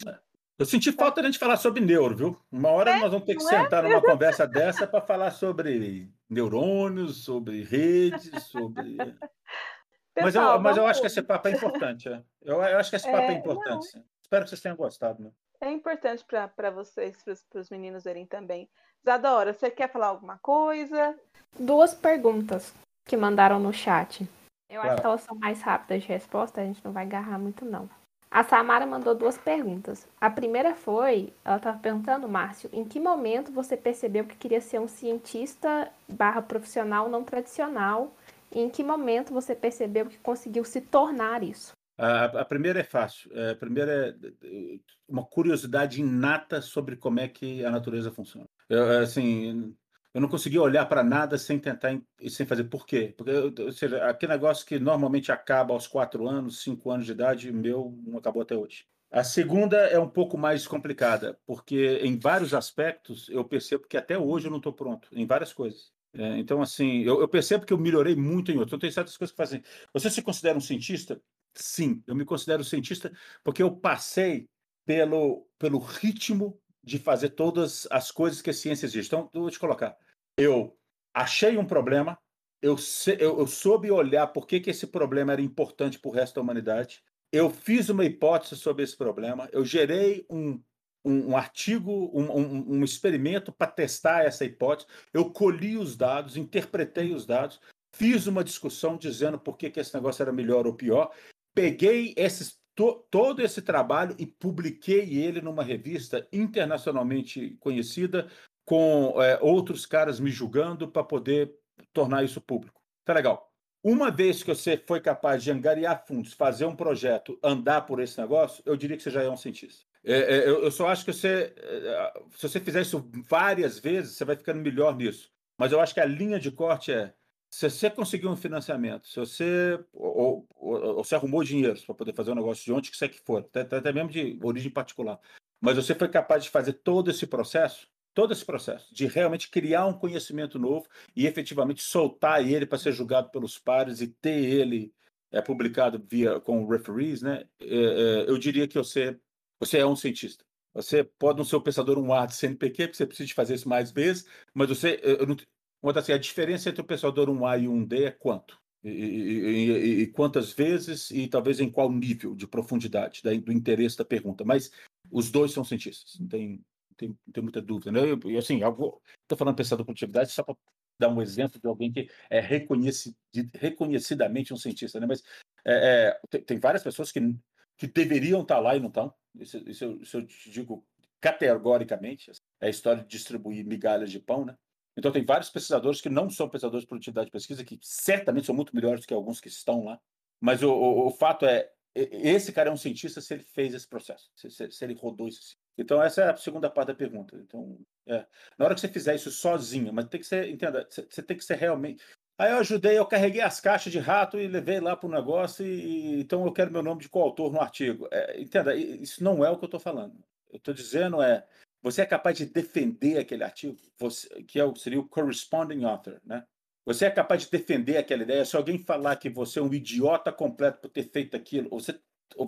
Eu senti falta de a gente falar sobre neuro, viu? Uma hora é, nós vamos ter que é? sentar é? numa conversa dessa para falar sobre neurônios, sobre redes, sobre. Pessoal, mas, eu, mas eu acho que esse papo é importante. É. Eu, eu, acho que esse papo é, é importante. Espero que vocês tenham gostado. Né? É importante para vocês, para os meninos verem também. Zadora, você quer falar alguma coisa? Duas perguntas que mandaram no chat. Eu claro. acho que elas são mais rápidas de resposta, a gente não vai agarrar muito, não. A Samara mandou duas perguntas. A primeira foi, ela estava perguntando, Márcio, em que momento você percebeu que queria ser um cientista barra profissional não tradicional? E em que momento você percebeu que conseguiu se tornar isso? A, a primeira é fácil. É, a primeira é uma curiosidade inata sobre como é que a natureza funciona. Eu, assim, eu não conseguia olhar para nada sem tentar e sem fazer por quê? Porque, ou seja, aquele negócio que normalmente acaba aos quatro anos, cinco anos de idade, meu não acabou até hoje. A segunda é um pouco mais complicada, porque em vários aspectos eu percebo que até hoje eu não estou pronto, em várias coisas. É, então, assim, eu, eu, percebo que eu melhorei muito em outros. Então, tem certas coisas que fazem. Você se considera um cientista? Sim, eu me considero cientista porque eu passei pelo, pelo ritmo de fazer todas as coisas que a ciência exige. Então, vou te colocar. Eu achei um problema, eu, eu, eu soube olhar por que, que esse problema era importante para o resto da humanidade, eu fiz uma hipótese sobre esse problema, eu gerei um, um, um artigo, um, um, um experimento para testar essa hipótese, eu colhi os dados, interpretei os dados, fiz uma discussão dizendo por que, que esse negócio era melhor ou pior, peguei esses to, todo esse trabalho e publiquei ele numa revista internacionalmente conhecida, com é, outros caras me julgando para poder tornar isso público. Tá legal. Uma vez que você foi capaz de angariar fundos, fazer um projeto, andar por esse negócio, eu diria que você já é um cientista. É, é, eu, só acho que você, é, se você fizer isso várias vezes, você vai ficando melhor nisso. Mas eu acho que a linha de corte é se você conseguiu um financiamento, se você ou, ou, ou arrumou dinheiro para poder fazer um negócio de onde que você que for, até, até mesmo de origem particular, mas você foi capaz de fazer todo esse processo, todo esse processo de realmente criar um conhecimento novo e efetivamente soltar ele para ser julgado pelos pares e ter ele é, publicado via com referees, né? É, é, eu diria que você você é um cientista. Você pode não ser o pensador um A de CNPq, porque você precisa fazer isso mais vezes, mas você, eu assim, a diferença entre o pensador 1A e 1D é quanto? E, e, e, quantas vezes e talvez em qual nível de profundidade do interesse da pergunta. Mas os dois são cientistas, não tem, tem, tem muita dúvida. Né? E assim, estou falando pensador produtividade só para dar um exemplo de alguém que é reconhecido, reconhecidamente um cientista, né? mas é, é, tem, tem, várias pessoas que, que deveriam estar lá e não estão. Isso, isso, eu, isso eu te digo categoricamente. É a história de distribuir migalhas de pão, né? Então, tem vários pesquisadores que não são pesquisadores de produtividade de pesquisa, que certamente são muito melhores do que alguns que estão lá. Mas o, o, o fato é, esse cara é um cientista se ele fez esse processo, se, se, se ele rodou esse Então, essa é a segunda parte da pergunta. Então, é, na hora que você fizer isso sozinho, mas tem que ser, entenda, você tem que ser realmente. Aí eu ajudei, eu carreguei as caixas de rato e levei lá para o negócio, e, então eu quero meu nome de coautor no artigo. É, entenda, isso não é o que eu estou falando. Eu estou dizendo é, você é capaz de defender aquele artigo, você, que é o, seria o corresponding author, né? Você é capaz de defender aquela ideia. Se alguém falar que você é um idiota completo por ter feito aquilo, você,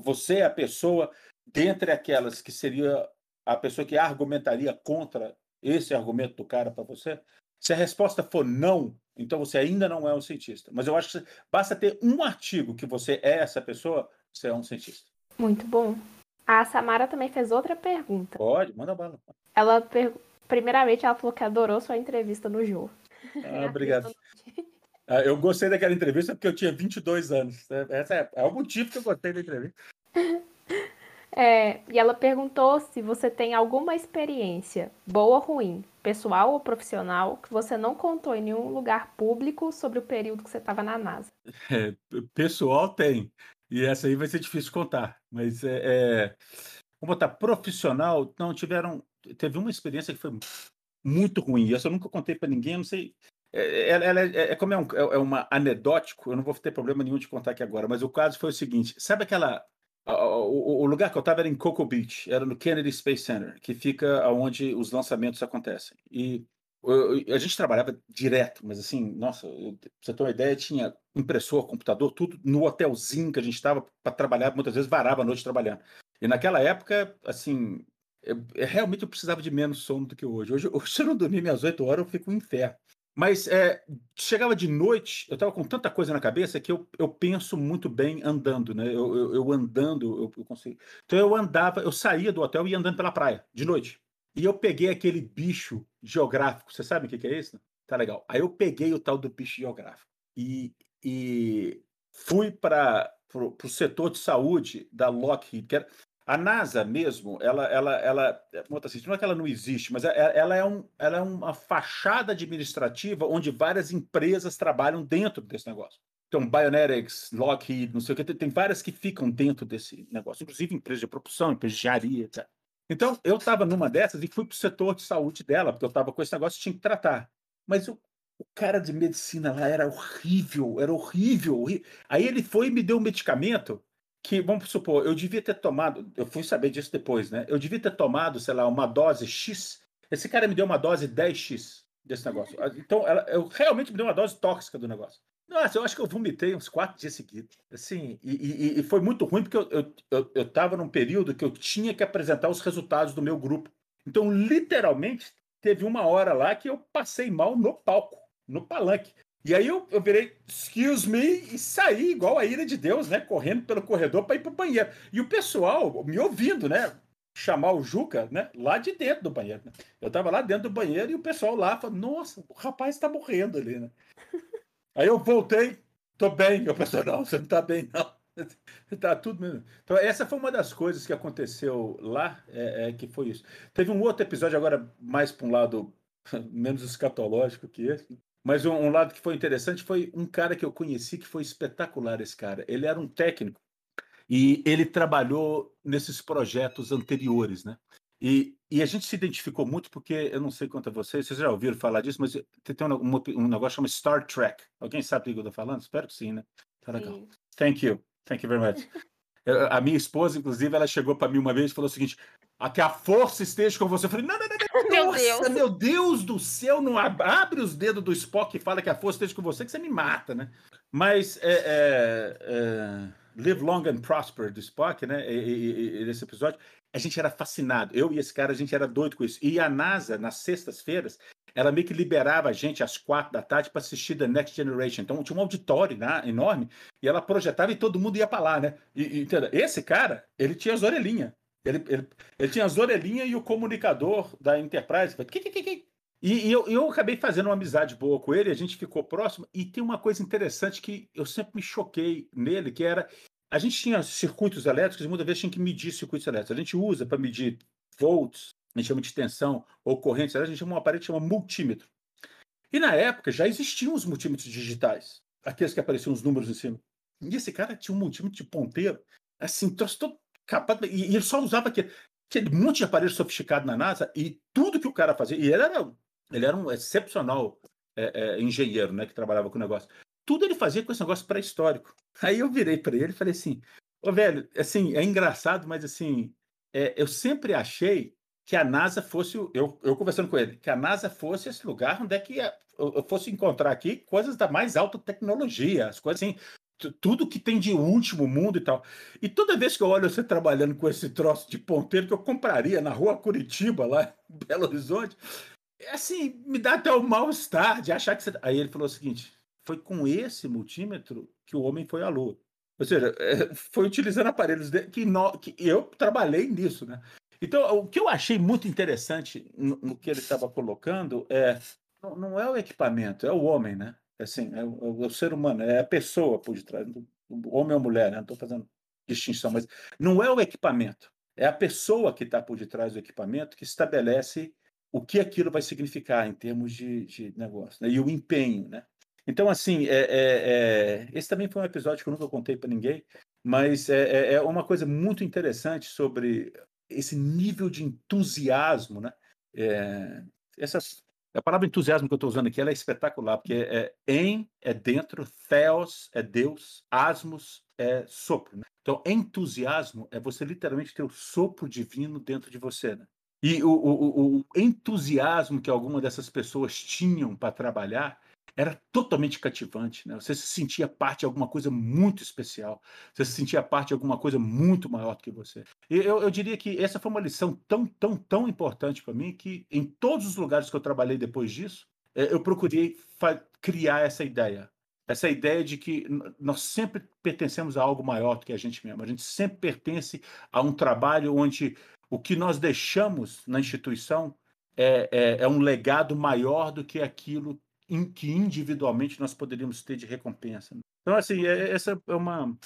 você é a pessoa dentre aquelas que seria a pessoa que argumentaria contra esse argumento do cara para você? Se a resposta for não, então você ainda não é um cientista. Mas eu acho que basta ter um artigo que você é essa pessoa, você é um cientista. Muito bom. A Samara também fez outra pergunta. Pode, manda bala. Ela, per... primeiramente, ela falou que adorou sua entrevista no Jô. Ah, obrigado. Ah, eu gostei daquela entrevista porque eu tinha 22 anos. Esse é, é o motivo que eu gostei da entrevista. É, e ela perguntou se você tem alguma experiência, boa ou ruim, pessoal ou profissional, que você não contou em nenhum lugar público sobre o período que você estava na NASA. É, pessoal tem. E essa aí vai ser difícil contar. Mas é, é, vamos botar profissional. Não, tiveram. Teve uma experiência que foi muito ruim. Essa eu nunca contei para ninguém, não sei. É, ela, ela é, é, como é, um, é, é uma anedótico, eu não vou ter problema nenhum de contar aqui agora, mas o caso foi o seguinte: sabe aquela. O, o lugar que eu estava era em Cocoa Beach, era no Kennedy Space Center, que fica onde os lançamentos acontecem. E a gente trabalhava direto, mas assim, nossa, eu, pra você ter uma ideia, tinha impressor, computador, tudo no hotelzinho que a gente estava para trabalhar, muitas vezes varava a noite trabalhando. E naquela época, assim, eu, eu, realmente eu precisava de menos sono do que hoje. Hoje, se eu não dormir minhas oito horas, eu fico um inferno. Mas é, chegava de noite, eu estava com tanta coisa na cabeça que eu, eu penso muito bem andando, né? Eu, eu, eu andando, eu, eu consigo. Então eu andava, eu saía do hotel e ia andando pela praia, de noite. E eu peguei aquele bicho geográfico. Você sabe o que, que é isso? Tá legal. Aí eu peguei o tal do bicho geográfico e, e fui para o setor de saúde da Lockheed, que era, a NASA mesmo, ela, ela, ela, assim, não é que ela não existe, mas é, ela é, um, ela é uma fachada administrativa onde várias empresas trabalham dentro desse negócio. Então, Bionetics, Lockheed, não sei o que, tem várias que ficam dentro desse negócio, inclusive empresas de propulsão, empresas de engenharia, etc. Então, eu estava numa dessas e fui para o setor de saúde dela, porque eu estava com esse negócio e tinha que tratar. Mas o, cara de medicina lá era horrível, era horrível, horrível. Aí ele foi e me deu um medicamento que, vamos supor, eu devia ter tomado, eu fui saber disso depois, né? Eu devia ter tomado, sei lá, uma dose X. Esse cara me deu uma dose 10X. desse negócio. Então, ela, eu realmente me deu uma dose tóxica do negócio. Nossa, eu acho que eu vomitei uns quatro dias seguidos. Assim, e, e, e foi muito ruim porque eu estava eu, eu, eu num período que eu tinha que apresentar os resultados do meu grupo. Então, literalmente, teve uma hora lá que eu passei mal no palco, no palanque. E aí eu, eu virei, excuse me, e saí igual a ira de Deus, né? Correndo pelo corredor para ir para o banheiro. E o pessoal me ouvindo, né? Chamar o Juca, né? Lá de dentro do banheiro. Né? Eu estava lá dentro do banheiro e o pessoal lá falou, nossa, o rapaz está morrendo ali, né? Aí eu voltei, tô bem. Eu pensei, não, você não tá bem, não. Tá tudo mesmo. Então, essa foi uma das coisas que aconteceu lá, é, é, que foi isso. Teve um outro episódio, agora mais para um lado menos escatológico que esse, mas um, um, lado que foi interessante foi um cara que eu conheci que foi espetacular, esse cara. Ele era um técnico e ele trabalhou nesses projetos anteriores, né? E, e, a gente se identificou muito porque, eu não sei quanto a vocês, vocês já ouviram falar disso, mas tem um, um, negócio chamado Star Trek. Alguém sabe do que eu estou falando? Espero que sim, né? Tá legal. Sim. Thank you. Thank you very much. a minha esposa, inclusive, ela chegou para mim uma vez e falou o seguinte: a que a força esteja com você. Eu falei: não, não, não, não. Meu nossa, Deus. meu Deus do céu, não abre os dedos do Spock e fala que a força esteja com você, que você me mata, né? Mas é, é, é, Live Long and Prosper do Spock, né? E, e, e, episódio, a gente era fascinado. Eu e esse cara, a gente era doido com isso. E a NASA, nas sextas-feiras, ela meio que liberava a gente às quatro da tarde para assistir The Next Generation. Então tinha um auditório né, enorme e ela projetava e todo mundo ia para lá, né? E, e, esse cara, ele tinha as orelhinhas. Ele, ele, ele tinha as orelhinhas e o comunicador da Enterprise. E, e eu, eu acabei fazendo uma amizade boa com ele, a gente ficou próximo. E tem uma coisa interessante que eu sempre me choquei nele, que era a gente tinha circuitos elétricos e muitas vezes tinha que medir circuitos elétricos. A gente usa para medir volts, a gente chama de tensão, ou correntes, a gente chama um aparelho que chama multímetro. E na época já existiam os multímetros digitais, aqueles que apareciam os números em cima. E esse cara tinha um multímetro de ponteiro, assim, todo capado, e, ele só usava aquele, aquele monte de aparelho sofisticado na NASA, e tudo que o cara fazia, e ele era, ele era um excepcional é, é, engenheiro, né, que trabalhava com o negócio tudo ele fazia com esse negócio pré-histórico. Aí eu virei para ele e falei assim: Ô velho, assim, é engraçado, mas assim, é, eu sempre achei que a NASA fosse, eu, eu conversando com ele, que a NASA fosse esse lugar onde é que eu fosse encontrar aqui coisas da mais alta tecnologia, as coisas assim, tudo que tem de último mundo e tal. E toda vez que eu olho você trabalhando com esse troço de ponteiro que eu compraria na rua Curitiba, lá em Belo Horizonte, é assim, me dá até o um mal-estar de achar que você. Aí ele falou o seguinte: foi com esse multímetro que o homem foi à Lua. Ou seja, é, foi utilizando aparelhos de, que, no, que, eu trabalhei nisso, né? Então, o que eu achei muito interessante no, no que ele estava colocando é não, não, é o equipamento, é o homem, né? É assim, é o, é o, ser humano, é a pessoa por detrás, o homem ou mulher, né? Não estou fazendo distinção, mas não é o equipamento, é a pessoa que está por detrás do equipamento que estabelece o que aquilo vai significar em termos de, de negócio, né? e o empenho, né? Então, assim, é, é, é, esse também foi um episódio que eu nunca contei para ninguém, mas é, é, é, uma coisa muito interessante sobre esse nível de entusiasmo, né? Essas, a palavra entusiasmo que eu estou usando aqui é espetacular, porque é, em é dentro, theos é Deus, asmos é sopro. Né? Então, entusiasmo é você literalmente ter o sopro divino dentro de você. Né? E o, o, o entusiasmo que algumas dessas pessoas tinham para trabalhar era totalmente cativante. Né? Você se sentia parte de alguma coisa muito especial. Você se sentia parte de alguma coisa muito maior do que você. E eu, eu diria que essa foi uma lição tão, tão, tão importante para mim que em todos os lugares que eu trabalhei depois disso, é, eu procurei criar essa ideia. Essa ideia de que nós sempre pertencemos a algo maior do que a gente mesmo. A gente sempre pertence a um trabalho onde o que nós deixamos na instituição é, é, é um legado maior do que aquilo que individualmente nós poderíamos ter de recompensa. Então, assim, é, essa é uma.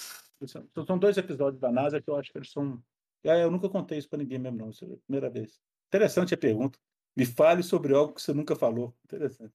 São dois episódios da NASA que eu acho que eles são. É, eu nunca contei isso para ninguém mesmo, não. Isso é a primeira vez. Interessante a pergunta. Me fale sobre algo que você nunca falou. Interessante.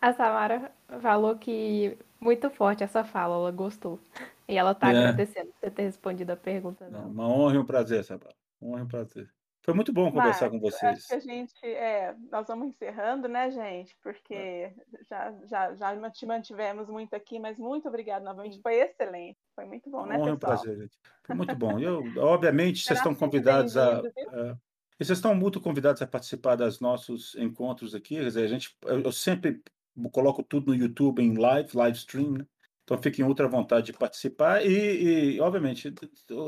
A Samara falou que muito forte essa fala, ela gostou. E ela está é. agradecendo por você ter respondido a pergunta. Não, uma honra e um prazer, Samara. Honra e um prazer. Foi muito bom conversar com vocês. Acho que a gente, é, nós vamos encerrando, né, gente? Porque é. já, já, já te mantivemos muito aqui, mas muito obrigado novamente. Foi excelente. Foi muito bom, né, pessoal? um prazer, gente. Foi muito bom. Eu, obviamente, vocês estão convidados a, a vocês estão muito convidados a participar dos nossos encontros aqui. Quer dizer, a gente, eu sempre coloco tudo no YouTube em live, live stream, né? Então fiquem outra vontade de participar e, e, obviamente,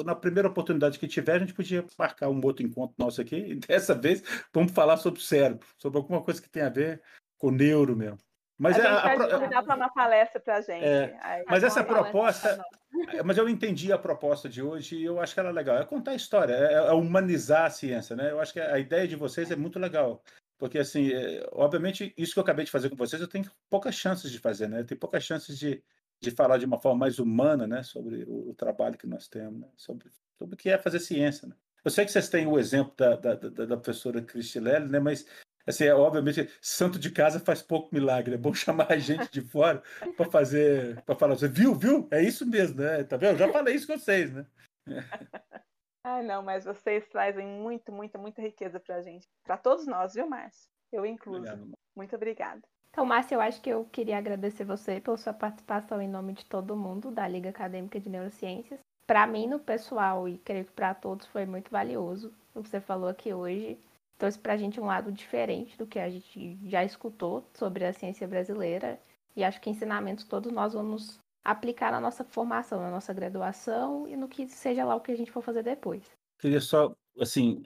na primeira oportunidade que tiver, a gente podia marcar um outro encontro nosso aqui. E dessa vez vamos falar sobre o cérebro, sobre alguma coisa que tem a ver com o neuro mesmo. Mas a, a gente vai convidar para uma palestra para a gente. É, Aí, mas essa proposta, é, mas eu entendi a proposta de hoje e eu acho que ela é legal. É contar a história, é, é humanizar a ciência, né? Eu acho que a ideia de vocês é muito legal. Porque, assim, é, obviamente, isso que eu acabei de fazer com vocês, eu tenho poucas chances de fazer, né? Eu tenho poucas chances de, de falar de uma forma mais humana, né? Sobre o, o trabalho que nós temos, né? Sobre, sobre o que é fazer ciência, né? Eu sei que vocês têm o exemplo da, da, da, da professora Cristilelli, né? Mas assim, é, obviamente, santo de casa faz pouco milagre. É bom chamar a gente de fora para fazer, para falar, você viu, viu? É isso mesmo, né? Tá vendo? Eu já falei isso com vocês, né? Ah, não, mas vocês trazem muito, muita, muita riqueza para a gente. Para todos nós, viu, Márcio? Eu incluso. Obrigado, muito obrigada. Então, Márcio, eu acho que eu queria agradecer você pela sua participação em nome de todo mundo da Liga Acadêmica de Neurociências. Para mim, no pessoal, e creio que para todos, foi muito valioso o que você falou aqui hoje trouxe para a gente um lado diferente do que a gente já escutou sobre a ciência brasileira. E acho que ensinamentos todos nós vamos aplicar na nossa formação, na nossa graduação e no que seja lá o que a gente for fazer depois. Queria só, assim,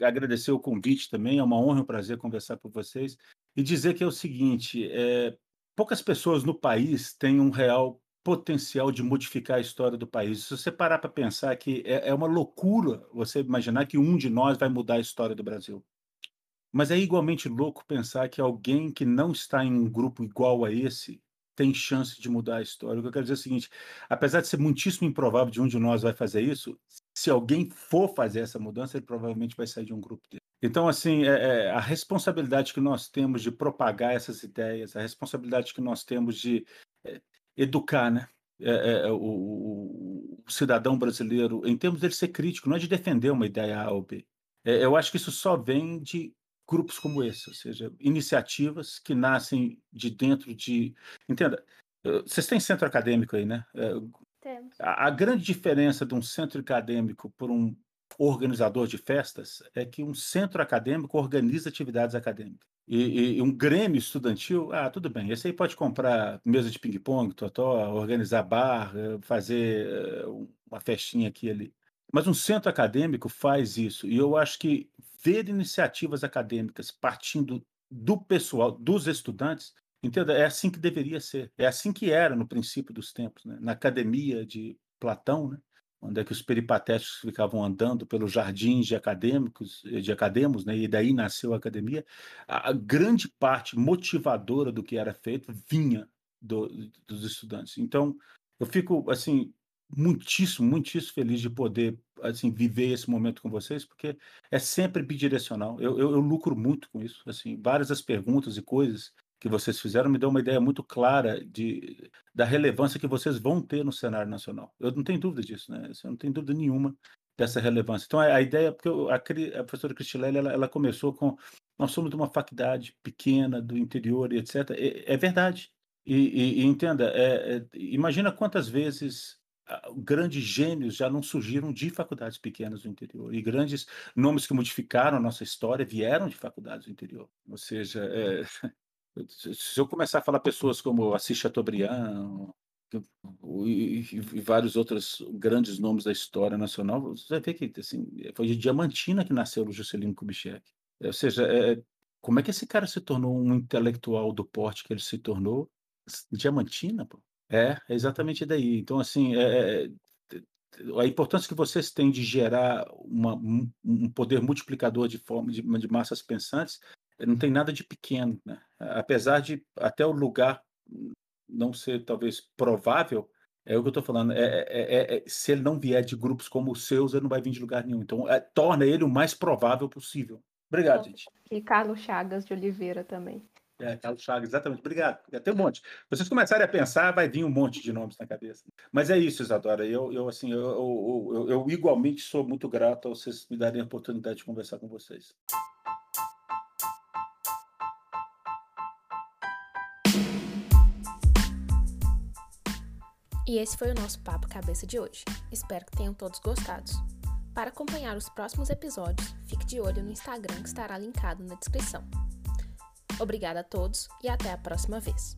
agradecer o convite também. É uma honra e um prazer conversar com vocês. E dizer que é o seguinte: é, poucas pessoas no país têm um real potencial de modificar a história do país. Se você parar para pensar que é, é, uma loucura você imaginar que um de nós vai mudar a história do Brasil. Mas é igualmente louco pensar que alguém que não está em um grupo igual a esse tem chance de mudar a história. O que eu quero dizer é o seguinte: apesar de ser muitíssimo improvável de um de nós vai fazer isso, se alguém for fazer essa mudança, ele provavelmente vai sair de um grupo dele. Então, assim, é, é, a responsabilidade que nós temos de propagar essas ideias, a responsabilidade que nós temos de é, educar, né? É, é, é, o, o, o, cidadão brasileiro, em termos dele ser crítico, não é de defender uma ideia A ou B. Eu acho que isso só vem de grupos como esse, ou seja, iniciativas que nascem de dentro de. Entenda, vocês têm centro acadêmico aí, né? Temos. A, a grande diferença de um centro acadêmico por um organizador de festas é que um centro acadêmico organiza atividades acadêmicas. E, e, um grêmio estudantil, ah, tudo bem, esse aí pode comprar mesa de ping-pong, totó, organizar bar, eh, fazer eh, uma festinha aqui e ali. Mas um centro acadêmico faz isso. E eu acho que ver iniciativas acadêmicas partindo do pessoal, dos estudantes, entenda, é assim que deveria ser. É assim que era no princípio dos tempos, né? na academia de Platão, né? onde é que os peripatéticos ficavam andando pelos jardins de acadêmicos, de academos, né? E daí nasceu a academia. A, grande parte motivadora do que era feito vinha do, dos estudantes. Então, eu fico assim muitíssimo, muitíssimo feliz de poder assim viver esse momento com vocês, porque é sempre bidirecional. Eu, eu, eu lucro muito com isso. Assim, várias das perguntas e coisas que vocês fizeram me deu uma ideia muito clara de, da relevância que vocês vão ter no cenário nacional. Eu não tenho dúvida disso, né? Eu não tenho dúvida nenhuma dessa relevância. Então, a, a ideia, porque a, a professora Cristilelli, ela, ela, começou com, nós somos de uma faculdade pequena, do interior, etc. É, é verdade. E, e, e entenda, é, é, imagina quantas vezes grandes gênios já não surgiram de faculdades pequenas do interior e grandes nomes que modificaram a nossa história vieram de faculdades do interior. Ou seja, é, se eu começar a falar pessoas como Assis Chateaubriand e, e, vários outros grandes nomes da história nacional, você vai ver que assim, foi de Diamantina que nasceu o Juscelino Kubitschek. Ou seja, é, como é que esse cara se tornou um intelectual do porte que ele se tornou? Diamantina, pô. É, é exatamente daí. Então, assim, é, é a importância que vocês têm de gerar uma, um poder multiplicador de forma de, de massas pensantes não tem nada de pequeno, né? Apesar de até o lugar não ser talvez provável, é o que eu estou falando. É, é, é, é, se ele não vier de grupos como os seus, ele não vai vir de lugar nenhum. Então, é, torna ele o mais provável possível. Obrigado, gente. E Carlos Chagas de Oliveira também. É, Carlos Chagas, exatamente. Obrigado. Tem um monte. Vocês começarem a pensar, vai vir um monte de nomes na cabeça. Mas é isso, Isadora. Eu, eu assim, eu, eu, eu, eu igualmente sou muito grato a vocês me darem a oportunidade de conversar com vocês. E esse foi o nosso Papo Cabeça de hoje. Espero que tenham todos gostado. Para acompanhar os próximos episódios, fique de olho no Instagram que estará linkado na descrição. Obrigada a todos e até a próxima vez.